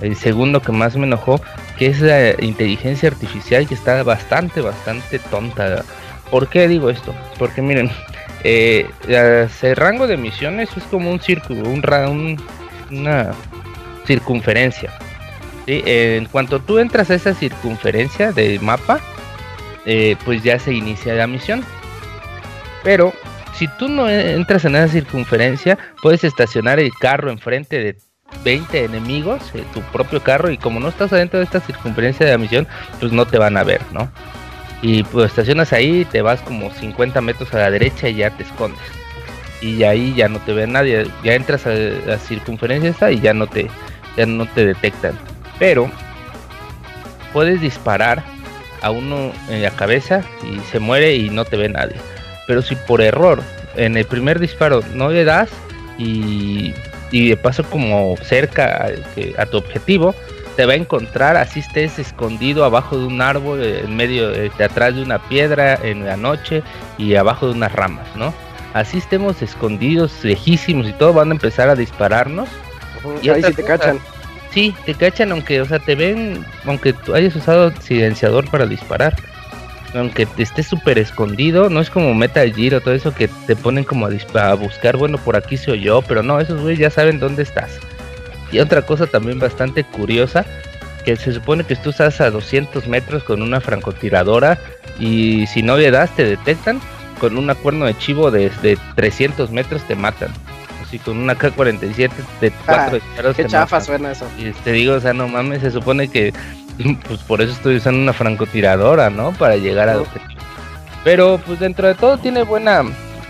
el segundo que más me enojó, que es la inteligencia artificial que está bastante bastante tonta. ¿Por qué digo esto? Porque miren, eh, el rango de misiones es como un círculo, un, un- una circunferencia. ¿sí? En cuanto tú entras a esa circunferencia del mapa, eh, pues ya se inicia la misión. Pero si tú no entras en esa circunferencia, puedes estacionar el carro enfrente de 20 enemigos, eh, tu propio carro, y como no estás adentro de esta circunferencia de la misión, pues no te van a ver, ¿no? Y pues estacionas ahí, te vas como 50 metros a la derecha y ya te escondes. Y ahí ya no te ve nadie, ya entras a la circunferencia esta y ya no te, ya no te detectan. Pero puedes disparar a uno en la cabeza y se muere y no te ve nadie. Pero si por error en el primer disparo no le das y, y de paso como cerca a, tu objetivo, te va a encontrar así estés escondido abajo de un árbol, en medio, eh, de atrás de una piedra, en la noche y abajo de unas ramas, ¿no? Así estemos escondidos, lejísimos y todo, van a empezar a dispararnos Y Ahí sí te cosa, cachan. Sí, te cachan aunque, o sea, te ven, aunque tú hayas usado silenciador para disparar. Aunque te estés súper escondido, no es como Metal Gear o todo eso que te ponen como a, a buscar, bueno, por aquí se oyó, pero no, esos güeyes ya saben dónde estás. Y otra cosa también bastante curiosa, que se supone que tú estás a 200 metros con una francotiradora y si no le das te detectan, con una cuerno de chivo desde 300 metros te matan. Así con una K-47 de cuatro disparos Ah, Qué te chafa matan. suena eso. Y te digo, o sea, no mames, se supone que pues por eso estoy usando una francotiradora, ¿no? Para llegar No. objetivo. Pero pues dentro de todo tiene buena,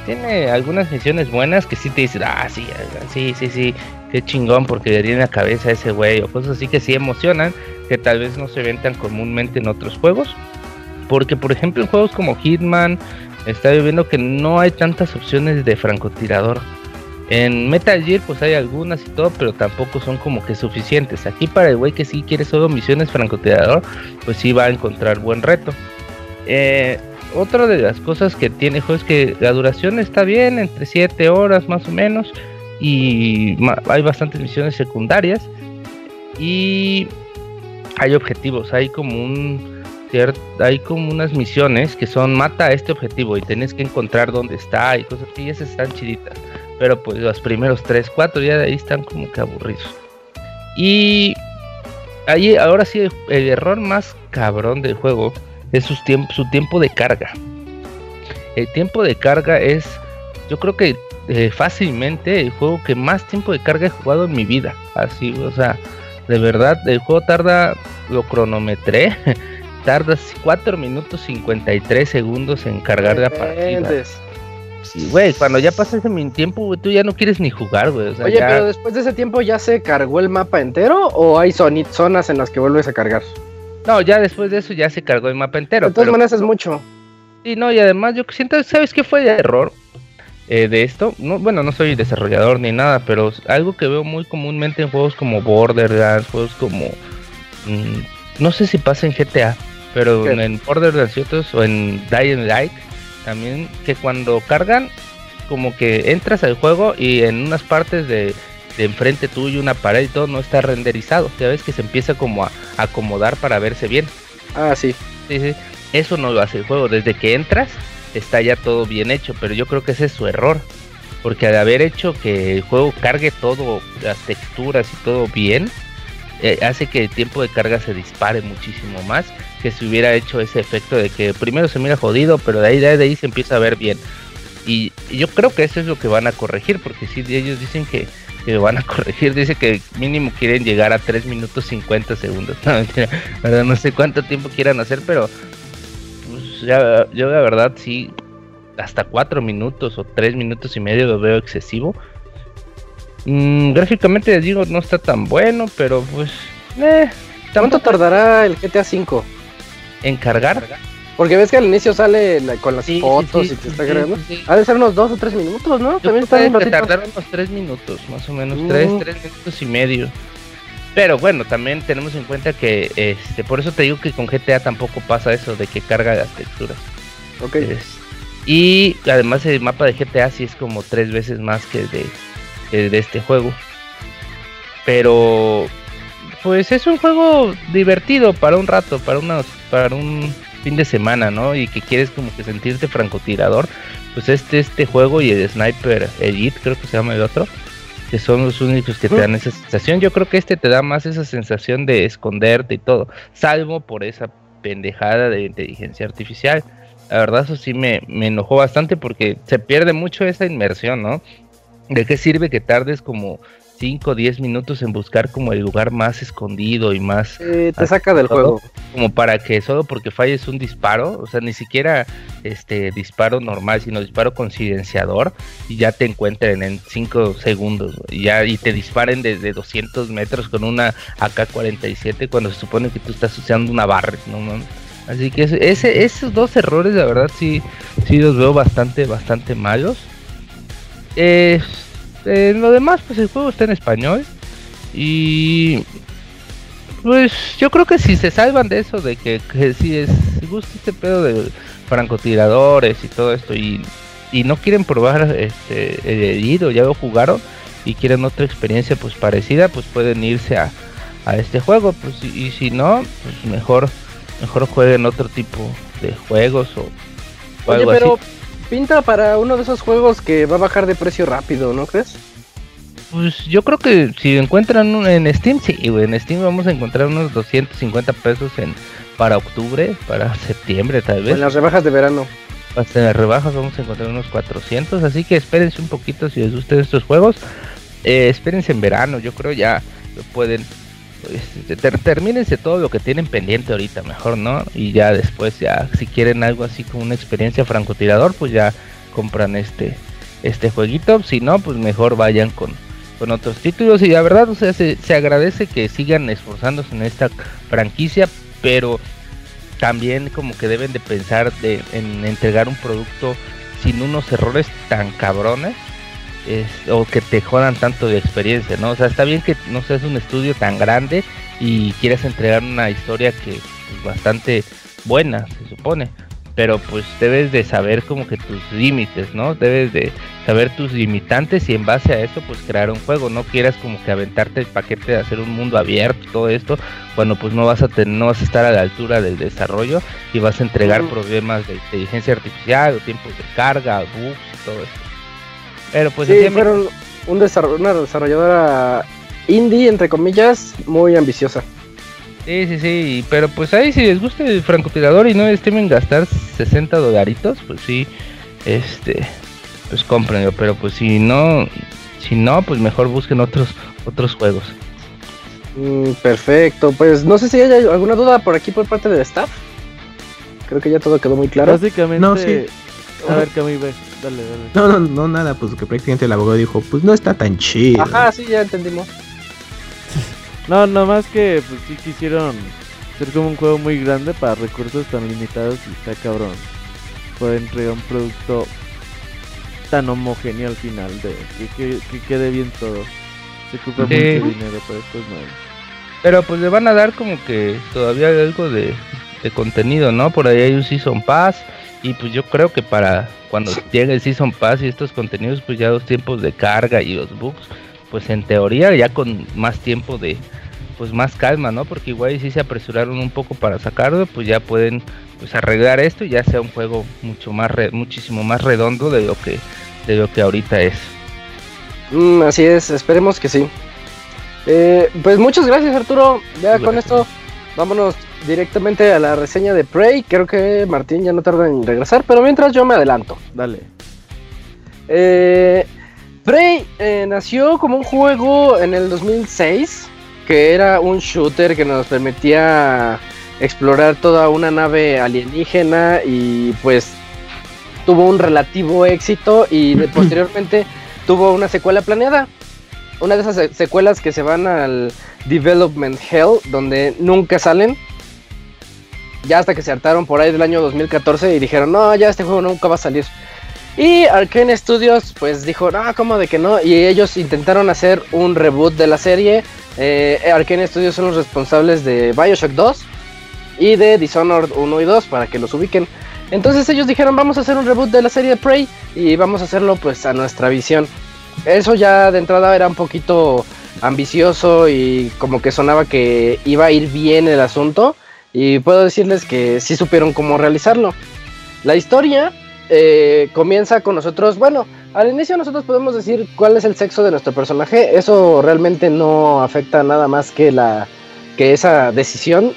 tiene algunas misiones buenas que sí te dicen, ah, sí, sí, sí, sí, qué chingón porque le tiene la cabeza a ese güey o cosas así que sí emocionan, que tal vez no se ven tan comúnmente en otros juegos. Porque por ejemplo en juegos como Hitman, está viendo que no hay tantas opciones de francotirador. En Metal Gear pues hay algunas y todo, pero tampoco son como que suficientes. Aquí para el güey que sí quiere solo misiones francotirador, pues sí va a encontrar buen reto. Eh, otra de las cosas que tiene juego es que la duración está bien, entre 7 horas más o menos, y hay bastantes misiones secundarias. Y hay objetivos, hay como un hay como unas misiones que son mata a este objetivo y tenés que encontrar dónde está y cosas así, y esas están chiditas. Pero pues los primeros 3, 4 ya de ahí están como que aburridos. Y ahí ahora sí el error más cabrón del juego es su tiempo, su tiempo de carga. El tiempo de carga es, yo creo que eh, fácilmente el juego que más tiempo de carga he jugado en mi vida. Así, o sea, de verdad, el juego tarda, lo cronometré, tarda 4 minutos 53 segundos en cargar la partida. Sí, güey, cuando ya pasa ese mi tiempo, güey, tú ya no quieres ni jugar, güey. O sea, Oye, ya- pero después de ese tiempo ya se cargó el mapa entero o hay zonas en las que vuelves a cargar. No, ya después de eso ya se cargó el mapa entero. de todas pero- maneras es mucho. Sí, no, y además yo siento, ¿sabes qué fue el error eh, de esto? No, bueno, no soy desarrollador ni nada, pero algo que veo muy comúnmente en juegos como Borderlands, juegos como... mm, no sé si pasa en GTA, pero ¿Qué? en, Borderlands otros, o en Dying Light, también que cuando cargan, como que entras al juego y en unas partes de, de enfrente tuyo, una pared y todo, no está renderizado. Ya ves que se empieza como a acomodar para verse bien. Ah, sí. Sí, sí. Eso no lo hace el juego. Desde que entras está ya todo bien hecho, pero yo creo que ese es su error. Porque al haber hecho que el juego cargue todo, las texturas y todo bien, eh, hace que el tiempo de carga se dispare muchísimo más que si hubiera hecho ese efecto de que primero se mira jodido, pero de ahí, de ahí, se empieza a ver bien. Y, yo creo que eso es lo que van a corregir, porque si ellos dicen que, lo van a corregir, dice que mínimo quieren llegar a 3 minutos 50 segundos. No, no sé cuánto tiempo quieran hacer, pero pues, ya, yo la verdad sí, hasta 4 minutos o 3 minutos y medio lo veo excesivo. Mm, gráficamente les digo, no está tan bueno, pero pues... Eh, ¿Cuánto tardará el GTA V? en cargar. Porque ves que al inicio sale la- con las Sí, fotos sí, y te está cargando. sí. Ha de ser unos dos o tres minutos, ¿no? Yo También está que tardaron unos 3 minutos, más o menos, Mm. 3, 3 minutos y medio. Pero bueno, también tenemos en cuenta que, este, por eso te digo que con GTA tampoco pasa eso de que carga las texturas. Ok. Es- y además el mapa de GTA sí es como tres veces más que el de, el de este juego. Pero pues es un juego divertido para un rato, para unos, para un fin de semana, ¿no? Y que quieres como que sentirte francotirador. Pues este, este juego y el Sniper Elite, creo que se llama el otro, que son los únicos que te dan esa sensación. Yo creo que este te da más esa sensación de esconderte y todo, salvo por esa pendejada de inteligencia artificial. La verdad eso sí me, me enojó bastante porque se pierde mucho esa inmersión, ¿no? ¿De qué sirve que tardes como 5 o 10 minutos en buscar como el lugar más escondido y más Eh, te saca del juego. como para que solo porque falles un disparo, o sea, ni siquiera este disparo normal, sino disparo con silenciador y ya te encuentren en 5 segundos y ya y te disparen desde 200 metros con una AK-47 cuando se supone que tú estás usando una Barrett, no. Así que ese- esos dos errores, la verdad, sí, sí los veo bastante, bastante malos. Eh, en lo demás, pues el juego está en español. Y pues yo creo que si se salvan de eso, de que, que si es si gusta este pedo de francotiradores y todo esto, y, y no quieren probar este el herido, ya lo jugaron, y quieren otra experiencia pues parecida, pues pueden irse a, a este juego, pues y, y si no, pues mejor mejor jueguen otro tipo de juegos o, o Oye, algo pero así. Pinta para uno de esos juegos que va a bajar de precio rápido, ¿no crees? Pues yo creo que si encuentran un- en Steam, sí, güey, en Steam vamos a encontrar unos 250 pesos en para octubre, para septiembre tal vez. en las rebajas de verano. Hasta en las rebajas vamos a encontrar unos 400, así que espérense un poquito si les gustan estos juegos. Eh, espérense en verano, yo creo ya lo pueden. Este, ter- termínense todo lo que tienen pendiente ahorita, mejor, ¿no? Y ya después, ya si quieren algo así como una experiencia francotirador, pues ya compran este este jueguito. Si no, pues mejor vayan con, con otros títulos. Y la verdad, o sea, se, se agradece que sigan esforzándose en esta franquicia, pero también como que deben de pensar de, en entregar un producto sin unos errores tan cabrones es- o que te jodan tanto de experiencia, ¿no? O sea, está bien que no seas un estudio tan grande y quieras entregar una historia que es bastante buena, se supone, pero pues debes de saber como que tus límites, ¿no? Debes de saber tus limitantes y en base a eso pues crear un juego, no quieras como que aventarte el paquete de hacer un mundo abierto, todo esto, cuando pues no vas a tener, no vas a estar a la altura del desarrollo y vas a entregar problemas de inteligencia artificial o tiempos de carga, bugs todo esto. Pero pues sí, así, fueron un desarro- una desarrolladora indie, entre comillas, muy ambiciosa. Sí, sí, sí, pero pues ahí si les gusta el francotirador y no estimen gastar 60 dolaritos, pues sí, este, pues cómprenlo, pero pues si no, si no, pues mejor busquen otros, otros juegos. Mm, perfecto, pues no sé si hay alguna duda por aquí por parte del staff. Creo que ya todo quedó muy claro. Básicamente. No, sí. A ver, Cami, ve. Dale, dale. No, no, no, nada, pues que prácticamente el abogado dijo, pues no está tan chido. Ajá, sí, ya entendimos. No, nada más que pues sí quisieron hacer como un juego muy grande para recursos tan limitados y está cabrón. Poder entregar un producto tan homogéneo al final de que, que- que quede bien todo. Se ocupa Sí. mucho dinero, pero esto no. Pero pues le van a dar como que todavía algo de, de contenido, ¿no? Por ahí hay un Season Pass y pues yo creo que para cuando llegue el Season Pass y estos contenidos, pues ya los tiempos de carga y los bugs, pues en teoría ya con más tiempo de, pues más calma, ¿no? Porque igual si se apresuraron un poco para sacarlo, pues ya pueden pues arreglar esto y ya sea un juego mucho más, re- muchísimo más redondo de lo que, de lo que ahorita es. Mm, así es, esperemos que sí. Eh, pues muchas gracias Arturo. Ya con esto vámonos directamente a la reseña de Prey. Creo que Martín ya no tarda en regresar, pero mientras yo me adelanto. Dale. Eh, Prey eh, nació como un juego en el 2006, que era un shooter que nos permitía explorar toda una nave alienígena y pues tuvo un relativo éxito y posteriormente tuvo una secuela planeada. Una de esas se- secuelas que se van al Development Hell, donde nunca salen. Ya hasta que se hartaron por ahí del año 2014 y dijeron, no, ya este juego nunca va a salir. Y Arkane Studios pues dijo, no, ¿cómo de que no? Y ellos intentaron hacer un reboot de la serie. Eh, Arkane Studios son los responsables de Bioshock 2 y de Dishonored 1 y 2 para que los ubiquen. Entonces ellos dijeron, vamos a hacer un reboot de la serie de Prey y vamos a hacerlo pues a nuestra visión. Eso ya de entrada era un poquito ambicioso y como que sonaba que iba a ir bien el asunto. Y puedo decirles que sí supieron cómo realizarlo. La historia eh, comienza con nosotros, bueno, al inicio nosotros podemos decir cuál es el sexo de nuestro personaje, eso realmente no afecta nada más que la que esa decisión,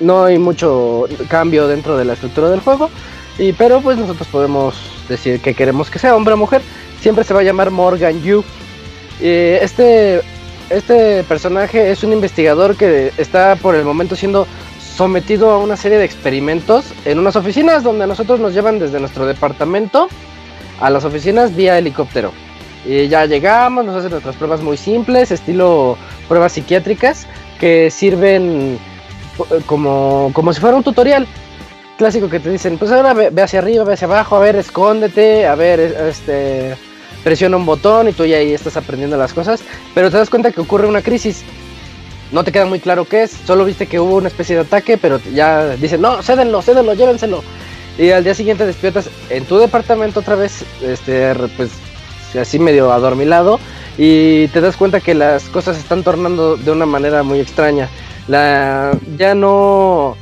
no hay mucho cambio dentro de la estructura del juego, y pero pues nosotros podemos decir que queremos que sea hombre o mujer, siempre se va a llamar Morgan Yu. Este este personaje es un investigador que está por el momento siendo sometido a una serie de experimentos en unas oficinas donde a nosotros nos llevan desde nuestro departamento a las oficinas vía helicóptero. Y ya llegamos, nos hacen nuestras pruebas muy simples, estilo pruebas psiquiátricas, que sirven eh, como, como si fuera un tutorial. Clásico que te dicen, pues ahora ve, hacia arriba, ve hacia abajo, a ver, escóndete, a ver, este, presiona un botón y tú ya ahí estás aprendiendo las cosas. Pero te das cuenta que ocurre una crisis no te queda muy claro qué es, solo viste que hubo una especie de ataque, pero ya dicen, no, cédenlo, cédenlo, llévenselo. Y al día siguiente despiertas en tu departamento otra vez, este, pues así medio adormilado y te das cuenta que las cosas están tornando de una manera muy extraña. La, ya no...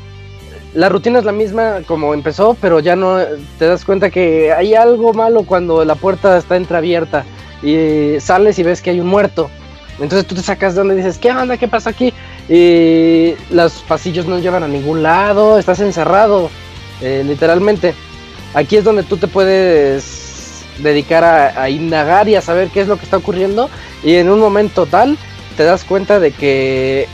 La rutina es la misma como empezó, pero ya no te das cuenta que hay algo malo cuando la puerta está entreabierta y sales y ves que hay un muerto. Entonces tú te sacas de donde dices, ¿qué onda? ¿Qué pasa aquí? Y los pasillos no llevan a ningún lado, estás encerrado, eh, literalmente. Aquí es donde tú te puedes dedicar a, a indagar y a saber qué es lo que está ocurriendo. Y en un momento tal te das cuenta de que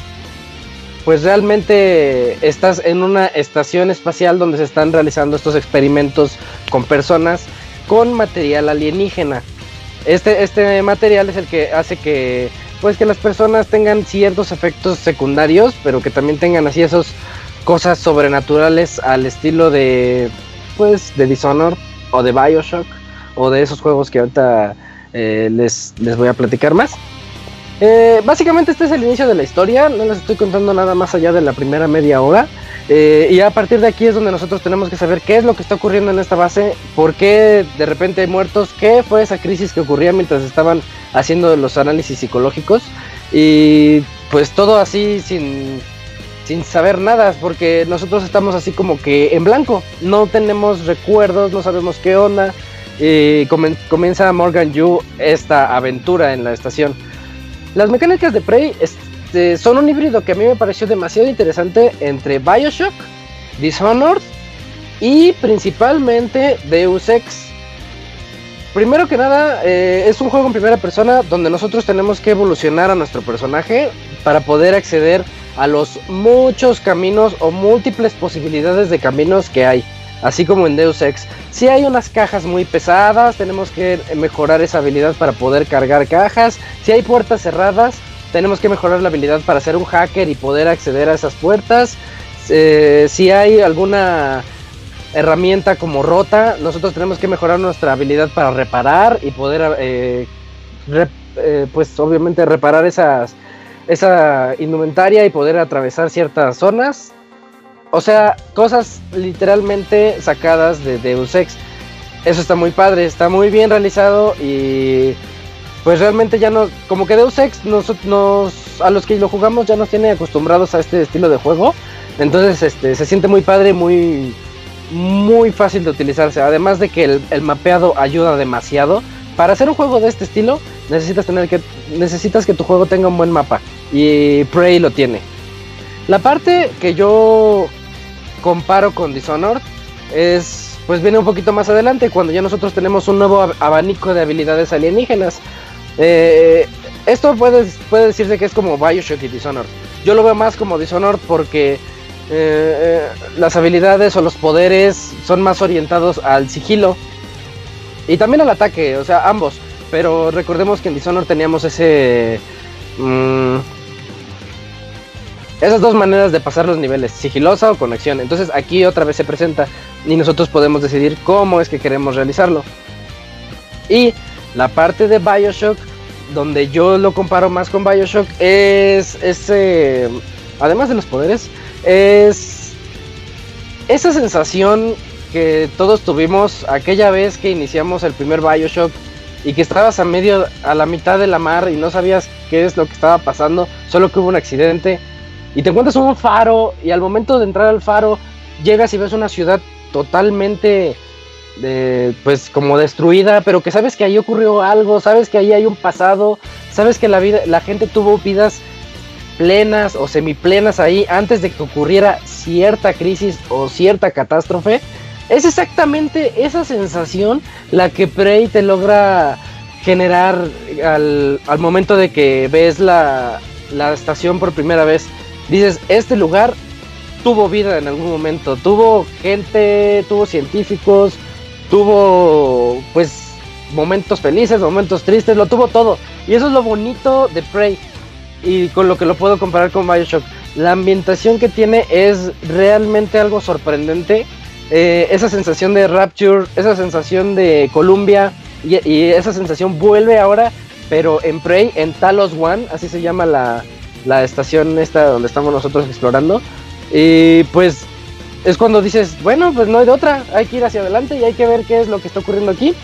pues realmente estás en una estación espacial donde se están realizando estos experimentos con personas con material alienígena. Este, este material es el que hace que pues que las personas tengan ciertos efectos secundarios, pero que también tengan así esas cosas sobrenaturales al estilo de pues de Dishonored o de BioShock o de esos juegos que ahorita eh, les, les voy a platicar más. Eh, básicamente este es el inicio de la historia, no les estoy contando nada más allá de la primera media hora. Eh, y a partir de aquí es donde nosotros tenemos que saber qué es lo que está ocurriendo en esta base, por qué de repente hay muertos, qué fue esa crisis que ocurría mientras estaban haciendo los análisis psicológicos. Y pues todo así sin, sin saber nada, porque nosotros estamos así como que en blanco, no tenemos recuerdos, no sabemos qué onda. Y comienza Morgan Yu esta aventura en la estación. Las mecánicas de Prey este, son un híbrido que a mí me pareció demasiado interesante entre Bioshock, Dishonored y principalmente Deus Ex. Primero que nada, eh, es un juego en primera persona donde nosotros tenemos que evolucionar a nuestro personaje para poder acceder a los muchos caminos o múltiples posibilidades de caminos que hay. Así como en Deus Ex, si hay unas cajas muy pesadas, tenemos que mejorar esa habilidad para poder cargar cajas. Si hay puertas cerradas, tenemos que mejorar la habilidad para ser un hacker y poder acceder a esas puertas. Eh, si hay alguna herramienta como rota, nosotros tenemos que mejorar nuestra habilidad para reparar y poder, eh, eh, pues obviamente reparar esas, esa indumentaria y poder atravesar ciertas zonas. O sea, cosas literalmente sacadas de Deus Ex. Eso está muy padre, está muy bien realizado y pues realmente ya no, como que Deus Ex nos, nos- a los que lo jugamos ya nos tiene acostumbrados a este estilo de juego. Entonces este, se siente muy padre, muy, muy fácil de utilizarse. Además de que el, el mapeado ayuda demasiado. Para hacer un juego de este estilo necesitas tener que necesitas que tu juego tenga un buen mapa y Prey lo tiene. La parte que yo comparo con Dishonored es pues viene un poquito más adelante cuando ya nosotros tenemos un nuevo ab- abanico de habilidades alienígenas. Eh, esto puede, puede decirse que es como Bioshock y Dishonored. Yo lo veo más como Dishonored porque eh, eh, las habilidades o los poderes son más orientados al sigilo y también al ataque, o sea, ambos. Pero recordemos que en Dishonored teníamos ese... mm, esas dos maneras de pasar los niveles, sigilosa o conexión. Entonces aquí otra vez se presenta y nosotros podemos decidir cómo es que queremos realizarlo. Y la parte de Bioshock, donde yo lo comparo más con Bioshock, es ese, además de los poderes, es esa sensación que todos tuvimos aquella vez que iniciamos el primer Bioshock y que estabas a medio, a la mitad de la mar y no sabías qué es lo que estaba pasando, solo que hubo un accidente y te encuentras un faro y al momento de entrar al faro llegas y ves una ciudad totalmente de, pues como destruida, pero que sabes que ahí ocurrió algo, sabes que ahí hay un pasado, sabes que la vida, la gente tuvo vidas plenas o semiplenas ahí antes de que ocurriera cierta crisis o cierta catástrofe. Es exactamente esa sensación la que Prey te logra generar al, al momento de que ves la, la estación por primera vez. Dices, este lugar tuvo vida en algún momento, tuvo gente, tuvo científicos, tuvo pues momentos felices, momentos tristes, lo tuvo todo. Y eso es lo bonito de Prey. Y con lo que lo puedo comparar con Bioshock. La ambientación que tiene es realmente algo sorprendente. Eh, esa sensación de Rapture, esa sensación de Columbia y, y esa sensación vuelve ahora, pero en Prey, en Talos One, así se llama la, la estación esta donde estamos nosotros explorando. Y pues es cuando dices, bueno, pues no hay de otra, hay que ir hacia adelante y hay que ver qué es lo que está ocurriendo aquí.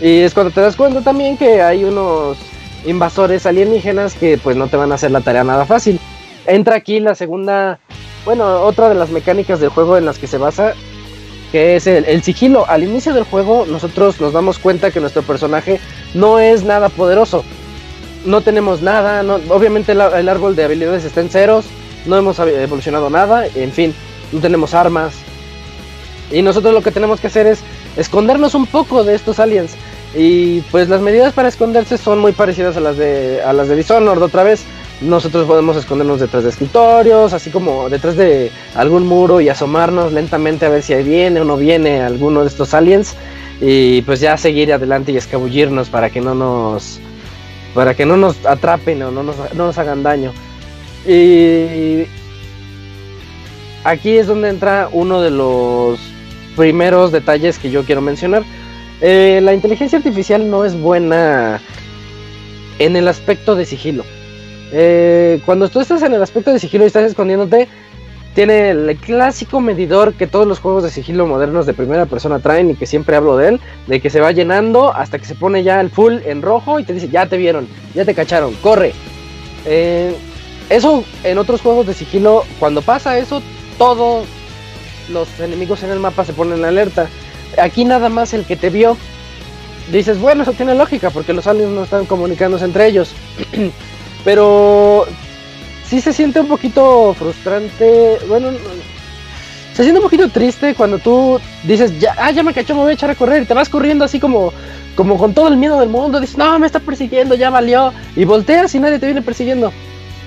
Y es cuando te das cuenta también que hay unos invasores alienígenas que pues no te van a hacer la tarea nada fácil. Entra aquí la segunda, bueno, otra de las mecánicas del juego en las que se basa, que es el, el sigilo. Al inicio del juego nosotros nos damos cuenta que nuestro personaje no es nada poderoso. No tenemos nada, obviamente el, el árbol de habilidades está en ceros, no hemos evolucionado nada, en fin, no tenemos armas. Y nosotros lo que tenemos que hacer es escondernos un poco de estos aliens. Y pues las medidas para esconderse son muy parecidas a las de a las de Dishonored otra vez. Nosotros podemos escondernos detrás de escritorios, así como detrás de algún muro y asomarnos lentamente a ver si ahí viene o no viene alguno de estos aliens y pues ya seguir adelante y escabullirnos para que no nos para que no nos atrapen o no nos, no nos hagan daño. Y aquí es donde entra uno de los primeros detalles que yo quiero mencionar. Eh, la inteligencia artificial no es buena en el aspecto de sigilo. Eh, cuando tú estás en el aspecto de sigilo y estás escondiéndote, tiene el clásico medidor que todos los juegos de sigilo modernos de primera persona traen y que siempre hablo de él, de que se va llenando hasta que se pone ya el full en rojo y te dice, ya te vieron, ya te cacharon, corre. Eh, eso en otros juegos de sigilo, cuando pasa eso, todos los enemigos en el mapa se ponen en alerta. Aquí nada más el que te vio, dices, bueno, eso tiene lógica, porque los aliens no están comunicándose entre ellos. Pero sí se siente un poquito frustrante. Bueno, no- se siente un poquito triste cuando tú dices, ya, ah, ya me cachó, me voy a echar a correr. Y te vas corriendo así como, como con todo el miedo del mundo. Dices, no, me está persiguiendo, ya valió. Y volteas y nadie te viene persiguiendo.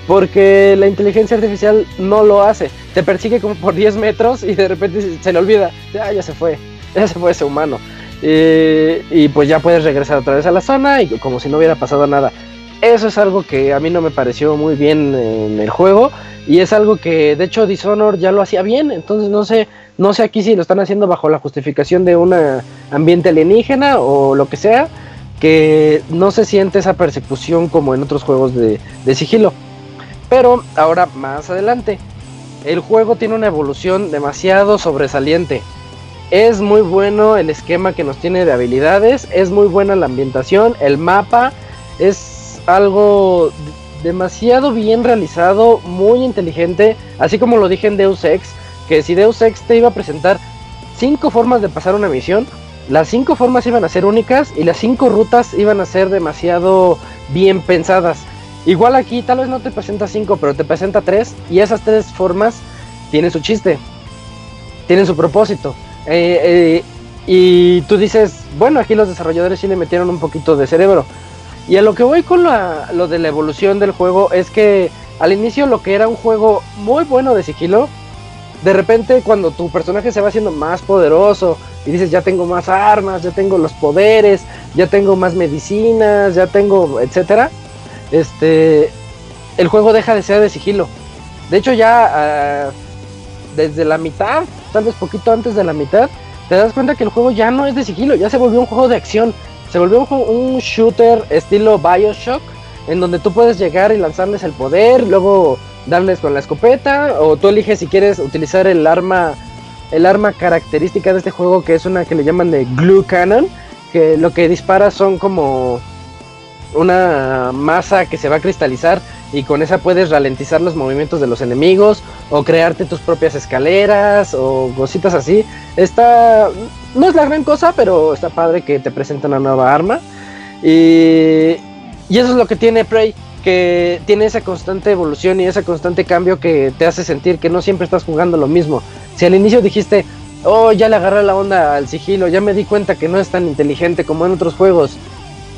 Porque la inteligencia artificial no lo hace. Te persigue como por 10 metros y de repente se- le olvida. Ah, ya se fue. Ya se fue ese humano. Eh, y pues ya puedes regresar otra vez a la zona y como si no hubiera pasado nada. Eso es algo que a mí no me pareció muy bien en el juego y es algo que de hecho Dishonored ya lo hacía bien, entonces no sé, no sé aquí si lo están haciendo bajo la justificación de un ambiente alienígena o lo que sea, que no se siente esa persecución como en otros juegos de, de sigilo. Pero ahora más adelante, el juego tiene una evolución demasiado sobresaliente. Es muy bueno el esquema que nos tiene de habilidades, es muy buena la ambientación, el mapa es algo demasiado bien realizado, muy inteligente, así como lo dije en Deus Ex, que si Deus Ex te iba a presentar cinco formas de pasar una misión, las cinco formas iban a ser únicas y las cinco rutas iban a ser demasiado bien pensadas. Igual aquí tal vez no te presenta cinco, pero te presenta tres y esas tres formas tienen su chiste, tienen su propósito. Eh, eh, y tú dices, bueno, aquí los desarrolladores sí le metieron un poquito de cerebro. Y a lo que voy con la- lo de la evolución del juego es que al inicio lo que era un juego muy bueno de sigilo, de repente cuando tu personaje se va haciendo más poderoso y dices ya tengo más armas, ya tengo los poderes, ya tengo más medicinas, ya tengo etcétera, este el juego deja de ser de sigilo. De hecho ya ah, desde la mitad, tal vez poquito antes de la mitad, te das cuenta que el juego ya no es de sigilo, ya se volvió un juego de acción. Se volvió un, shooter estilo Bioshock, en donde tú puedes llegar y lanzarles el poder, luego darles con la escopeta, o tú eliges si quieres utilizar el arma, el arma característica de este juego, que es una que le llaman de Glue Cannon, que lo que dispara son como una masa que se va a cristalizar y con esa puedes ralentizar los movimientos de los enemigos o crearte tus propias escaleras o cositas así. Está no es la gran cosa, pero está padre que te presenta una nueva arma. Y, y eso es lo que tiene Prey, que tiene esa constante evolución y ese constante cambio que te hace sentir que no siempre estás jugando lo mismo. Si al inicio dijiste, oh, ya le agarré la onda al sigilo, ya me di cuenta que no es tan inteligente como en otros juegos,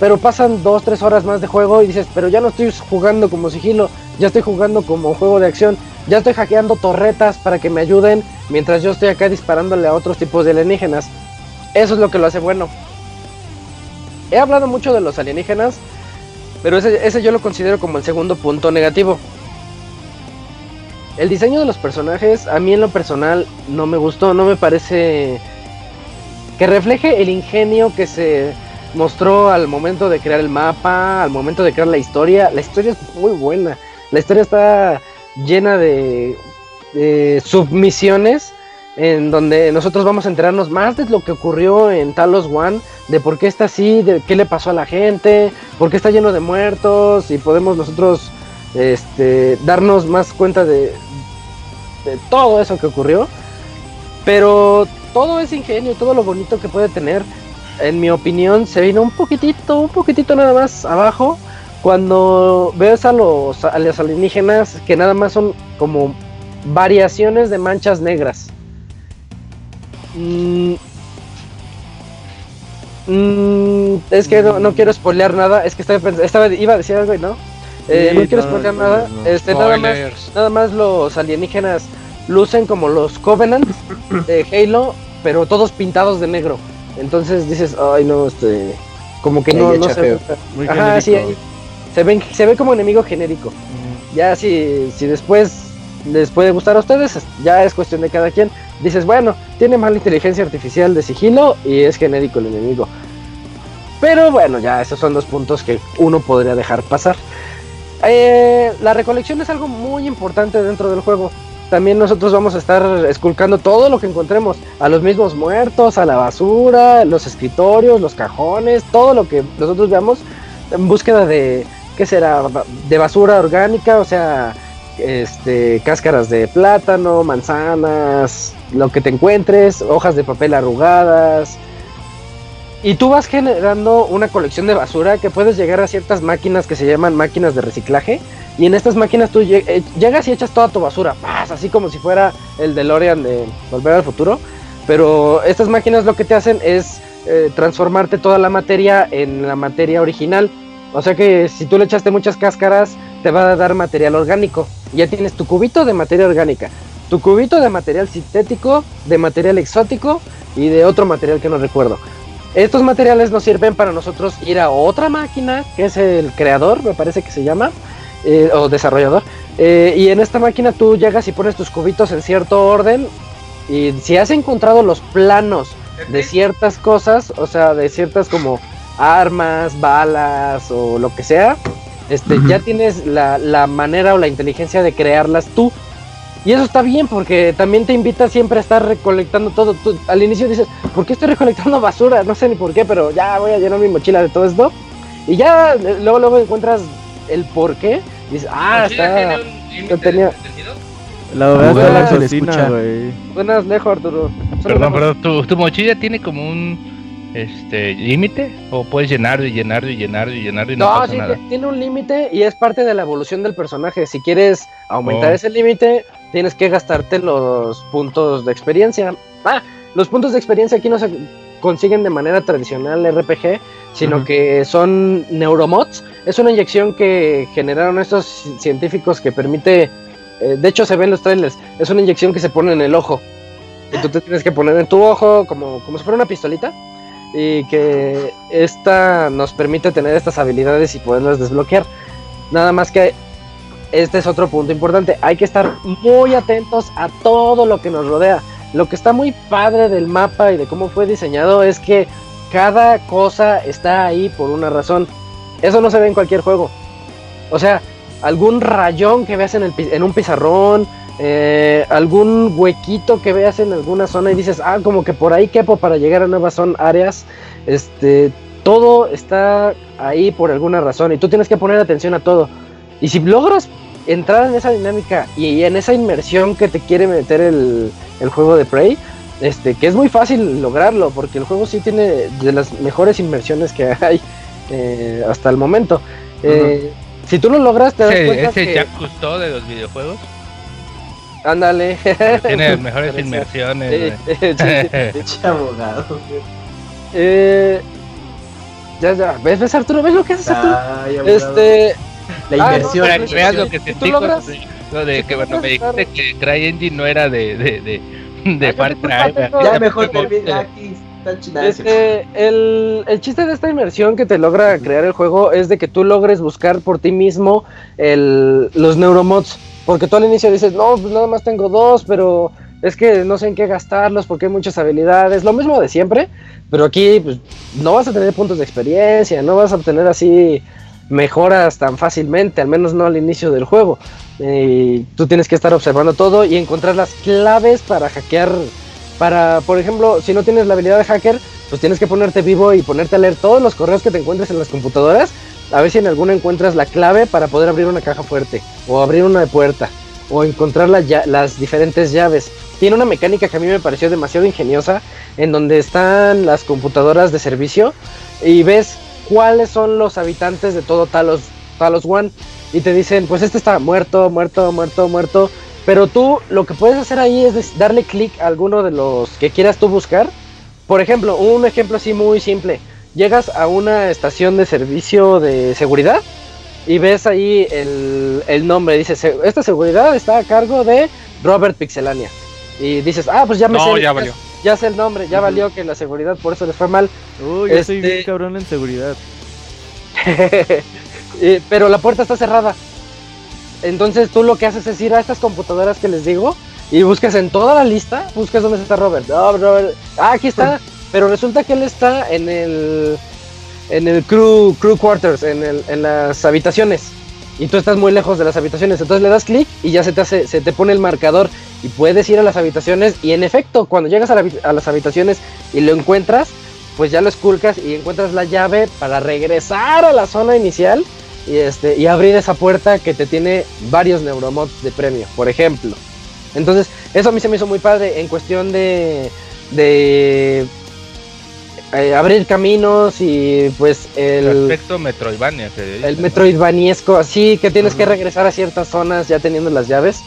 pero pasan dos, tres horas más de juego y dices, pero ya no estoy jugando como sigilo, ya estoy jugando como juego de acción, ya estoy hackeando torretas para que me ayuden mientras yo estoy acá disparándole a otros tipos de alienígenas. Eso es lo que lo hace bueno. He hablado mucho de los alienígenas, pero ese, yo lo considero como el segundo punto negativo. El diseño de los personajes, a mí en lo personal, no me gustó, no me parece que refleje el ingenio que se mostró al momento de crear el mapa, al momento de crear la historia. La historia es muy buena. La historia está llena de, de submisiones en donde nosotros vamos a enterarnos más de lo que ocurrió en Talos One, de por qué está así, de qué le pasó a la gente, por qué está lleno de muertos y podemos nosotros este, darnos más cuenta de, todo eso que ocurrió. Pero todo ese ingenio todo lo bonito que puede tener, en mi opinión, se vino un poquitito, un poquitito nada más abajo cuando ves a los, a los alienígenas que nada más son como variaciones de manchas negras. Mm, mm, es que no, no quiero spoilear nada, es que estaba, estaba- iba a decir algo y no. Eh, Sí, no quiero spoilear no, nada. Este, nada más, nada más los alienígenas lucen como los Covenant de Halo, pero todos pintados de negro. Entonces dices, ay no, este, como que no, no se. Muy Ajá, sí, se, ven, se ve como enemigo genérico. Ya si, si después les puede gustar a ustedes, es- ya es cuestión de cada quien. Dices, bueno, tiene mala inteligencia artificial de sigilo y es genérico el enemigo. Pero bueno, ya esos son dos puntos que uno podría dejar pasar. Eh, la recolección es algo muy importante dentro del juego. También nosotros vamos a estar esculcando todo lo que encontremos. A los mismos muertos, a la basura, los escritorios, los cajones, todo lo que nosotros veamos en búsqueda de, ¿qué será? De basura orgánica, o sea, este, cáscaras de plátano, manzanas, lo que te encuentres, hojas de papel arrugadas. Y tú vas generando una colección de basura que puedes llegar a ciertas máquinas que se llaman máquinas de reciclaje. Y en estas máquinas tú eh, llegas y echas toda tu basura, así como si fuera el DeLorean de Volver al Futuro. Pero estas máquinas lo que te hacen es eh, transformarte toda la materia en la materia original. O sea que si tú le echaste muchas cáscaras, te va a dar material orgánico. Ya tienes tu cubito de materia orgánica, tu cubito de material sintético, de material exótico y de otro material que no recuerdo. Estos materiales nos sirven para nosotros ir a otra máquina, que es el creador, me parece que se llama, eh, o desarrollador. Eh, y en esta máquina tú llegas y pones tus cubitos en cierto orden. Y si has encontrado los planos de ciertas cosas, o sea, de ciertas como armas, balas o lo que sea, este, ya tienes la, la manera o la inteligencia de crearlas tú. Y eso está bien porque también te invita siempre a estar recolectando todo. Tú, al inicio dices, ¿por qué estoy recolectando basura? No sé ni por qué, pero ya voy a llenar mi mochila de todo esto. Y ya eh, luego, luego encuentras el por qué. Dices, ah, está. no tenía... La verdad en la se le cocina, escucha. güey. Buenas, lejos, Arturo. Solo Perdón, lejos. perdón, ¿tu, tu mochila tiene como un este límite o puedes llenarlo y llenarlo y llenarlo y llenarlo y no, No, pasa sí, nada. ti- tiene un límite y es parte de la evolución del personaje. Si quieres aumentar Oh. ese límite, tienes que gastarte los puntos de experiencia. Ah, los puntos de experiencia aquí no se consiguen de manera tradicional RPG, sino que son neuromods. Es una inyección que generaron estos ci- científicos que permite, eh, de hecho se ven los trailers, es una inyección que se pone en el ojo. Y tú te tienes que poner en tu ojo como, como si fuera una pistolita y que esta nos permite tener estas habilidades y poderlas desbloquear. Nada más que este es otro punto importante. Hay que estar muy atentos a todo lo que nos rodea. Lo que está muy padre del mapa y de cómo fue diseñado es que cada cosa está ahí por una razón. Eso no se ve en cualquier juego. O sea, algún rayón que veas en, el, en un pizarrón, eh, algún huequito que veas en alguna zona y dices, ah, como que por ahí quepo para llegar a nuevas son áreas. Este, todo está ahí por alguna razón y tú tienes que poner atención a todo. Y si logras entrar en esa dinámica y en esa inmersión que te quiere meter el, el juego de Prey, este, que es muy fácil lograrlo, porque el juego sí tiene de las mejores inmersiones que hay eh, hasta el momento. Eh, Si tú lo logras, te das cuenta ese que... De los videojuegos Ándale. tiene las mejores Parece. inmersiones. Sí, abogado. Eh, ya, ya. ¿Ves, ves, Arturo? ¿Ves lo que haces, Arturo? Ay. Este. La ah, inversión. Para que veas sí, lo que sentí logras- cuando- lo de que bueno, me dijiste que CryEngine no era de, de, de, de Ay, Far Cry. Ya mejor termina aquí. Este, el, el chiste de esta inmersión que te logra crear el juego es de que tú logres buscar por ti mismo el, los neuromods. Porque tú al inicio dices, no, pues nada más tengo dos, pero es que no sé en qué gastarlos porque hay muchas habilidades. Lo mismo de siempre, pero aquí pues, no vas a tener puntos de experiencia, no vas a obtener así mejoras tan fácilmente, al menos no al inicio del juego. Y tú tienes que estar observando todo y encontrar las claves para hackear para, por ejemplo, si no tienes la habilidad de hacker, pues tienes que ponerte vivo y ponerte a leer todos los correos que te encuentres en las computadoras, a ver si en alguno encuentras la clave para poder abrir una caja fuerte, o abrir una puerta, o encontrar lla- las diferentes llaves. Tiene una mecánica que a mí me pareció demasiado ingeniosa, en donde están las computadoras de servicio y ves cuáles son los habitantes de todo Talos, Talos One. Y te dicen, pues este está muerto, muerto, muerto, muerto. Pero tú lo que puedes hacer ahí es darle clic a alguno de los que quieras tú buscar. Por ejemplo, un ejemplo así muy simple. Llegas a una estación de servicio de seguridad y ves ahí el, el nombre. Dice, "Se- esta seguridad está a cargo de Robert Pixelania. Y dices, ah, pues ya me No, sé. ya valió. Ya sé el nombre, ya valió que la seguridad por eso les fue mal. Uy, yo soy Este- bien cabrón en seguridad. Pero la puerta está cerrada. Entonces tú lo que haces es ir a estas computadoras que les digo y buscas en toda la lista, buscas dónde está Robert. No, Robert. Ah, aquí está. Pero resulta que él está en el en el crew crew quarters, en, el, en las habitaciones. Y tú estás muy lejos de las habitaciones. Entonces le das clic y ya se te hace, se te pone el marcador y puedes ir a las habitaciones. Y en efecto, cuando llegas a, las habitaciones y lo encuentras, pues ya lo esculcas y encuentras la llave para regresar a la zona inicial y este y abrir esa puerta que te tiene varios neuromods de premio, por ejemplo. Entonces, eso a mí se me hizo muy padre en cuestión de de eh, abrir caminos y pues el Respecto Metroidvania. que dice, el ¿no? Metroidvaniesco, así que tienes que regresar a ciertas zonas ya teniendo las llaves.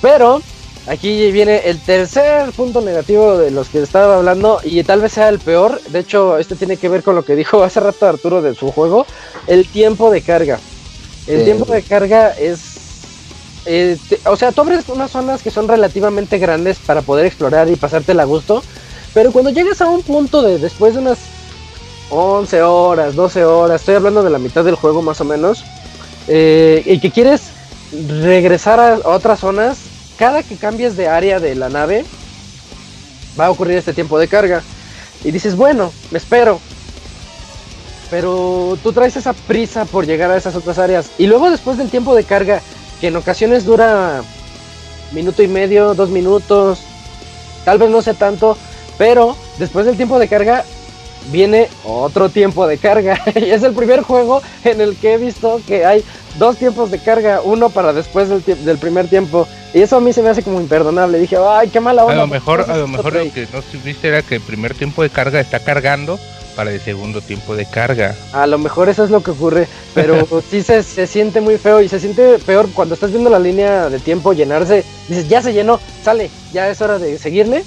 Pero aquí viene el tercer punto negativo de los que estaba hablando y tal vez sea el peor. De hecho, este tiene que ver con lo que dijo hace rato Arturo de su juego, el tiempo de carga. El Sí. tiempo de carga es... eh, te- o sea, tú abres unas zonas que son relativamente grandes para poder explorar y pasártela a gusto. Pero cuando llegas a un punto de después de unas 11 horas, 12 horas, estoy hablando de la mitad del juego más o menos, eh, y que quieres regresar a otras zonas, cada que cambies de área de la nave, va a ocurrir este tiempo de carga. Y dices, bueno, me espero. Pero tú traes esa prisa por llegar a esas otras áreas. Y luego después del tiempo de carga, que en ocasiones dura minuto y medio, dos minutos, tal vez no sé tanto, pero después del tiempo de carga viene otro tiempo de carga. y es el primer juego en el que he visto que hay dos tiempos de carga, uno para después del, del primer tiempo. Y eso a mí se me hace como imperdonable. Dije, ay, qué mala A onda. lo mejor, ¿por qué a lo mejor lo que no supiste era que el primer tiempo de carga está cargando para el segundo tiempo de carga. A lo mejor eso es lo que ocurre, pero sí se, se siente muy feo y se siente peor cuando estás viendo la línea de tiempo llenarse. Dices, ya se llenó, sale, ya es hora de seguirle.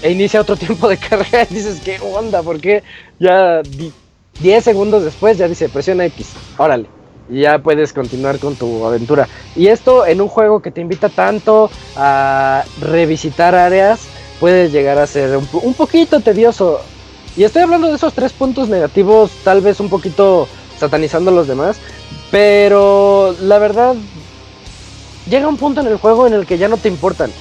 E inicia otro tiempo de carga y dices, ¿qué onda? Porque ya di- 10 segundos después ya dice, presiona X, órale. Y ya puedes continuar con tu aventura. Y esto en un juego que te invita tanto a revisitar áreas, puede llegar a ser un, un poquito tedioso. Y estoy hablando de esos tres puntos negativos, tal vez un poquito satanizando a los demás. Pero la verdad, llega un punto en el juego en el que ya no te importan.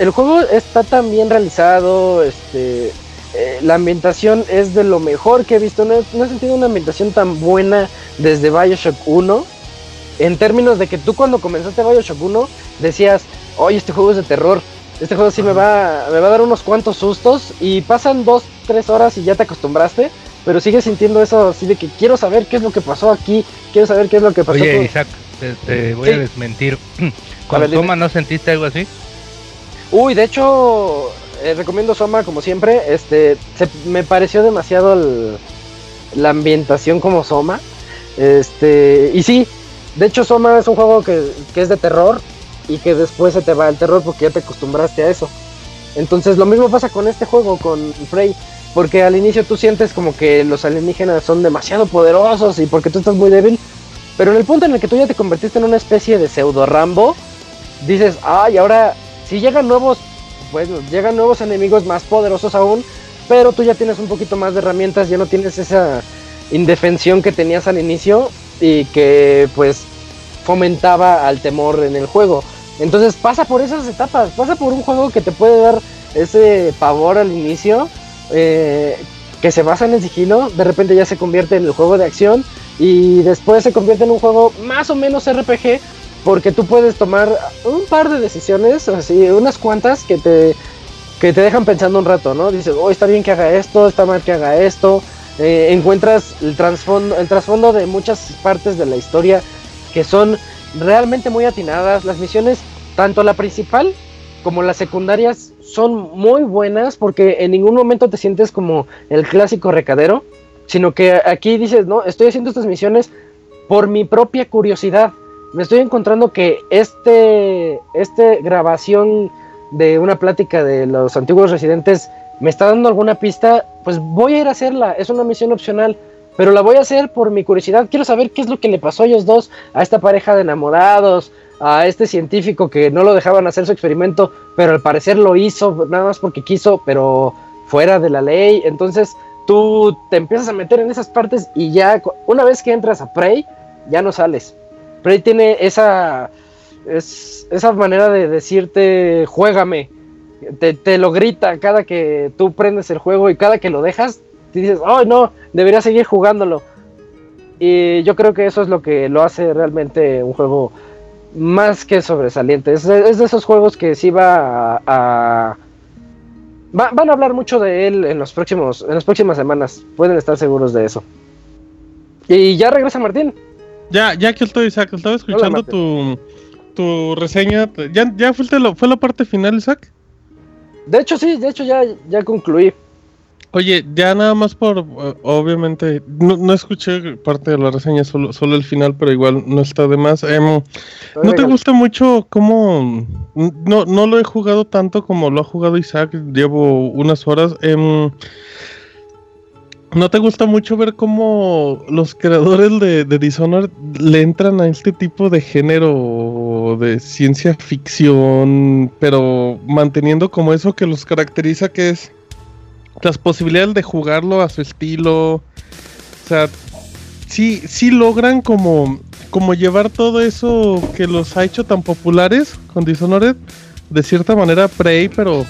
El juego está tan bien realizado, este, eh, la ambientación es de lo mejor que he visto. No, he- no he sentido una ambientación tan buena desde Bioshock 1. En términos de que tú cuando comenzaste Bioshock 1 decías, oye, este juego es de terror. Este juego sí me va, me va a dar unos cuantos sustos y pasan dos, tres horas y ya te acostumbraste. Pero sigues sintiendo eso así de que quiero saber qué es lo que pasó aquí, quiero saber qué es lo que pasó. Oye, con- Isaac, te, te voy Sí. a desmentir. A ¿Con ver, dime. Toma no sentiste algo así? Uy, de hecho, eh, recomiendo Soma como siempre. Este, se- me pareció demasiado la ambientación como Soma. Este, y sí, de hecho Soma es un juego que, que es de terror y que después se te va el terror porque ya te acostumbraste a eso. Entonces lo mismo pasa con este juego, con Frey, porque al inicio tú sientes como que los alienígenas son demasiado poderosos y porque tú estás muy débil, pero en el punto en el que tú ya te convertiste en una especie de pseudo Rambo, dices, ay, ahora si llegan nuevos, bueno, llegan nuevos enemigos más poderosos aún, pero tú ya tienes un poquito más de herramientas, ya no tienes esa indefensión que tenías al inicio y que pues fomentaba al temor en el juego. Entonces pasa por esas etapas, pasa por un juego que te puede dar ese pavor al inicio, eh, que se basa en el sigilo, de repente ya se convierte en el juego de acción y después se convierte en un juego más o menos RPG porque tú puedes tomar un par de decisiones, así unas cuantas que te que te dejan pensando un rato, ¿no? Dices, oh, está bien que haga esto, está mal que haga esto. Eh, encuentras el trasfondo, el trasfondo de muchas partes de la historia que son realmente muy atinadas. Las misiones, tanto la principal como las secundarias, son muy buenas porque en ningún momento te sientes como el clásico recadero, sino que aquí dices, no, estoy haciendo estas misiones por mi propia curiosidad. Me estoy encontrando que este, este grabación de una plática de los antiguos residentes me está dando alguna pista, pues voy a ir a hacerla. Es una misión opcional, pero la voy a hacer por mi curiosidad. Quiero saber qué es lo que le pasó a ellos dos, a esta pareja de enamorados, a este científico que no lo dejaban hacer su experimento, pero al parecer lo hizo nada más porque quiso, pero fuera de la ley. Entonces tú te empiezas a meter en esas partes y ya una vez que entras a Prey, ya no sales. Prey tiene esa, es, esa manera de decirte, juégame. Te, te, lo grita cada que tú prendes el juego y cada que lo dejas, te dices, ay no, debería seguir jugándolo. Y yo creo que eso es lo que lo hace realmente un juego más que sobresaliente. Es de, es de esos juegos que sí va a, a va, van a hablar mucho de él en los próximos, en las próximas semanas. Pueden estar seguros de eso. Y ya regresa Martín. Ya, ya que estoy, Isaac, estaba escuchando Hola, tu, tu reseña. ¿Ya, ya fue, la, fue la parte final, Isaac? De hecho, sí, de hecho ya, ya concluí. Oye, ya nada más por, uh, obviamente, no, no, escuché parte de la reseña, solo, solo el final, pero igual no está de más. Um, ¿No te gusta mucho cómo... No, no lo he jugado tanto como lo ha jugado Isaac, llevo unas horas. Um, ¿No te gusta mucho ver cómo los creadores de, Dishonored le entran a este tipo de género de ciencia ficción, pero manteniendo como eso que los caracteriza que es las posibilidades de jugarlo a su estilo? O sea, sí, sí logran como, como llevar todo eso que los ha hecho tan populares con Dishonored, de cierta manera Prey, pero,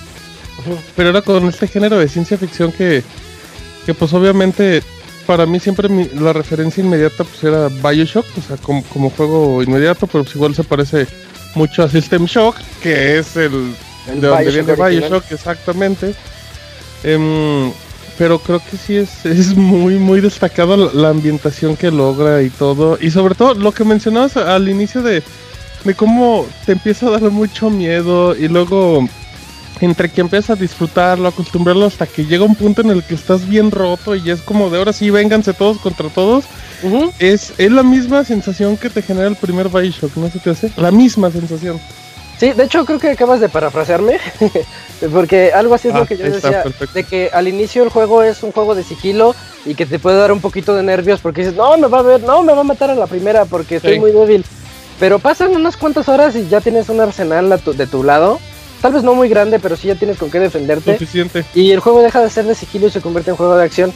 pero era con este género de ciencia ficción que que pues obviamente para mí siempre mi, la referencia inmediata pues era Bioshock, o sea, como, como, juego inmediato, pero pues igual se parece mucho a System Shock, que es el, el de donde viene original. Bioshock, exactamente. Em, pero creo que sí es, es muy, muy destacado la, la, ambientación que logra y todo. Y sobre todo lo que mencionabas al inicio de, de cómo te empieza a dar mucho miedo y luego entre que empiezas a disfrutarlo, acostumbrarlo hasta que llega un punto en el que estás bien roto y es como de ahora sí, vénganse todos contra todos. Uh -huh. es, es la misma sensación que te genera el primer Bioshock, ¿no se te hace? La misma sensación. Sí, de hecho creo que acabas de parafrasearme, porque algo así es ah, lo que yo decía, de que al inicio el juego es un juego de sigilo y que te puede dar un poquito de nervios porque dices, no, me va a ver, no, me va a matar a la primera porque estoy sí. muy débil. Pero pasan unas cuantas horas y ya tienes un arsenal de tu lado tal vez no muy grande, pero sí ya tienes con qué defenderte. Suficiente. Y el juego deja de ser de sigilo y se convierte en juego de acción.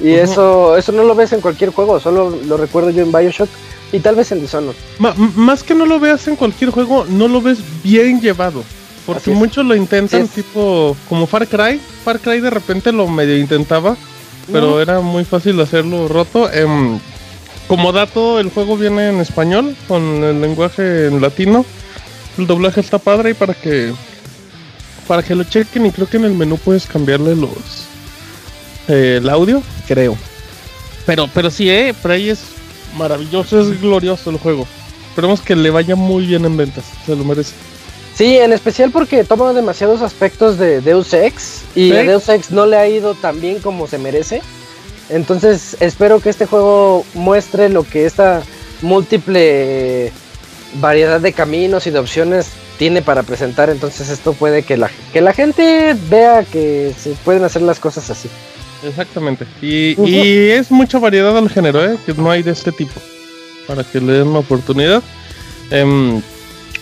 Y uh -huh. eso eso no lo ves en cualquier juego, solo lo recuerdo yo en Bioshock y tal vez en Dishonored. Ma más que no lo veas en cualquier juego, no lo ves bien llevado. Porque muchos lo intentan, tipo como Far Cry. Far Cry de repente lo medio intentaba, pero uh -huh. era muy fácil hacerlo roto. Eh, como dato, el juego viene en español, con el lenguaje en latino. El doblaje está padre y para que para que lo chequen y creo que en el menú puedes cambiarle los eh, el audio, creo. Pero pero sí, eh, Prey es maravilloso, es glorioso el juego. Esperemos que le vaya muy bien en ventas, se lo merece. Sí, en especial porque toma demasiados aspectos de Deus Ex y ¿Sí? a Deus Ex no le ha ido tan bien como se merece. Entonces espero que este juego muestre lo que esta múltiple variedad de caminos y de opciones tiene para presentar, entonces esto puede que la, que la gente vea que se pueden hacer las cosas así. Exactamente, y, uh -huh. y es mucha variedad al género, ¿eh? que no hay de este tipo, para que le den una oportunidad. Um,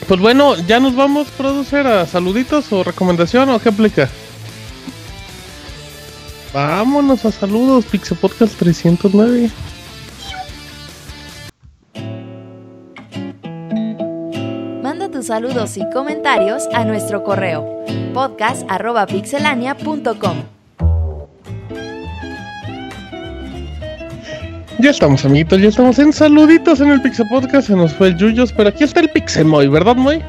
pues bueno, ya nos vamos, producer, a saluditos o recomendación o qué aplica. Vámonos a saludos, Pixel Podcast 309. Saludos y comentarios a nuestro correo podcast.pixelania.com. Ya estamos, amiguitos, ya estamos en saluditos en el Pixel Podcast. Se nos fue el Yuyos, pero aquí está el Pixel Moy, ¿verdad, Moy?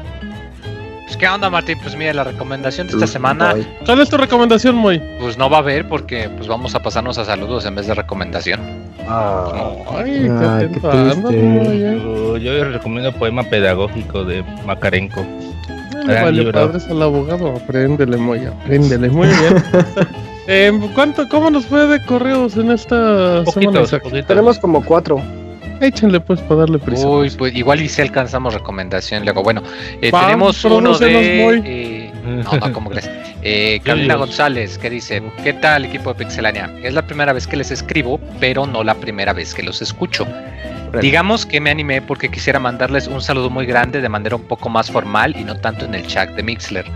Pues, ¿Qué onda, Martín? Pues mira, la recomendación de esta semana, ¿Cuál es tu recomendación, Moy? pues no va a haber porque pues vamos a pasarnos a saludos en vez de recomendación. Ay, qué Ay, qué atento eh. Yo, yo les recomiendo el poema pedagógico de Makarenko. Ay, Gran vale, libro. padres al abogado. Apréndele, Moy, apréndele. Muy bien. Eh, ¿cuánto, ¿Cómo nos fue de correos en esta semana? Poquitos, Isaac? poquitos. Tenemos como cuatro. Échenle, pues, para darle prisa. Uy, pues igual y si alcanzamos recomendación luego. Bueno, eh, Pam, tenemos uno de... Eh, no, no, ¿cómo crees? Eh, Carolina. González, que dice, ¿qué tal equipo de Pixelania? Es la primera vez que les escribo, pero no la primera vez que los escucho. Digamos que me animé porque quisiera mandarles un saludo muy grande de manera un poco más formal y no tanto en el chat de Mixler.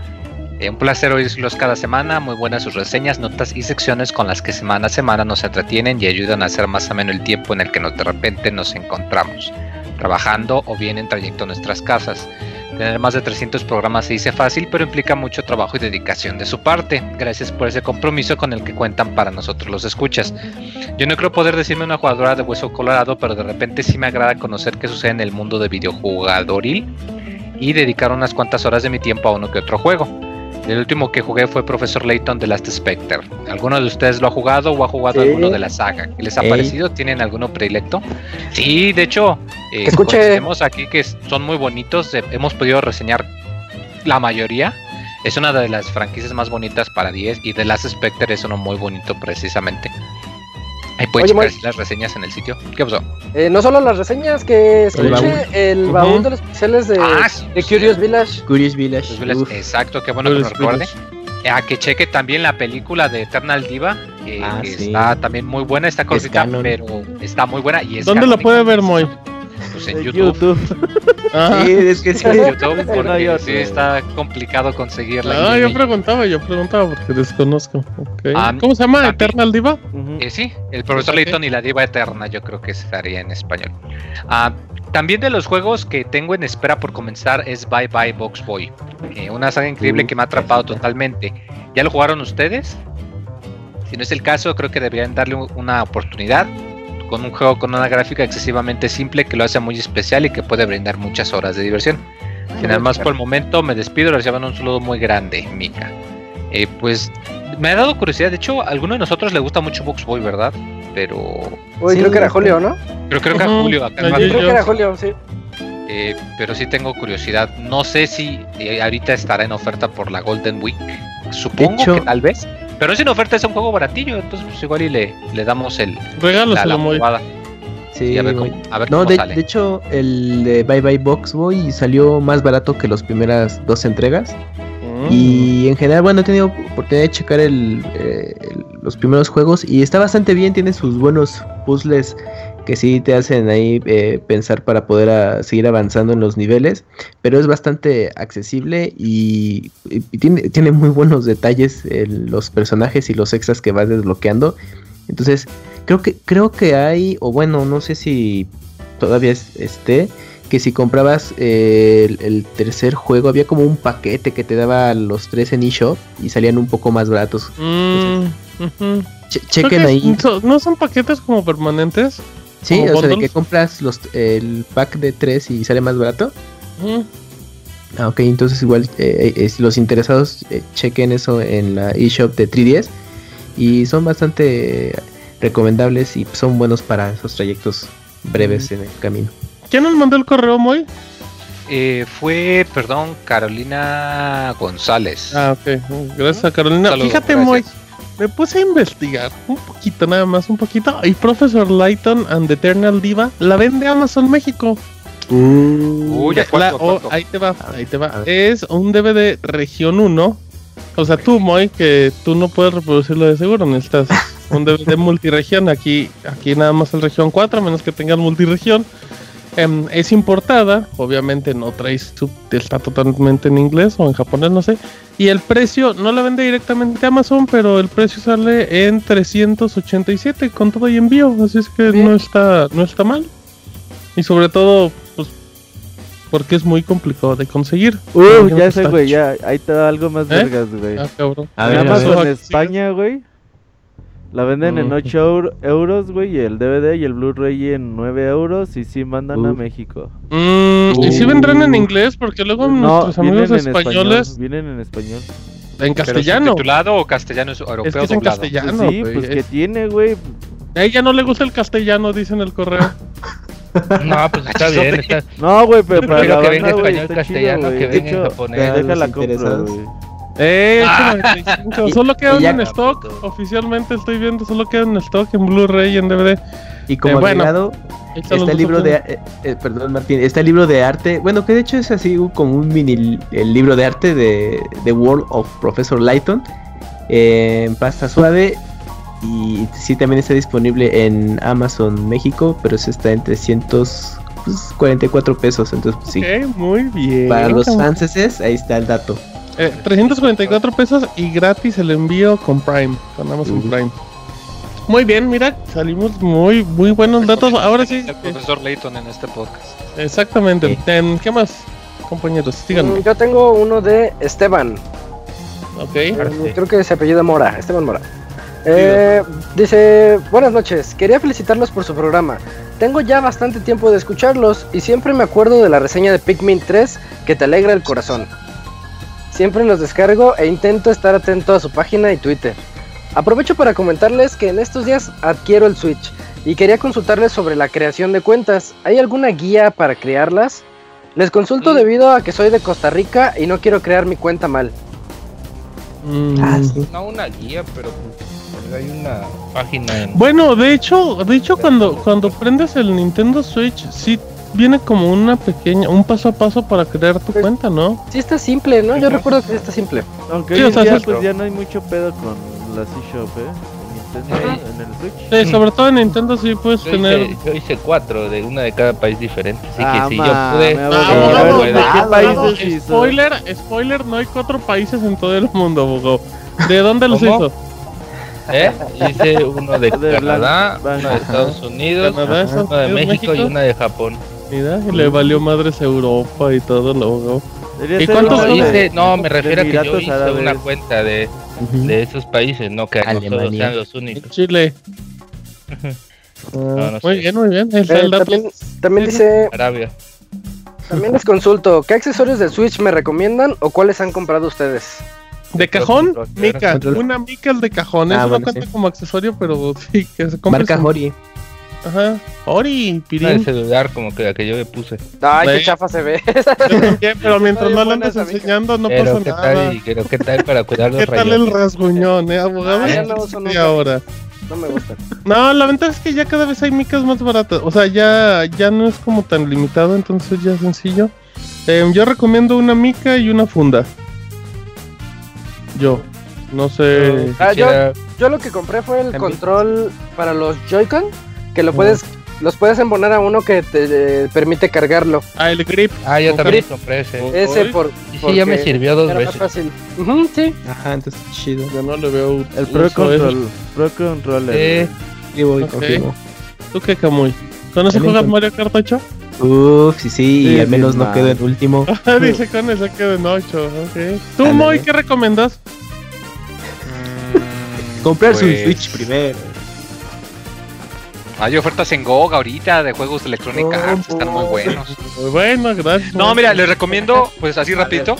Eh, un placer oírlos cada semana, muy buenas sus reseñas, notas y secciones con las que semana a semana nos entretienen y ayudan a hacer más ameno el tiempo en el que de repente nos encontramos, trabajando o bien en trayecto a nuestras casas. Tener más de 300 programas se dice fácil, pero implica mucho trabajo y dedicación de su parte. Gracias por ese compromiso con el que cuentan para nosotros los escuchas. Yo no creo poder decirme una jugadora de hueso colorado, pero de repente sí me agrada conocer qué sucede en el mundo de videojugadoril y dedicar unas cuantas horas de mi tiempo a uno que otro juego. El último que jugué fue Professor Layton de Last Spectre. ¿Alguno de ustedes lo ha jugado o ha jugado Sí. alguno de la saga? ¿Qué les ha Ey. parecido? ¿Tienen alguno predilecto? Sí, de hecho, eh, coincidimos aquí que son muy bonitos. eh, hemos podido reseñar la mayoría. Es una de las franquicias más bonitas para 10 y The Last Spectre es uno muy bonito precisamente. Ahí pueden Oye, checar las reseñas en el sitio. ¿Qué pasó? Eh, no solo las reseñas, que escuche baúl. el baúl de los pixeles de, Ah, sí, de sí. Curious Village. Curious Village. Exacto, qué bueno que nos recuerde. A que cheque también la película de Eternal Diva, que, Ah, que sí. está también muy buena, está cortita, pero está muy buena y es ¿Dónde la puede ver, Moy? En En YouTube. Ah, Sí, es que sí. En YouTube, No porque otro. sí está complicado conseguirla. Ah, yo preguntaba, yo preguntaba porque desconozco. Ah, ¿Cómo se llama? también. ¿Eternal Diva? Eh, sí, el profesor Ok. Layton y la diva eterna, yo creo que estaría en español. Ah, también de los juegos que tengo en espera por comenzar es Bye Bye Box Boy, eh, una saga increíble Uh, que me ha atrapado totalmente. ¿Ya lo jugaron ustedes? Si no es el caso, creo que deberían darle un- una oportunidad con un juego con una gráfica excesivamente simple que lo hace muy especial y que puede brindar muchas horas de diversión. Sin nada más por el momento, me despido, les llevan un saludo muy grande, Mika. Eh, pues me ha dado curiosidad, de hecho, a alguno de nosotros le gusta mucho Box Boy, ¿verdad? Pero Uy, Sí, creo que era. Julio, ¿no? pero creo que a Ujú, Julio, acá Creo que era Julio, sí. eh, pero sí tengo curiosidad. No sé si eh, ahorita estará en oferta por la Golden Week. Supongo hecho- que tal vez. Pero si en oferta es un juego baratillo, entonces pues igual y le, le damos el, la, la Regálaselo, Moy. probada. Sí, a ver cómo, a ver No, cómo de, sale. de hecho, el de Bye Bye Box Boy salió más barato que las primeras dos entregas. Mm. Y en general, bueno, he tenido oportunidad de checar el, eh, el- los primeros juegos y está bastante bien, tiene sus buenos puzzles que sí te hacen ahí eh, pensar para poder ah, seguir avanzando en los niveles, pero es bastante accesible y, y- y tiene, tiene muy buenos detalles los personajes y los extras que vas desbloqueando. Entonces, creo que, creo que hay, o bueno, no sé si todavía es- esté, que si comprabas eh, el, el tercer juego había como un paquete que te daba los tres en eShop y salían un poco más baratos. Mm. Che- chequen que ahí. ¿No son paquetes como permanentes? Sí, o sea, de que compras los, el pack de tres y sale más barato. Mm. Ah, ok, entonces igual eh, eh, los interesados eh, chequen eso en la eShop de 3DS y son bastante recomendables y son buenos para esos trayectos breves en el camino. ¿Quién nos mandó el correo, Moy? Eh, fue, perdón, Carolina González. Ah, ok. Gracias a Carolina. Saludos, Fíjate, gracias. Moy. Me puse a investigar un poquito, nada más, un poquito. Y Professor Lighton and the Eternal Diva la vende Amazon México. Uy, ¿a La- cuánto, o- cuánto? ahí te va, ahí te va. Es un DVD región 1. O sea, tú, Moy, que tú no puedes reproducirlo de seguro, necesitas un DVD multiregión. Aquí, aquí nada más el región 4, a menos que tengan multiregión. Em, es importada, obviamente no traes sub, está totalmente en inglés o en japonés, no sé. Y el precio no la vende directamente a Amazon, pero el precio sale en 387 con todo y envío, así es que Bien. no está no está mal. Y sobre todo, pues porque es muy complicado de conseguir. Uh, ya sé, güey, ya, ahí te da algo más ¿Eh? vergas, güey. Ah, cabrón. A En ver, a ver. Amazon España, güey. La venden en Ujú. 8 euros, güey, y el DVD y el Blu-ray en 9 euros y sí mandan a Uf. México. Mm, ¿Y si vendrán en inglés? Porque luego nuestros amigos vienen en españoles español, vienen en español. en castellano. ¿Titulado o castellano es europeo Es que es en castellano. Pues sí, güey, pues que es- tiene, güey. A ella no le gusta el castellano, dice en el correo. No, pues está bien. Está... No, güey, pero para prefiero la que venga español, chido, castellano, güey. que De venga en hecho, japonés. Los compro, interesados. güey. Eh, Ah. 8.95. Y- Solo quedan en stock. Oficialmente estoy viendo, solo quedan en stock en Blu-ray y en DVD. Y como Eh, agregado, está el libro de... eh, eh, perdón, Martín. Está el libro de arte. Bueno, que de hecho es así como un mini... El libro de arte de The World of Professor Layton. eh, en pasta suave. Y sí, también está disponible en Amazon México. Pero ese está en 344 pesos. Entonces, pues, sí. Muy bien. Para los franceses, ahí está el dato. Eh, 344 pesos y gratis el envío con Prime, con Amazon. Prime. Muy bien, mira, salimos muy muy buenos datos. Ahora sí, El profesor Layton en este podcast. exactamente. En- ¿Qué más, compañeros? Díganme. Mm, Yo tengo uno de Esteban. Ok. Eh, Creo que se apellida Mora, Esteban Mora. Eh, dice, buenas noches, quería felicitarlos por su programa. Tengo ya bastante tiempo de escucharlos y siempre me acuerdo de la reseña de Pikmin 3 que te alegra el corazón. Siempre los descargo e intento estar atento a su página y Twitter. Aprovecho para comentarles que en estos días adquiero el Switch y quería consultarles sobre la creación de cuentas. ¿Hay alguna guía para crearlas? Les consulto debido a que soy de Costa Rica y no quiero crear mi cuenta mal. Mm, Ah, sí. No una guía, pero pues, hay una página en... Bueno, de hecho, de hecho cuando cuando prendes el Nintendo Switch sí viene como una pequeña un paso a paso para crear tu Pues- cuenta, ¿no? Sí está simple, ¿no? Yo recuerdo que sí está simple. Aunque Sí, hoy o en sea, día, sí, pues ya no hay mucho pedo con la C-Shop, ¿eh? En Nintendo, en el Switch. Sí, sobre todo en Nintendo sí puedes Yo tener hice, yo hice cuatro, de una de cada país diferente. Así Ah, que si yo pude... Ah, abogado, abogado, a ver, puede. ¿de qué abogado, países hizo? spoiler, spoiler, no hay cuatro países en todo el mundo, abogado. ¿De dónde los ¿Cómo? hizo? ¿Eh? Hice uno de De Canadá, uno de Estados Unidos, Canadá, uno de México, y una de Japón. Mira, y le valió madres Europa y todo. Debería ¿Y cuántos No, hice, no, me refiero a que yo hice Árabes. una cuenta de, de esos países, no que nosotros Alemania. sean los únicos. Chile. No, no muy sé. bien, muy bien. Eh, también, también dice, Arabia. también les consulto, ¿qué accesorios del Switch me recomiendan o cuáles han comprado ustedes? De cajón, Control. mica. Control. Una mica el de cajón. Ah, Eso bueno, no cuenta sí. como accesorio, pero sí, que se compre. Marca Hori. Ajá. Ori, Pirín. celular como que la que yo le puse. Ay, Ve. qué chafa se ve. Yo también, pero mientras no lo andes enseñando, no pero pasa qué nada. tal, pero qué tal para cuidar los ¿Qué tal el rasguñón, eh, abogado? Ah, ya no uso nunca. ahora. No me gusta. No, la ventaja es que ya cada vez hay micas más baratas. O sea, ya, ya no es como tan limitado, entonces ya es sencillo. Eh, yo recomiendo una mica y una funda. Yo. No sé. Ah, yo, yo lo que compré fue el control para los Joy-Con, que lo puedes, los puedes embonar a uno que te eh, permite cargarlo. Ah, el grip. Ah, Con también grip. compré ese. Por Y sí, ya me sirvió dos era más veces. fácil. Ujú, sí. Ajá, entonces chido. Yo no le veo. El Pro. Control, Pro Controller. Eh, Sí, voy, Ok. confirmo. ¿Tú qué, Camuy? ¿Con eso También juegas con- Mario Kart 8? Uf, sí, sí, y Sí, al menos sí, no quedo en último. Dice con eso queda en 8. Ok. ¿Tú. Moy, qué recomiendas? Comprarse Pues- un Switch primero. Hay ofertas en GOG ahorita de juegos de Electronic Arts, están muy buenos. Muy bueno, gracias. No, mira, les recomiendo, pues así rapidito,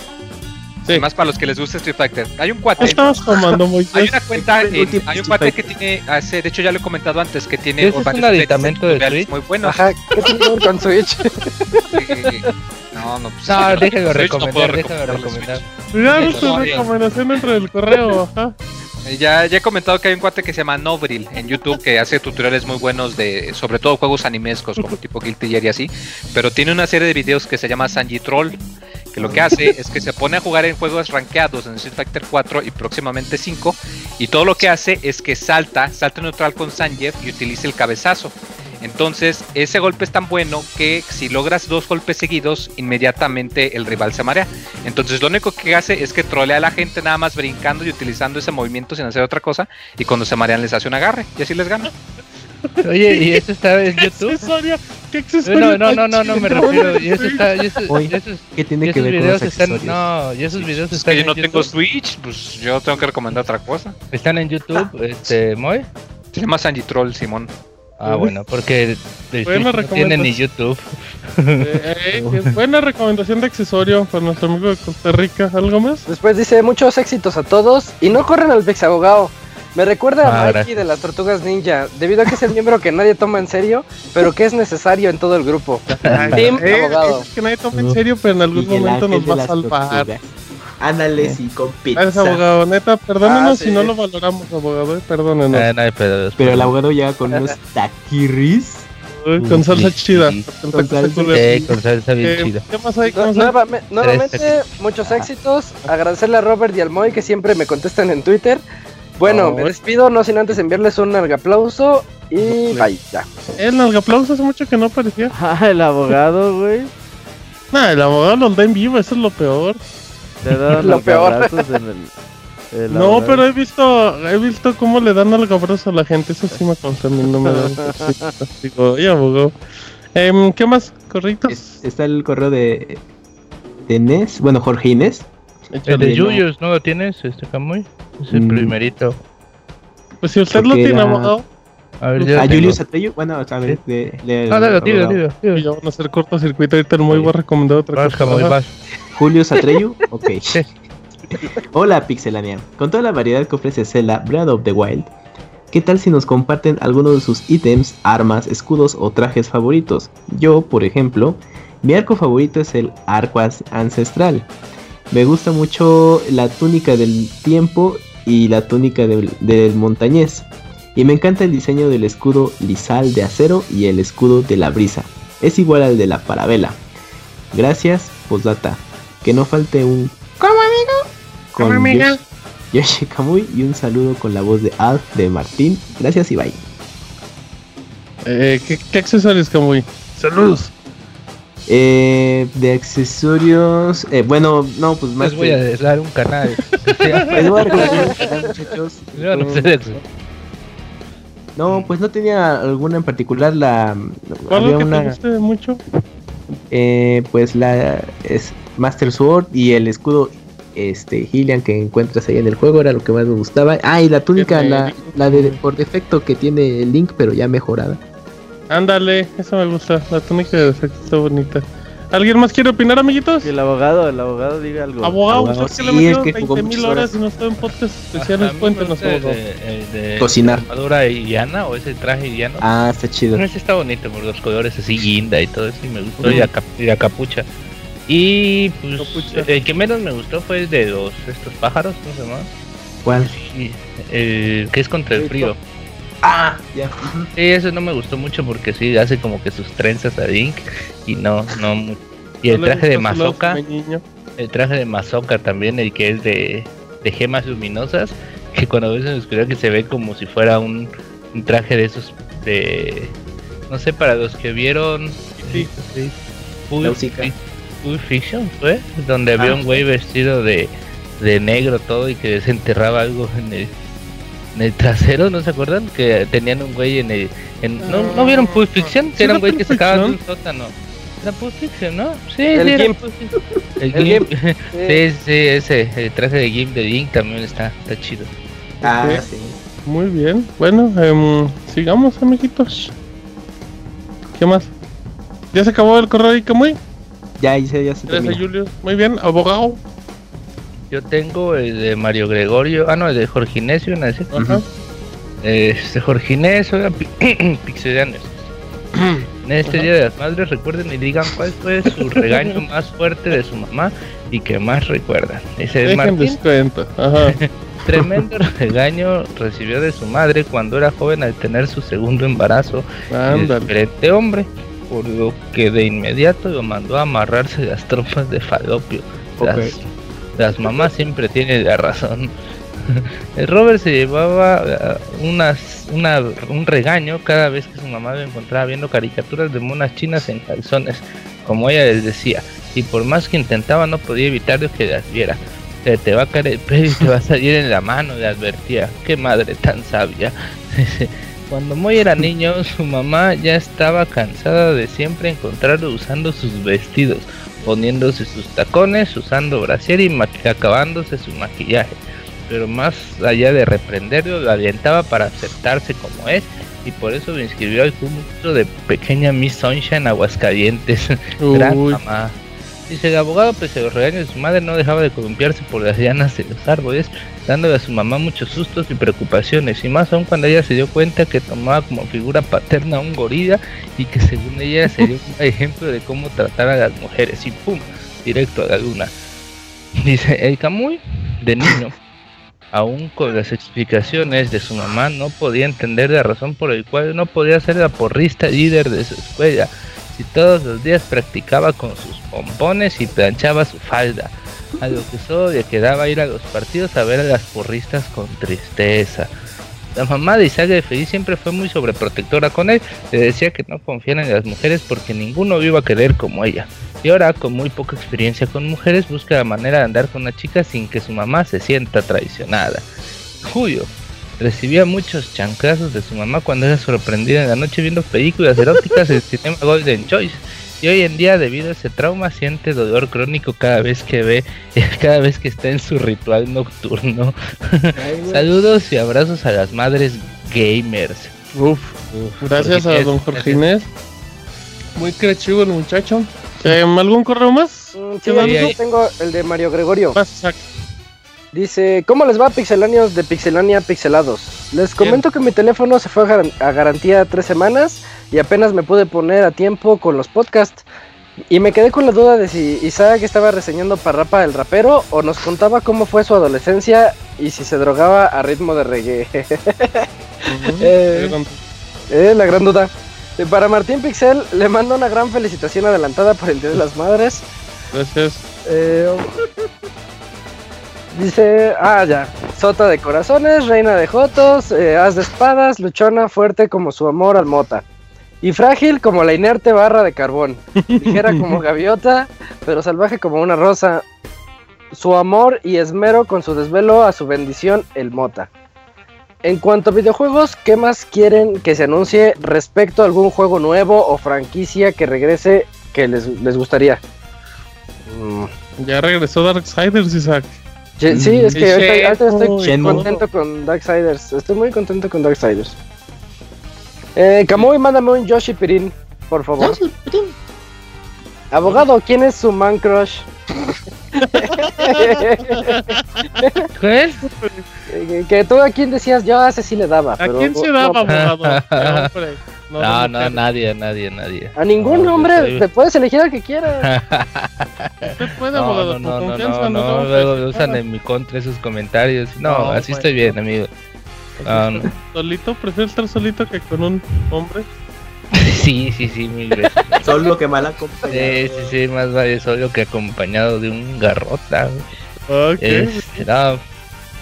Sí. más para los que les gusta Street Fighter. Hay un ¿Qué cuate, estabas tomando, Moisés? hay una cuenta, en- hay un cuate que tiene, hace, de hecho ya lo he comentado antes, que tiene ¿Ese es un aditamento de Switch? muy buenos. Ajá, ¿qué tiene que ver con Switch? No, no, pues, no, puedo recomendar, déjenlo recomendar tu Mario. recomendación dentro del correo, ajá. Eh, Ya, he comentado que hay un cuate que se llama Novril en YouTube que hace tutoriales muy buenos de, sobre todo juegos animescos como tipo Guilty Gear y así, pero tiene una serie de videos que se llama Sanji Troll, que lo que hace es que se pone a jugar en juegos rankeados en Street Fighter 4 y próximamente 5 y todo lo que hace es que salta, salta neutral con Sanjeev y utiliza el cabezazo. Entonces, ese golpe es tan bueno que si logras dos golpes seguidos, inmediatamente el rival se marea. Entonces, lo único que hace es que trolea a la gente nada más brincando y utilizando ese movimiento sin hacer otra cosa. Y cuando se marean, les hace un agarre y así les gana. Oye, ¿y eso está en YouTube? accesorio? ¿Qué accesorio? No, no, no, no, no me refiero. Y eso está, y eso, Oye, y esos, ¿Qué tiene y que ver con los están, no, y esos videos Es están que yo no tengo YouTube. Switch, pues yo tengo que recomendar otra cosa. Están en YouTube, este, Moy. Se llama Sanji Troll, Simón. Ah, bueno, porque el Buena no tiene ni. YouTube. Eh, eh, buena recomendación de accesorio para nuestro amigo de Costa Rica. ¿Algo más? Después dice muchos éxitos a todos y no corren al Pix Abogado. Me recuerda Ah, a Mikey gracias. de las Tortugas Ninja, debido a que es el miembro que nadie toma en serio, pero que es necesario en todo el grupo. Team Eh, Abogado. es que nadie toma en serio, pero en algún momento nos va a salvar. tortugas. Ándale, sí, con pizza. Gracias, abogado. Neta, perdónenos Ah, si no lo valoramos, abogado. eh, Perdónenos. Ah, no hay pedo. Pero el abogado llega con unos taquiris. Uy, con salsa chida. Con Con salsa. Eh, con salsa bien Eh, chida. ¿Qué más hay? ¿Qué Nu- más hay? nuevame- nuevamente, muchos éxitos. Agradecerle a Robert y al Moy que siempre me contestan en Twitter. Bueno, Oh. me despido, no sin antes enviarles un aplauso y bye, ya. El nalgaplauso hace mucho que no aparecía. Ah, el abogado, güey. Nah, el abogado los da en vivo, eso es lo peor. Te dan Lo los peor. abrazos en el. el No, pero he visto, he visto cómo le dan algabrazo a la gente. Eso sí me consta a mí, no me da. Digo, abogado. Em, ¿Qué más? ¿Corritos? Es- está el correo de, de bueno, Jorge Inés. El de Julius, ¿no lo tienes, este Camuy? Es el Mm. primerito. Pues si usted lo tiene, era- abogado, A ver, ya A lo Julius. Atreyu, bueno, a ver, Ah, dale, digo, abogado. digo, y ya van a hacer cortocircuito. Ahorita el muy va a recomendar otra Vas, cosa. Camuy, Ajá. vas. Julio Atreyu, ok. Hola Pixelania, con toda la variedad que ofrece Zelda Breath of the Wild, ¿qué tal si nos comparten algunos de sus ítems, armas, escudos o trajes favoritos? Yo, por ejemplo, mi arco favorito es el arco ancestral. Me gusta mucho la túnica del tiempo y la túnica del, del montañés. Y me encanta el diseño del escudo lisal de acero y el escudo de la brisa. Es igual al de la parabela. Gracias, postdata. Que no falte un ¿Cómo amigo? Con ¿Cómo, amiga? Yoshi, Yoshi Kamui y un saludo con la voz de Alf de Martín. Gracias y bye. Eh, ¿qué, ¿Qué accesorios, Camuy? Saludos. Eh, de accesorios, eh, bueno, no, pues más Les voy a que- dar un canal. Les voy a recomendar un canal, muchachos. No pues no tenía alguna en particular. La ¿Cuál había es que te una, guste mucho? eh, pues la es Master Sword y el escudo este Hylian que encuentras ahí en el juego era lo que más me gustaba. Ah, y la túnica, Tiene la, la de por defecto que tiene el Link, pero ya mejorada. Ándale, eso me gusta. La túnica de defecto está bonita. ¿Alguien más quiere opinar, amiguitos? Que el abogado, el abogado diga algo. Abogado, Abogado, usted que sí, le metió es que jugó 20 muchas mil horas y no está en podcast especiales. Cuéntenos, el abogado. de, el de Cocinar. armadura llana o ese traje llano. Ah, está chido. Ese está bonito por los colores así guinda y todo eso y me gustó Ujú. y, la cap- y la capucha. Y pues el que menos me gustó fue el de los estos pájaros, ¿cómo se llama? ¿Cuál? El que es contra el frío. Ah, ya. Sí, eso no me gustó mucho porque sí hace como que sus trenzas a Link y no, no Y el ¿No traje de femenino? el traje de Mazoka también, el que es de, de gemas luminosas, que cuando ves en la oscuridad que se ve como si fuera un, un traje de esos de no sé para los que vieron Sí. Pulp Fiction fue donde había Ah. un güey vestido de, de negro todo y que desenterraba algo en el en el trasero, ¿no se acuerdan? Que tenían un güey en el... en- ¿no, ¿No vieron Pulp Fiction? ¿Sí Que era un güey que sacaba de un sótano. Era Pulp Fiction, ¿no? Sí, El sí, era Gimp. Pulp Fiction. El, El Gimp. Gimp. Sí, sí, ese, el traje de Gimp de Link también está, está chido. Ah, sí. Muy bien. Bueno, em, sigamos, amiguitos. ¿Qué más? ¿Ya se acabó el correo ahí, Camuy? Ya, ya, se- ya se Gracias. Julio. Muy bien, abogado. Yo tengo el de Mario Gregorio, ah no, el de Jorge Inesio, ¿no? Ese. Ajá. Este Jorge Inés, oiga, pi- pixelianos. En este Día de las Madres recuerden y digan cuál fue su regaño más fuerte de su mamá y que más recuerdan. Ese es Dejen Martín. descuento. Ajá. Tremendo regaño recibió de su madre cuando era joven al tener su segundo embarazo de Ándale. diferente hombre, por lo que de inmediato lo mandó a amarrarse las trompas de falopio. Las, mamás siempre tienen la razón. El Robert se llevaba eh, unas, una, un regaño cada vez que su mamá lo encontraba viendo caricaturas de monas chinas en calzones, como ella les decía, y por más que intentaba no podía evitar que las viera. Se te va a caer el pelo y te va a salir en la mano, le advertía. Qué madre tan sabia. Cuando Moy era niño, su mamá ya estaba cansada de siempre encontrarlo usando sus vestidos, poniéndose sus tacones, usando brasier y acabándose su maquillaje. Pero más allá de reprenderlo, lo alientaba para aceptarse como es y por eso lo inscribió al curso de pequeña Miss Sunshine Aguascalientes. Gran mamá. Dice el abogado, pese a los regaños de su madre, no dejaba de columpiarse por las llanas de los árboles, dándole a su mamá muchos sustos y preocupaciones, y más aún cuando ella se dio cuenta que tomaba como figura paterna a un gorila y que según ella sería un ejemplo de cómo tratar a las mujeres, y pum, directo a la luna. Dice, el Camuy, de niño, aún con las explicaciones de su mamá, no podía entender la razón por el cual no podía ser la porrista líder de su escuela, si todos los días practicaba con sus pompones y planchaba su falda, a lo que solo le quedaba ir a los partidos a ver a las porristas con tristeza. La mamá de Isaac de Feliz siempre fue muy sobreprotectora con él, le decía que no confiara en las mujeres porque ninguno iba a querer como ella. Y ahora, con muy poca experiencia con mujeres, busca la manera de andar con una chica sin que su mamá se sienta traicionada. Julio recibía muchos chancazos de su mamá cuando era sorprendida en la noche viendo películas eróticas en Cinema Golden Choice. Y hoy en día, debido a ese trauma, siente dolor crónico cada vez que ve, cada vez que está en su ritual nocturno. Saludos y abrazos a las madres gamers. Uf, gracias a don Jorge Inés. Muy creativo el muchacho. Eh, ¿Algún correo más? Mm, Sí, ¿Qué aquí más? yo tengo el de Mario Gregorio. Dice, ¿cómo les va pixelanios de Pixelania Pixelados? Les comento que mi teléfono se fue a, garan- a garantía tres semanas y apenas me pude poner a tiempo con los podcasts. Y me quedé con la duda de si Isaac estaba reseñando Parrapa el rapero o nos contaba cómo fue su adolescencia y si se drogaba a ritmo de reggae. Eh, eh, la gran duda. Eh, Para Martín Pixel le mando una gran felicitación adelantada por el Día de las Madres. Gracias. Eh, dice, ah, ya. Sota de corazones, reina de jotos, eh, as de espadas, luchona, fuerte como su amor al mota. Y frágil como la inerte barra de carbón. Ligera como gaviota, pero salvaje como una rosa. Su amor y esmero con su desvelo a su bendición, el mota. En cuanto a videojuegos, ¿qué más quieren que se anuncie respecto a algún juego nuevo o franquicia que regrese que les, les gustaría? Mm. Ya regresó Darksiders, Isaac. Sí, sí, es que ahorita, ahorita estoy Shenmue. contento con Darksiders. Estoy muy contento con Darksiders. Eh, Kamui, mándame un Yoshi Pirin, por favor. Abogado, ¿quién es su man crush? ¿Qué? Eh, que tú a quién decías, yo a ese sí le daba. ¿A pero, quién se daba, abogado? No, No, no, nadie, nadie, nadie. A ningún No, hombre, soy- te puedes elegir al que quieras. Usted puede, No, abogado, no, con no, no, confianza, no, no, no, no, luego pues, usan en mi contra esos comentarios. No, No, así bueno. estoy bien, amigo. No, no. Solito, prefiero estar solito que con un hombre. Sí, sí, sí, mil veces. Solo que mal acompañado. Sí, sí, sí, más vale solo que acompañado de un garrota. Ok. Este, no,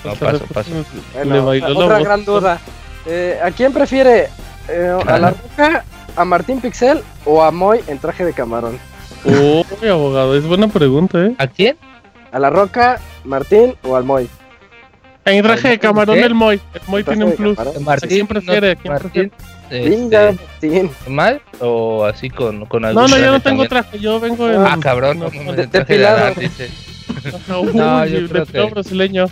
no, paso, paso. Bueno, Le bailó la otra gran duda. Eh, ¿A quién prefiere? Eh, ¿A la roca, a Martín Pixel o a Moy en traje de camarón? Uy, abogado, es buena pregunta, ¿eh? ¿A quién? ¿A la roca, Martín o al Moy? En traje de camarón ¿Qué? el Moy. El Moy tiene un de plus. Martín, quién prefiere? no, ¿Quién Martín, Venga, este, Martín. ¿mal o así con, con No, algún no, yo no tengo también? traje, yo vengo en. Ah, cabrón, no, no, de- el traje de. Adán, dice. Uy, No, yo de creo que- brasileño.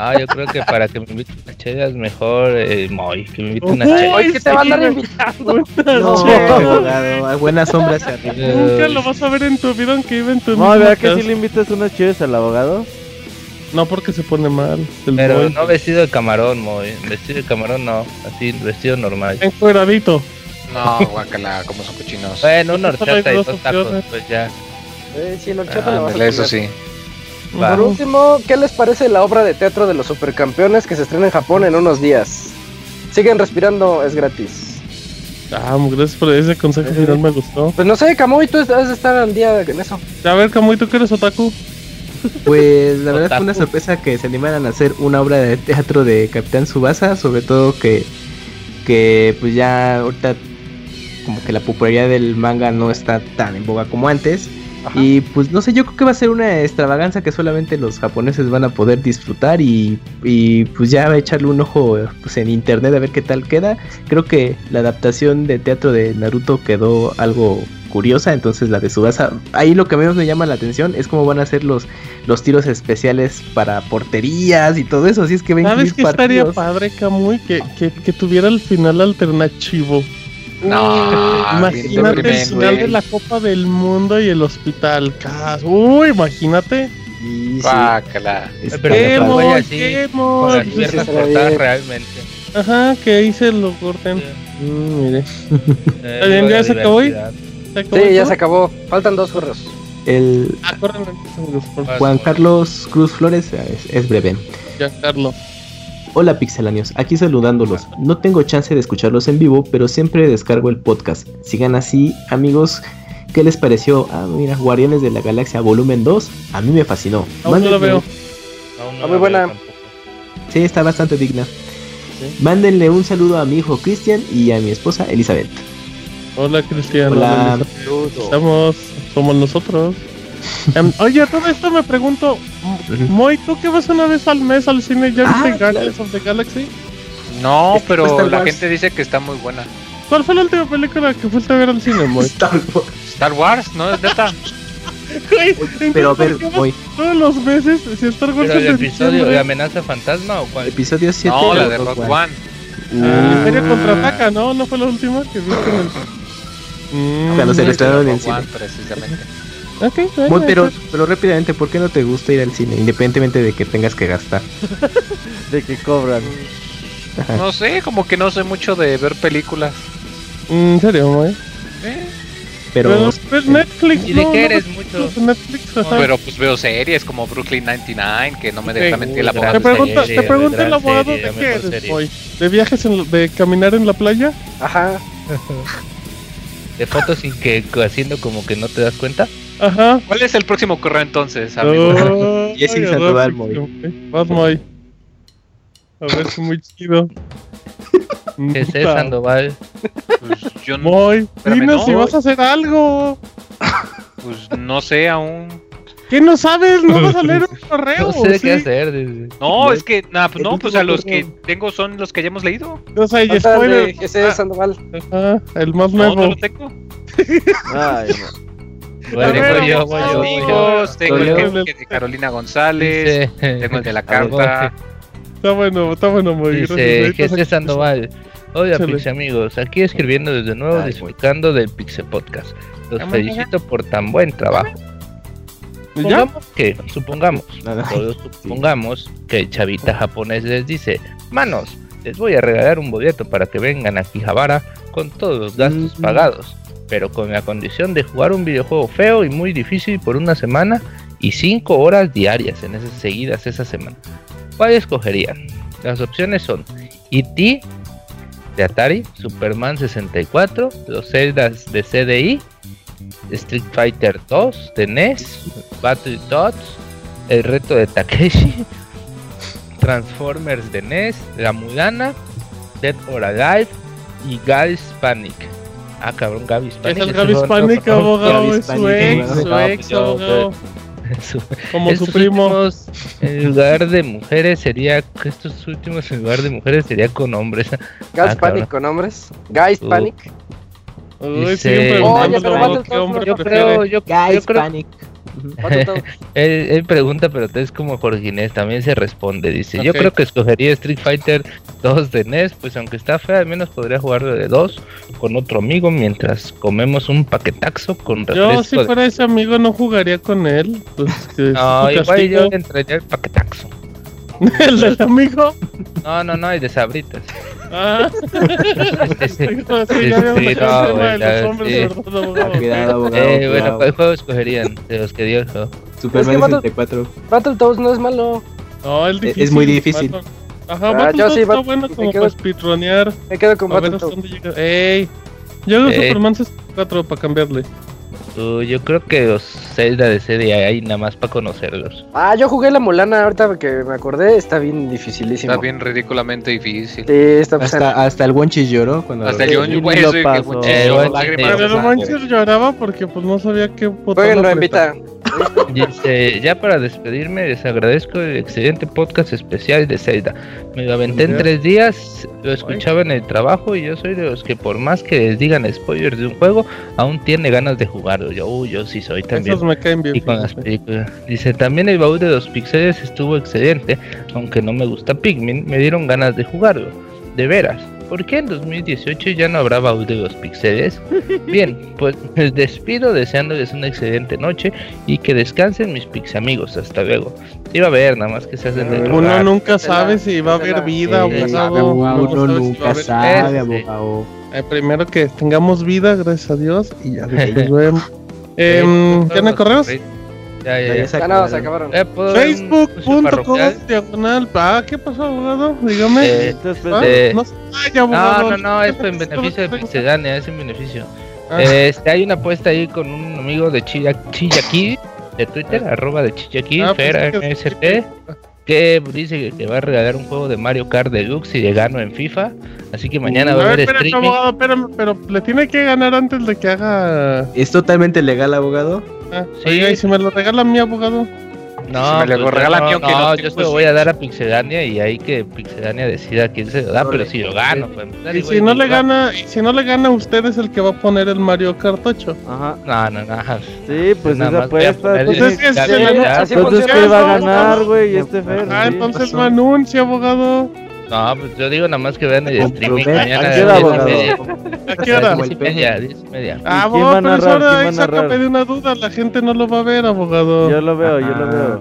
Ah, yo creo que para que me inviten a chelas mejor el Moy, que me inviten a chelas. Hoy que te va a andar invitando. No, buenas sombras arriba. Nunca lo vas a ver en tu vida aunque vive en tu No, ¿verdad que si le invitas unas chives al abogado? No, porque se pone mal. El Pero Moy. no vestido de camarón, Moy. Vestido de camarón no, así vestido normal. Encueradito. No, guacala, como son cochinos. Bueno, una horchata y dos tacos, pues ya. Eh, sí, el horchata lo vas a Ándale, eso comer. sí. Va. Por último, ¿qué les parece la obra de teatro de los supercampeones que se estrena en Japón en unos días? Siguen respirando, es gratis. Ah, gracias por ese consejo final, me gustó. Pues no sé, Kamui, tú has de estar al día en eso. A ver, Camuy, ¿tú que eres otaku? Pues la verdad fue una sorpresa que se animaran a hacer una obra de teatro de Capitán Subasa, sobre todo que, que pues ya ahorita como que la popularidad del manga no está tan en boga como antes. Y pues no sé, yo creo que va a ser una extravaganza que solamente los japoneses van a poder disfrutar y, y pues ya echarle un ojo pues, en internet a ver qué tal queda. Creo que la adaptación de teatro de Naruto quedó algo curiosa, entonces la de Subasa, ahí lo que menos me llama la atención es cómo van a ser los, los tiros especiales para porterías y todo eso, así es que ven ¿Sabes qué estaría padre, Kamui? Que, que, que tuviera el final alternativo. No, Imagínate el final de la Copa del Mundo y el Hospital Cas. Uy, imagínate. Sí, Guácala. Pero ¡Qué que muy, vaya así, qué con las Pues, piernas cortadas realmente. Ajá, que ahí se lo corten. Mm, mire. Eh, bien, ya se acabó. ¿Se acabó Sí, ya se acabó. Faltan dos correos. el Ah. Juan Carlos Cruz Flores es, es breve. Giancarlo. Hola pixelanios, aquí saludándolos. No tengo chance de escucharlos en vivo, pero siempre descargo el podcast. Sigan así, amigos. ¿Qué les pareció? Ah, mira, Guardianes de la Galaxia Volumen 2. A mí me fascinó. Aún no lo veo. Aún Ah, la muy veo buena. tampoco. Sí, está bastante digna. Mándenle un saludo a mi hijo Cristian y a mi esposa Elizabeth. Hola, Cristian. Hola. Elizabeth. Estamos, somos nosotros. Em, oye, todo esto me pregunto. Moy, ¿tú que vas una vez al mes al cine? ¿Ya Ah, viste claro. Guardians of the Galaxy? No, Es que pero la gente dice que está muy buena. ¿Cuál fue la última película que fuiste a ver al cine, Moy? Star Wars. Star Wars, ¿no? Es neta. Güey, Pero a ver, ¿por qué voy. Todos los meses, si Star Wars Pero es el de episodio de amenaza fantasma o cuál? Episodio 7. No, la de Rock One. Ah, el Imperio contraataca, ¿no? ¿No fue la última que viste en el... Mm, Cuando se ok, le estrenaron en cine. One, precisamente. Ok, bueno, Muy, pero, pero rápidamente, ¿por qué no te gusta ir al cine? Independientemente de que tengas que gastar. De que cobran. Ajá. No sé, como que no sé mucho de ver películas. Mm, ¿En serio? Eh, Pero, Pero, pues, Netflix, ¿Y de no, qué no eres ves mucho? Netflix. Pero pues veo series como Brooklyn 99 que no me deja Ok. mentir la Uy, Te pregunta, serie, te pregunta el abogado serie, de la qué eres, serie. Moy. ¿De viajes, en, de caminar en la playa? Ajá. De fotos sin que haciendo como que no te das cuenta. Ajá. ¿Cuál es el próximo correo entonces, amigo? Oh, ese ay, Sandoval, Moy. Vas, Moy. A ver, es muy chido. Puta. Sandoval. Pues yo no, Moy, dinos no. si vas a hacer algo. pues, no sé aún. ¿Qué no sabes? ¿No vas a leer un correo? No sé ¿sí? qué hacer. No, es que, nada, pues no, pues a los que tengo son los que ya hemos leído. No sé, y spoiler. de Jesús Sandoval. Ajá, el más No, no nuevo. lo tengo. Ay, no. Bueno, ver, voy yo, voy vamos, yo, voy yo. Amigos, tengo el que- de Carolina González, Dice, tengo el de la carta. Está bueno, está bueno, Moy. Dice saco- Sandoval. Hola. Pix amigos. Aquí escribiendo desde nuevo, Ay, disfrutando del Pixel Podcast. Los felicito por tan buen trabajo. ¿Ya? Supongamos que, supongamos, todos supongamos que el chavita japonés les dice, manos, les voy a regalar un boleto para que vengan a Kijabara con todos los gastos Mm. pagados, pero con la condición de jugar un videojuego feo y muy difícil por una semana y 5 horas diarias en esas seguidas esa semana. ¿Cuál escogerían? Las opciones son E.T. de Atari, Superman 64, los Zeldas de CDI, Street Fighter 2 de NES, Battletoads, El reto de Takeshi, Transformers de NES, La Mulana, Dead or Alive y Gavis Panic. Ah, cabrón, Gavis Ese Panic. es ese Gavis fue otro- Panic, abogado. Es su ex, su ex, pues abogado. Su- Como su primo. en lugar de mujeres sería estos últimos en lugar de mujeres sería con hombres Guys Ah, Panic con hombres. Guys Uh. Panic. Uy, hombre yo creo yo, creo Panic. Él, él pregunta pero es como Jorge Inés también se responde dice yo creo que escogería Street Fighter 2 de NES pues aunque está fea al menos podría jugarlo de dos con otro amigo mientras comemos un paquetaxo con Yo, refresco si de- fuera ese amigo, no jugaría con él. Pues, no igual castigo. yo le entraría el paquetaxo ¿El del amigo? no no no el de sabritas Ah. Sí, Sí, sí. ya Sí, no, de güey, los hombres, sí. ¿verdad, abogado? Cuidado, abogado. Eh, bueno, cuidado. ¿cuál juego escogerían de los que dio el juego? Superman Es que Battle- 64. Battletoads no es malo. No, el Es- difícil. es muy difícil. Battle- Ajá, Ah, Battletoads sí, está Bat- bueno me como quedo- para speedronear. Me quedo con Battletoads. ¡Ey! Yo hago Ey. Superman 64 para cambiarle. Uh, yo creo que los Zelda de CD ahí nada más para conocerlos. Ah, yo jugué la Mulana ahorita que me acordé, está bien dificilísimo. Está bien ridículamente difícil. Sí, está Hasta, hasta el Wonchis lloró cuando Hasta pasó. Wonchis lloró, Wonchis, Pero Manches sangre. lloraba porque pues no sabía qué botón Jueguenlo, apretar. invita. Dice, ya para despedirme, les agradezco el excelente podcast especial de Zelda. Me lo aventé en tres días, lo escuchaba en el trabajo y yo soy de los que por más que les digan spoilers de un juego, aún tiene ganas de jugarlo. Yo, yo sí soy también. Esos me caen bien. Y con las fíjate. películas. Dice, también el baúl de los pixeles estuvo excelente, aunque no me gusta Pikmin, me dieron ganas de jugarlo. De veras. ¿Por qué en 2018 ya no habrá baúl de los pixeles? Bien, pues les despido deseándoles una excelente noche y que descansen mis pix amigos. Hasta luego. Iba a ver, nada más que se hacen de Uno nunca sabe si va a haber vida, Sí, abogado. Uno nunca sabe, Este. abogado. Eh, primero que tengamos vida, gracias a Dios, y ya después vemos. Em, ¿Tienen correos? Ya, ya, ya. se no, se acabaron. Eh, ¿puedo dar un anuncio Facebook.com diagonal. Ah, ¿qué pasó, abogado? Dígame. Eh, Entonces, Ah, eh, no, ay, abogado. No, no, no, esto en beneficio de Pixelania, es en beneficio. Ah. Este, hay una apuesta ahí con un amigo de Chilla, Chillaki, de Twitter, arroba de Chillaki, Ah, Fer pensé que- MSP, que dice que va a regalar un juego de Mario Kart Deluxe y de gano en FIFA. Así que mañana va a haber streaming. abogado, espérame, pero le tiene que ganar antes de que haga. ¿Es totalmente legal, abogado? Ah, Sí. oiga, y si me lo regala mi abogado. No, Si me le pues, regala no, a mí, aunque no, no yo se lo voy a dar a Pixelania y ahí que Pixelania decida quién se lo da, pero si lo gano, pues. Y si no le gana, y si no le gana, usted es el que va a poner el Mario Kart 8. Ajá. No, no, no. Sí, pues Nada esa apuesta. Pues Entonces, es que sí, entonces ¿qué va a ganar, güey? Este Fer. Ah, entonces no anuncie, abogado. No, pues yo digo nada más que vean el streaming mañana ¿A qué hora, 10 y abogado? media. ¿A qué hora? Diez y media, diez y media. Ah, abogado, pero de una duda, la gente no lo va a ver, abogado. Yo lo veo, yo lo Ah. veo.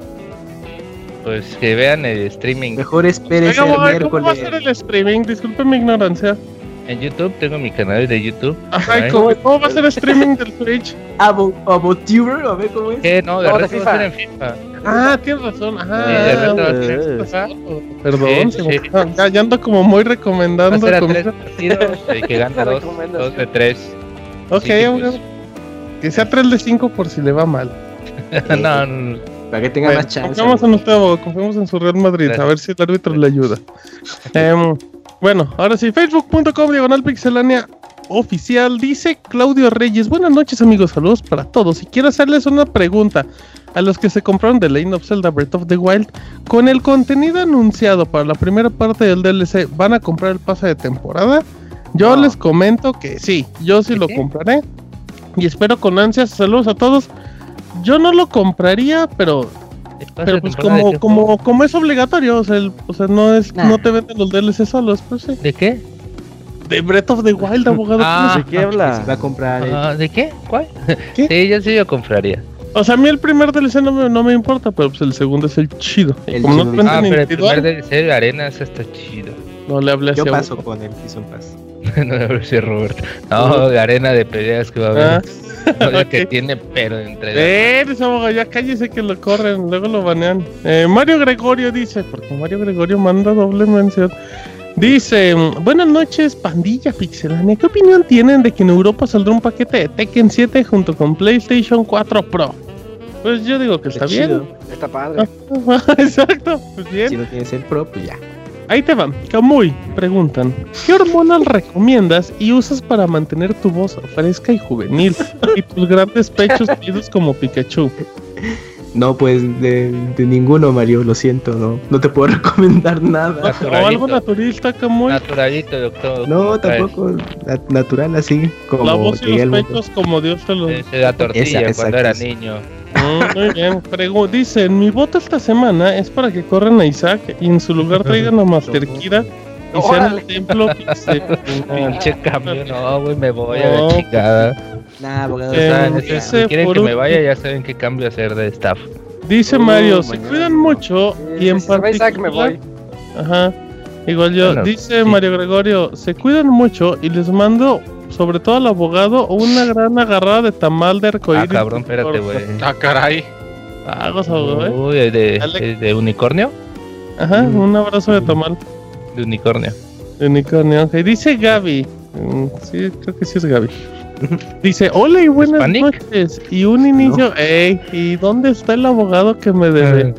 Pues que vean el streaming. Mejor espérese Oiga, el abogado, ¿cómo va a ser miércoles. el streaming? Disculpe mi ignorancia. En YouTube tengo mi canal de YouTube. Ajá, ¿y Ahí. cómo, cómo va a ser el streaming del Twitch? Abo, Abotuber, a ver cómo es. ¿Qué? No, de No, de resto va a ser FIFA. en FIFA. Ah, tienes razón. Sí, Ajá. de resto va a eh, ser en eh. FIFA. Perdón, Sí, sí. ah, ya, ya ando como muy Va a recomendando. ser a con- tres partidos. El que gana dos, de tres. Ok, que, pues, Que sea 3 de 5 por si le va mal. no, no, Para que tenga Bueno, más chance. confiamos en usted, abogado. Confiamos en su Real Madrid. A ver si el árbitro le ayuda. Em, bueno, ahora sí, facebook.com diagonal pixelania oficial. Dice Claudio Reyes. Buenas noches, amigos. Saludos para todos. Y quiero hacerles una pregunta. A los que se compraron The Legend of Zelda Breath of the Wild, con el contenido anunciado para la primera parte del DLC, ¿van a comprar el pase de temporada? Yo No. les comento que sí, yo sí ¿De lo compraré. Y espero con ansias. Saludos a todos. Yo no lo compraría, pero pero pues como, como, como es obligatorio, o sea, el- o sea no es, Nah. no te venden los DLC solos, pues sí. ¿De qué? De Breath of the Wild, abogado. Ah. ¿cómo ¿De qué habla? Se va a comprar. el- Ah, ¿De qué? ¿Cuál? ¿Qué? Sí, yo sí lo compraría. O sea, a mí el primer DLC no me, no me importa, pero pues el segundo es el chido. El como no chido. te venden Ah, pero el primer DLC de Arenas está chido. no le hablé Yo a paso con el Season Pass. no me parece Roberto. No, de arena de peleas que va a haber. Ah, No, lo que tiene, pero entre. Eh, abogado, ya cállese que lo corren, luego lo banean. Eh, Mario Gregorio dice, porque Mario Gregorio manda doble mención. Dice, buenas noches, pandilla pixelánea. ¿Qué opinión tienen de que en Europa saldrá un paquete de Tekken 7 junto con PlayStation 4 Pro? Pues yo digo que está Qué bien. chido. Está padre. Exacto, pues bien. Si no tienes el Pro, pues ya. Ahí te va. Kamui, preguntan, ¿qué hormonal recomiendas y usas para mantener tu voz fresca y juvenil y tus grandes pechos unidos como Pikachu? No, pues de, de ninguno, Mario, lo siento, no. No te puedo recomendar nada. ¿O algo naturalista, Kamui? Naturalito, doctor. No, tampoco na- natural así como La voz y los pechos como Dios te los... Se da tortilla Esa, cuando exacto, era niño. Muy bien. Pregu- Dicen, mi voto esta semana es para que corran a Isaac y en su lugar traigan a Master Kira y sean el templo. Pinche cambio, no, güey, me voy a No. la chingada. Nah, abogado. Eh, no, si quieren que me vaya, ya saben qué cambio hacer de staff. Dice Oh, Mario, se cuidan mucho y en si va Isaac, particular... me voy. Ajá. Igual yo. Bueno, Dice sí. Mario Gregorio, se cuidan mucho y les mando, sobre todo al abogado, una gran agarrada de tamal de arcoíris. Ah, cabrón, espérate, güey. Ah, caray. Aguas, abogado, ¿eh? Uy, ¿el de, Dale. de unicornio? Ajá, un abrazo de tamal De unicornio. de unicornio. Ok, dice Gaby, Mm, Sí, creo que sí es Gaby. Dice, hola y buenas ¿Hispanic? noches. Y un inicio, ey, ¿y dónde está el abogado que me debe?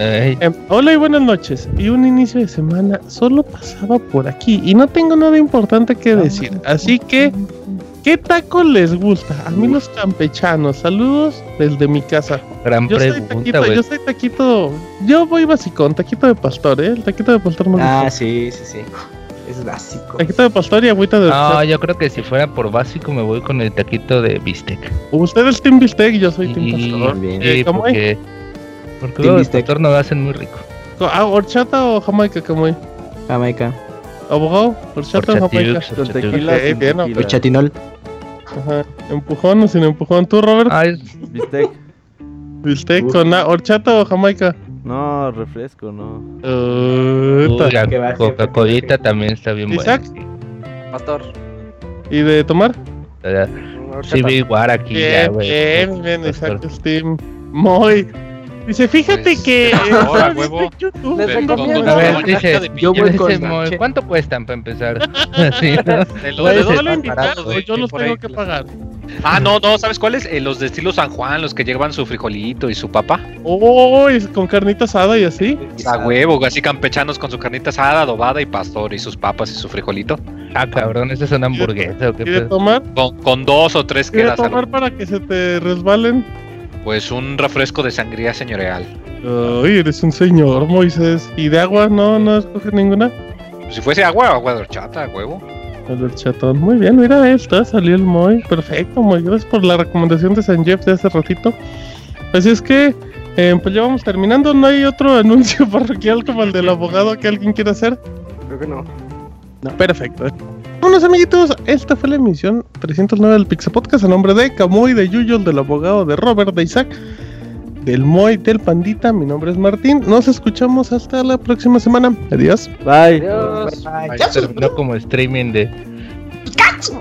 Em, hola y buenas noches. Y un inicio de semana solo pasaba por aquí y no tengo nada importante que decir. Así que, ¿qué taco les gusta? A mí los campechanos. Saludos desde mi casa. gran Yo soy pregunta, taquito, güey. yo soy taquito. Yo voy basicón, taquito de pastor, ¿eh? El taquito de pastor me gusta. Ah, sí, sí, sí. Es básico. Taquito de pastor y agüita de No, yo creo que si fuera por básico me voy con el taquito de bistec. Usted es Team Bistec y yo soy Team Y- Pastor. bien. Eh, ¿Cómo porque, porque luego el bistec. pastor no lo hacen muy rico. Ah, ¿Horchata o Jamaica? ¿Cómo hay? Jamaica. ¿Abogado? ¿Horchata o Jamaica? Con tequila, sin bien, tequila. O chatinol. Ajá. ¿Empujón o sin empujón? ¿Tú, Robert? Ah, es- Bistec. ¿Bistec Uf. con horchata o Jamaica? No, refresco, no. uy, Puta. la Coca-Colita también está bien buena. Isaac, Pastor. ¿y de tomar? Sí, vi igual aquí ya, Bien, güey. bien, bien. Isaac Steam. Muy. Dice, fíjate Pues, que. eh, ahora, ¿sabes huevo. YouTube? Les recomiendo- A ver, dice, yo yo voy con. ¿cuánto cuestan para empezar? Sí, ¿no? De los- Puede ¿Les ser suelo más invitar barato, o güey. yo los tengo que que- pagar? Ah, no, no, ¿sabes cuáles? Eh, los de estilo San Juan, los que llevan su frijolito y su papa. Oh, y con carnita asada y así. A huevo, así campechanos con su carnita asada, adobada y pastor y sus papas y su frijolito. Ah, cabrón, ¿esa es una hamburguesa o qué tomar? Con, con dos o tres ¿Y de quedas. tomar para que se te resbalen? Pues un refresco de sangría señorial. Ay, eres un señor, Moisés. ¿Y de agua? No, no escoges ninguna. Si fuese agua, agua de horchata, huevo. El del chatón. Muy bien, mira esta, salió el Moy. Perfecto, Moy. Gracias por la recomendación de San Jeff de hace ratito. Así es que, eh, pues ya vamos terminando. ¿No hay otro anuncio parroquial como el del abogado que alguien quiera hacer? Creo que no. Perfecto. Bueno, amiguitos, esta fue la emisión 309 del Pixel Podcast a nombre de Camuy, de Yuyol, del abogado, de Robert, de Isaac, del Moy, del Pandita. Mi nombre es Martín. Nos escuchamos hasta la próxima semana. Adiós. Bye. Adiós. Ay, terminó como streaming de. Así